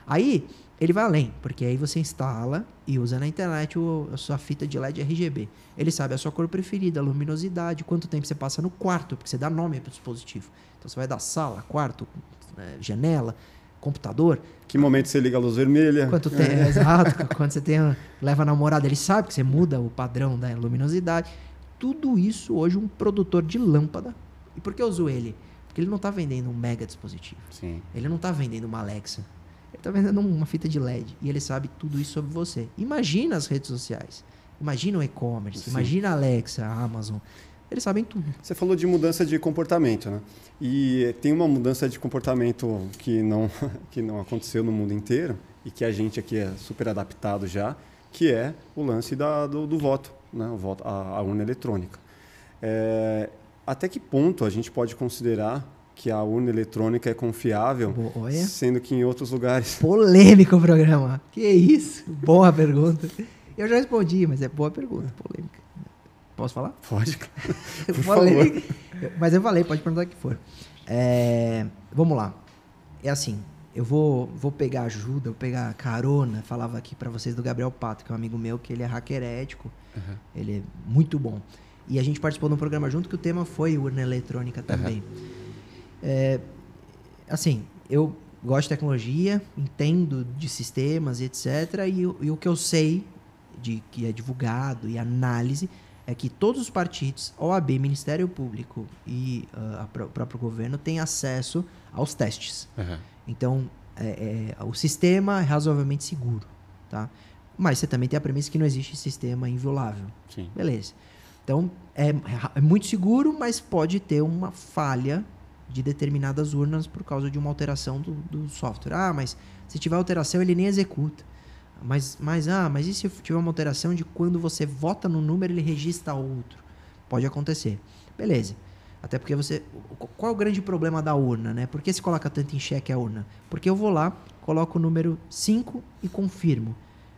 Aí ele vai além, porque aí você instala e usa na internet o, a sua fita de LED RGB. Ele sabe a sua cor preferida, a luminosidade, quanto tempo você passa no quarto, porque você dá nome para o dispositivo. Então você vai dar sala, quarto, né, janela, computador. Que momento você liga a luz vermelha? Quanto tem, é. exato. Quando você tem, leva a namorada, ele sabe que você muda o padrão da luminosidade. Tudo isso hoje um produtor de lâmpada. E por que eu uso ele? Porque ele não está vendendo um mega dispositivo. Sim. Ele não está vendendo uma Alexa. Ele está vendendo uma fita de LED. E ele sabe tudo isso sobre você. Imagina as redes sociais. Imagina o e-commerce. Imagina a Alexa, a Amazon. Eles sabem tudo. Você falou de mudança de comportamento, né? E tem uma mudança de comportamento que não, que não aconteceu no mundo inteiro e que a gente aqui é super adaptado já, que é o lance da, do, do voto, né? o voto a, a urna eletrônica. É, até que ponto a gente pode considerar que a urna eletrônica é confiável, Boa. sendo que em outros lugares... Polêmico o programa. Que isso? Boa pergunta. Eu já respondi, mas é boa pergunta, polêmica. Posso falar? Pode. Por falei, favor. Mas eu falei, pode perguntar o que for. É, vamos lá. É assim, eu vou, vou pegar ajuda, vou pegar carona. Falava aqui para vocês do Gabriel Pato, que é um amigo meu, que ele é hacker ético. Uhum. Ele é muito bom. E a gente participou de um programa junto que o tema foi urna eletrônica também. Uhum. É, assim, eu gosto de tecnologia, entendo de sistemas e etc. E, e o que eu sei de que é divulgado e análise é que todos os partidos, OAB, Ministério Público e uh, o próprio governo têm acesso aos testes. Uhum. Então, é, é, o sistema é razoavelmente seguro, tá? Mas você também tem a premissa que não existe sistema inviolável. Sim. Beleza. Então, é, é muito seguro, mas pode ter uma falha de determinadas urnas por causa de uma alteração do, do software. Ah, mas se tiver alteração, ele nem executa. Mas, mas, ah, mas e se tiver uma alteração de quando você vota no número, ele registra outro? Pode acontecer. Beleza. Até porque você. Qual é o grande problema da urna, né? Por que se coloca tanto em xeque a urna? Porque eu vou lá, coloco o número 5 e confirmo.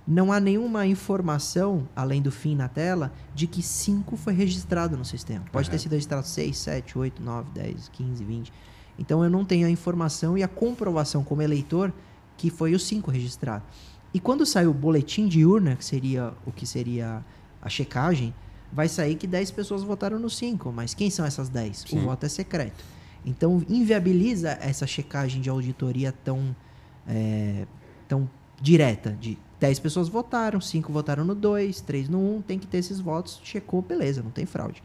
Não há nenhuma informação, além do fim na tela, de que 5 foi registrado no sistema. Pode uhum. ter sido registrado 6, 7, 8, 9, 10, 15, 20. Então eu não tenho a informação e a comprovação como eleitor que foi o 5 registrado. E quando sai o boletim de urna, que seria o que seria a checagem, vai sair que 10 pessoas votaram no 5. Mas quem são essas 10? Sim. O voto é secreto. Então, inviabiliza essa checagem de auditoria tão, é, tão direta de 10 pessoas votaram, 5 votaram no 2, 3 no 1, tem que ter esses votos, checou, beleza, não tem fraude.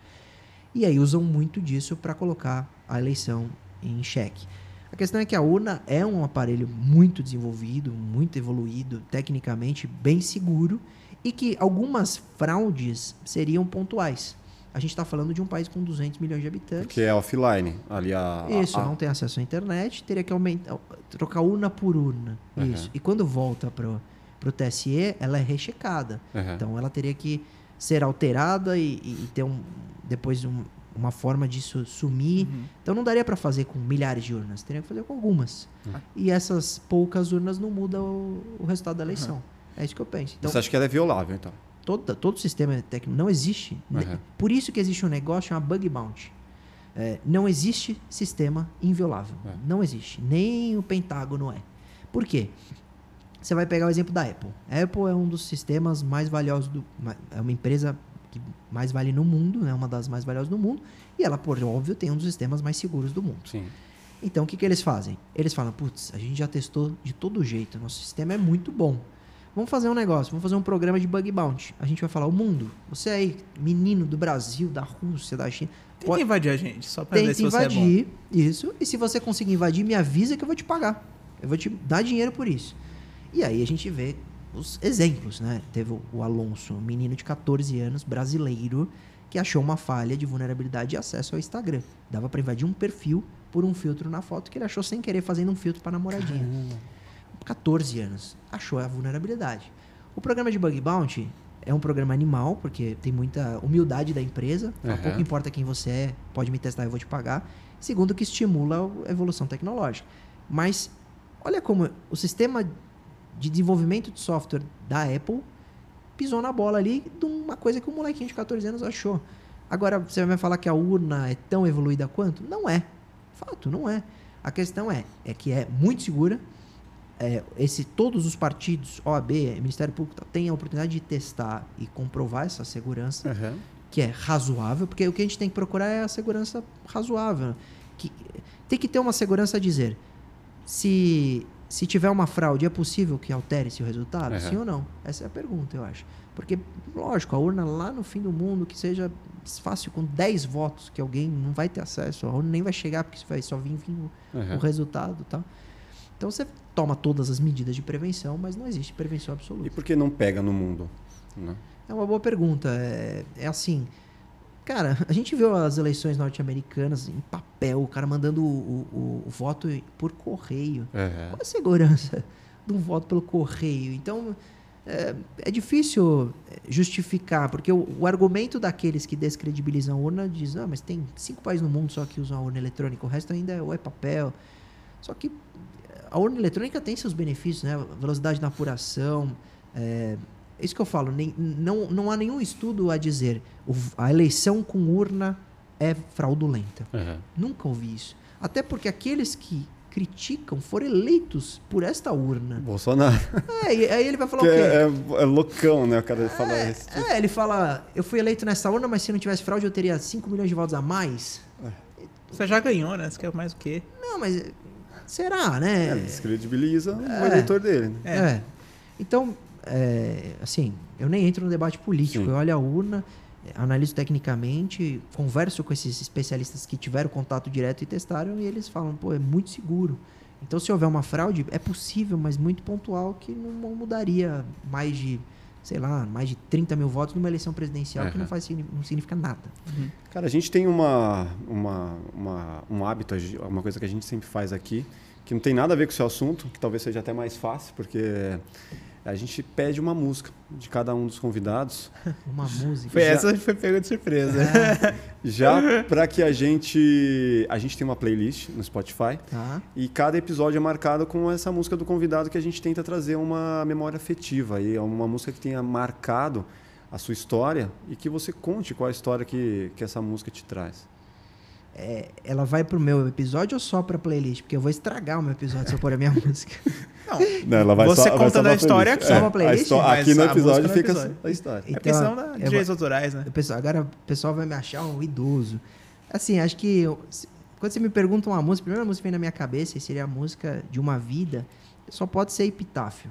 E aí usam muito disso para colocar a eleição em xeque. A questão é que a urna é um aparelho muito desenvolvido, muito evoluído, tecnicamente bem seguro e que algumas fraudes seriam pontuais. A gente está falando de um país com 200 milhões de habitantes. Que é offline. Ali a, Isso, a, não tem acesso à internet, teria que aumentar, trocar urna por urna. Uhum. Isso. E quando volta para o TSE, ela é rechecada. Uhum. Então ela teria que ser alterada e, e ter um, depois um, uma forma disso sumir. Uhum. Então não daria para fazer com milhares de urnas, teria que fazer com algumas. Uhum. E essas poucas urnas não mudam o, o resultado da eleição. É isso que eu penso. Então, Você acha que ela é violável, então? todo, todo sistema técnico não existe. Uhum. Por isso que existe um negócio chamado bug bounty. É, não existe sistema inviolável. É. Não existe. Nem o Pentágono é. Por quê? Você vai pegar o exemplo da Apple. A Apple é um dos sistemas mais valiosos do. É uma empresa mais vale no mundo, é né? uma das mais valiosas do mundo. E ela, por óbvio, tem um dos sistemas mais seguros do mundo. Sim. Então, o que, que eles fazem? Eles falam, putz, a gente já testou de todo jeito, nosso sistema é muito bom. Vamos fazer um negócio, vamos fazer um programa de bug bounty. A gente vai falar, o mundo, você aí, menino do Brasil, da Rússia, da China, Tem pode- que invadir a gente, só pra ver tenta se você é bom. invadir, isso, e se você conseguir invadir, me avisa que eu vou te pagar. Eu vou te dar dinheiro por isso. E aí a gente vê os exemplos, né? Teve o- Alonso, um menino de 14 anos, brasileiro, que achou uma falha de vulnerabilidade de acesso ao Instagram. Dava pra invadir um perfil por um filtro na foto que ele achou sem querer fazendo um filtro pra namoradinha. 14 anos. Achou a vulnerabilidade. O programa de Bug Bounty é um programa animal, porque tem muita humildade da empresa. Aham. Pouco importa quem você é, pode me testar, eu vou te pagar. Segundo, que estimula a evolução tecnológica. Mas olha como o sistema de desenvolvimento de software da Apple pisou na bola ali de uma coisa que um molequinho de 14 anos achou. Agora, você vai me falar que a urna é tão evoluída quanto? Não é. Fato, não é. A questão é, é que é muito segura. É, esse, todos os partidos, OAB, Ministério Público, têm a oportunidade de testar e comprovar essa segurança Uhum. que é razoável, porque o que a gente tem que procurar é a segurança razoável. Que, tem que ter uma segurança a dizer, se, se tiver uma fraude, é possível que altere-se o resultado? Uhum. Sim ou não? Essa é a pergunta, eu acho. Porque, lógico, a urna lá no fim do mundo, que seja fácil, com 10 votos, que alguém não vai ter acesso, a urna nem vai chegar, porque vai só vir, vir o, Uhum. o resultado tal. Então você toma todas as medidas de prevenção, mas não existe prevenção absoluta. E por que não pega no mundo? Né? É uma boa pergunta. É, é assim. Cara, a gente viu as eleições norte-americanas em papel, o cara mandando o, o- o voto por correio. Uhum. Qual a segurança de um voto pelo correio? Então, é, é difícil justificar, porque o, o argumento daqueles que descredibilizam a urna diz: ah, mas tem cinco países no mundo só que usam a urna eletrônica, o resto ainda é, ou é papel. Só que a urna eletrônica tem seus benefícios, né? Velocidade na apuração. É, é isso que eu falo. Nem, não, não há nenhum estudo a dizer o- a eleição com urna é fraudulenta. Uhum. Nunca ouvi isso. Até porque aqueles que criticam foram eleitos por esta urna. Bolsonaro. É, e aí ele vai falar Que o quê? é, é loucão, né? O cara fala isso. É, ele fala, eu fui eleito nessa urna, mas se não tivesse fraude eu teria 5 milhões de votos a mais. Você já ganhou, né? Você quer mais o quê? Não, mas será, né? É, descredibiliza o É. eleitor dele. Né? É. É. Então, é, assim, eu nem entro no debate político. Sim. Eu olho a urna, analiso tecnicamente, converso com esses especialistas que tiveram contato direto e testaram, e eles falam, pô, é muito seguro. Então, se houver uma fraude, é possível, mas muito pontual, que não mudaria mais de, sei lá, mais de 30 mil votos numa eleição presidencial, que Uhum. não, faz, não significa nada. Cara, a gente tem uma, uma, uma, um hábito, uma coisa que a gente sempre faz aqui, que não tem nada a ver com o seu assunto, que talvez seja até mais fácil, porque a gente pede uma música de cada um dos convidados, Uma música. Foi Já- essa que foi pega de surpresa. já para que a gente. A gente tem uma playlist no Spotify. Tá? E cada episódio é marcado com essa música do convidado que a gente tenta trazer uma memória afetiva. E é uma música que tenha marcado a sua história e que você conte qual a história que, que essa música te traz. É, ela vai pro meu episódio ou só pra playlist? Porque eu vou estragar o meu episódio se eu pôr a minha música. Não, Não, ela vai Você só, vai contando só a pra história aqui. É, Só uma playlist? aqui no a música episódio no fica episódio. a história. é porque senão dá eu direitos autorais, né? Pessoal- agora o pessoal vai me achar um idoso. Assim, acho que eu- se- quando você me pergunta uma música, a primeira música que vem na minha cabeça e seria a música de uma vida, só pode ser Epitáfio.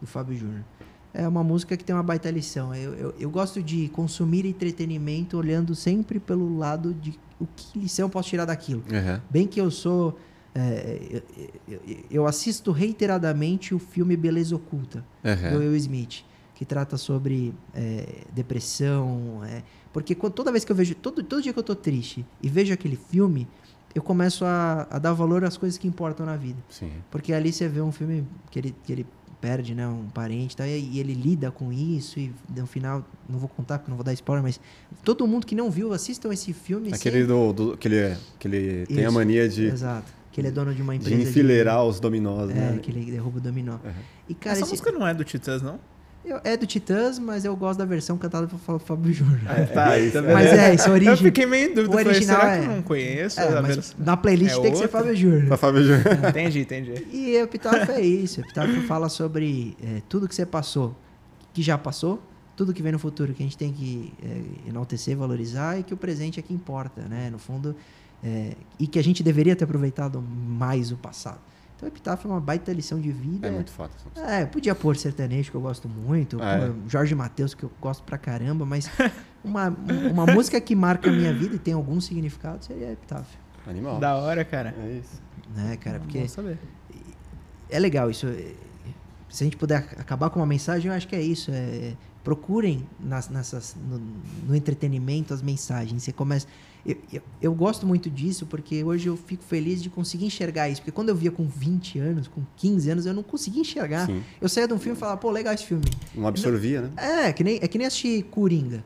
do Fábio Júnior. É uma música que tem uma baita lição. Eu, eu, eu gosto de consumir entretenimento olhando sempre pelo lado de o que lição eu posso tirar daquilo. Uhum. Bem que eu sou. é, eu, eu- assisto reiteradamente o filme Beleza Oculta, Uhum. do Will Smith, que trata sobre é, depressão. é, porque toda vez que eu vejo. Todo, todo dia que eu tô triste e vejo aquele filme, eu começo a, a dar valor às coisas que importam na vida. Sim. Porque ali você vê um filme que ele, que ele perde, né, um parente e tal, e, e ele lida com isso e no final, não vou contar porque não vou dar spoiler, mas todo mundo que não viu, assistam esse filme. Aquele do, do- que ele, que ele tem a Isso, mania de, Exato. Que ele é dono de uma de empresa. enfileirar os dominós, É, né? que ele derruba o dominó. Uhum. E, cara, Essa esse, música não é do Titãs, não? Eu- é do Titãs, mas eu gosto da versão cantada pelo Fábio Júnior. tá, isso, tá vendo? Mas é, isso é Eu origem. fiquei meio em dúvida. O Falei, original será é- que eu não conheço? É, a mas na playlist É tem que ser outra? Fábio Júnior. Pra Fábio Júnior. Entendi, entendi. E Epitáfio é isso. Epitáfio fala sobre é, tudo que você passou, que já passou, tudo que vem no futuro, que a gente tem que é, enaltecer, valorizar e que o presente é que importa, né? No fundo, é, e que a gente deveria ter aproveitado mais o passado. Então, Epitáfio é uma baita lição de vida. É muito foda. É, podia pôr sertanejo, que eu gosto muito, é? pôr Jorge Matheus, que eu gosto pra caramba, mas uma, uma música que marca a minha vida e tem algum significado seria Epitáfio. Animal. Da hora, cara. É isso. Né, cara? Porque Bom saber. é legal isso. é- Se a gente puder acabar com uma mensagem, eu acho que é isso. É, procurem nas, nessas, no, no entretenimento as mensagens. Você começa. Eu, eu, eu gosto muito disso porque hoje eu fico feliz de conseguir enxergar isso. Porque quando eu via com 20 anos, com 15 anos, eu não conseguia enxergar. Sim. Eu saía de um filme e falava, pô, legal esse filme. Não absorvia, né? É, que nem, é que nem assistir Coringa.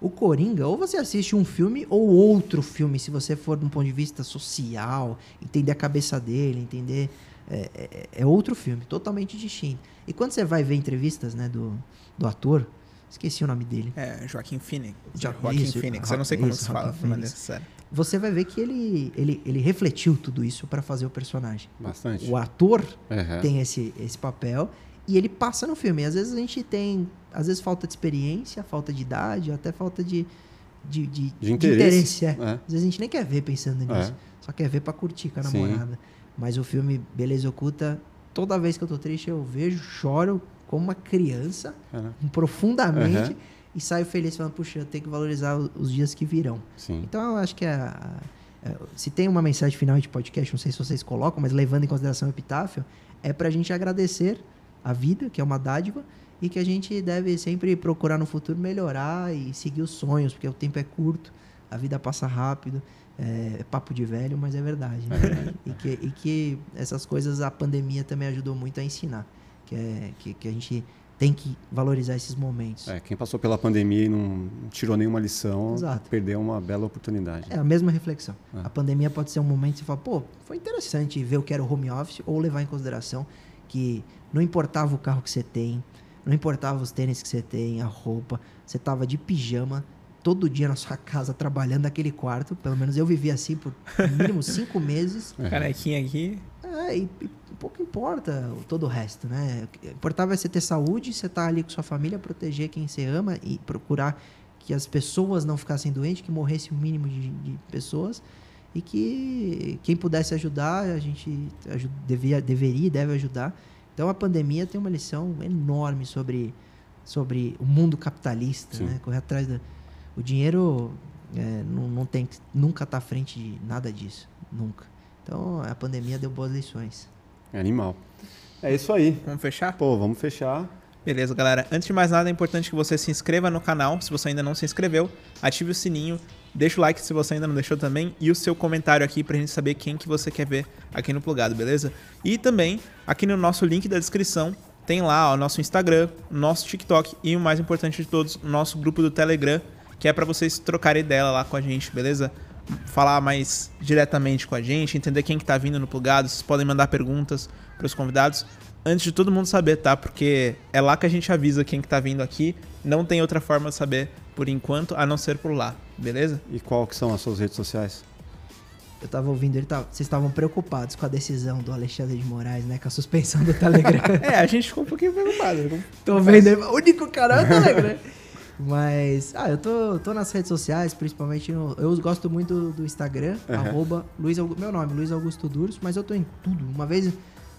O Coringa, ou você assiste um filme ou outro filme, se você for de um ponto de vista social, entender a cabeça dele, entender. É, é- é outro filme, totalmente distinto. E quando você vai ver entrevistas né, do, do ator, esqueci o nome dele. É, Joaquim Phoenix. Jo- Joaquim isso, Phoenix. Eu não sei como isso, se fala, mas sério. Você vai ver que ele, ele, ele refletiu tudo isso para fazer o personagem. Bastante. O ator Uhum. tem esse, esse papel e ele passa no filme. E às vezes a gente tem, às vezes falta de experiência, falta de idade, até falta de de, de, De interesse. é. É. Às vezes a gente nem quer ver pensando nisso, É. só quer ver pra curtir com a Sim. namorada. Mas o filme Beleza Oculta, toda vez que eu tô triste eu vejo, choro como uma criança, Cara, profundamente Uhum. e saio feliz falando, puxa, eu tenho que valorizar os dias que virão. Sim. Então eu acho que a- a- a- se tem uma mensagem final de podcast, não sei se vocês colocam, mas levando em consideração o epitáfio, é pra gente agradecer a vida, que é uma dádiva, e que a gente deve sempre procurar no futuro melhorar e seguir os sonhos, porque o tempo é curto, a vida passa rápido, é, é papo de velho, mas é verdade. né? E, que, e que essas coisas a pandemia também ajudou muito a ensinar, que, é, que, que a gente tem que valorizar esses momentos. É, quem passou pela pandemia e não tirou nenhuma lição, Exato. perdeu uma bela oportunidade. É a mesma reflexão. É. A pandemia pode ser um momento que você fala, pô, foi interessante ver o que era o home office, ou levar em consideração que não importava o carro que você tem, não importava os tênis que você tem, a roupa, você tava de pijama todo dia na sua casa trabalhando naquele quarto. Pelo menos eu vivi assim por no mínimo cinco meses. É. Canequinha aqui. É, e, e pouco importa o- todo o resto, né? O que importava é você ter saúde, você estar ali com sua família, proteger quem você ama e procurar que as pessoas não ficassem doentes, que morresse o mínimo de, de pessoas e que quem pudesse ajudar, a gente aju- devia, deveria e deve ajudar. Então a pandemia tem uma lição enorme sobre, sobre o mundo capitalista, Sim. né? Correr atrás da... O dinheiro é, não, não tem que nunca estar à frente de nada disso, nunca. Então a pandemia deu boas lições. É animal. É isso aí. Vamos fechar? Pô, vamos fechar. Beleza, galera. Antes de mais nada, é importante que você se inscreva no canal, se você ainda não se inscreveu, ative o sininho, deixa o like se você ainda não deixou também e o seu comentário aqui pra gente saber quem que você quer ver aqui no Plugado, beleza? E também, aqui no nosso link da descrição, tem lá o nosso Instagram, nosso TikTok e o mais importante de todos, o nosso grupo do Telegram, que é pra vocês trocarem ideia lá com a gente, beleza? Falar mais diretamente com a gente, entender quem que tá vindo no Plugado, vocês podem mandar perguntas pros convidados antes de todo mundo saber, tá? Porque é lá que a gente avisa quem que tá vindo aqui. Não tem outra forma de saber por enquanto, a não ser por lá, beleza? E qual que são as suas redes sociais? Eu tava ouvindo, ele tava, vocês estavam preocupados com a decisão do Alexandre de Moraes, né? Com a suspensão do Telegram. É, a gente ficou um pouquinho preocupado. tô vendo o único canal é o Telegram. Mas, ah, eu tô, tô nas redes sociais, principalmente no. Eu gosto muito do, Instagram, Uhum. arroba Luiz Augusto, meu nome, Luiz Augusto Duros, mas eu tô em tudo. Uma vez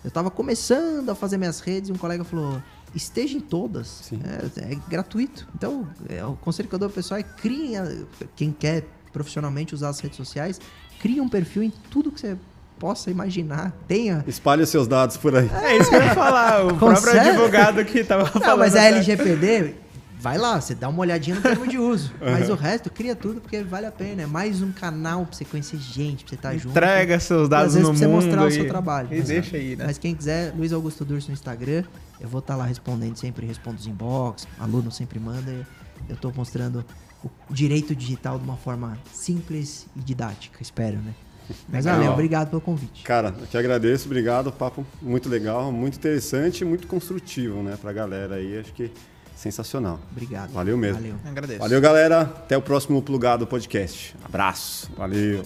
eu tava começando a fazer minhas redes e um colega falou: esteja em todas. É, é, gratuito. Então, é, o conselho que eu dou ao pessoal é criem, a- quem quer profissionalmente usar as redes sociais, crie um perfil em tudo que você possa imaginar. Tenha. Espalhe os seus dados por aí. É isso que eu ia falar. O próprio Consegue? advogado que tava falando. Não, mas a até- LGPD, vai lá, você dá uma olhadinha no termo de uso. Mas o resto, cria tudo porque vale a pena. É mais um canal pra você conhecer gente, pra você estar junto. Entrega seus dados às vezes no pra você mundo mostrar o e- seu trabalho. E Mas- deixa aí, né? Mas quem quiser, Luiz Augusto Durso no Instagram, eu vou estar lá respondendo sempre, respondo os inbox, aluno sempre manda. Eu tô mostrando o direito digital de uma forma simples e didática, espero, né? Mas Legal. valeu, obrigado pelo convite. Cara, eu que agradeço, obrigado. Papo muito legal, muito interessante e muito construtivo, né, pra galera aí. Acho que sensacional. Obrigado. Valeu mesmo. Valeu. Agradeço. Valeu, galera. Até o próximo Plugado Podcast. Abraço. Valeu.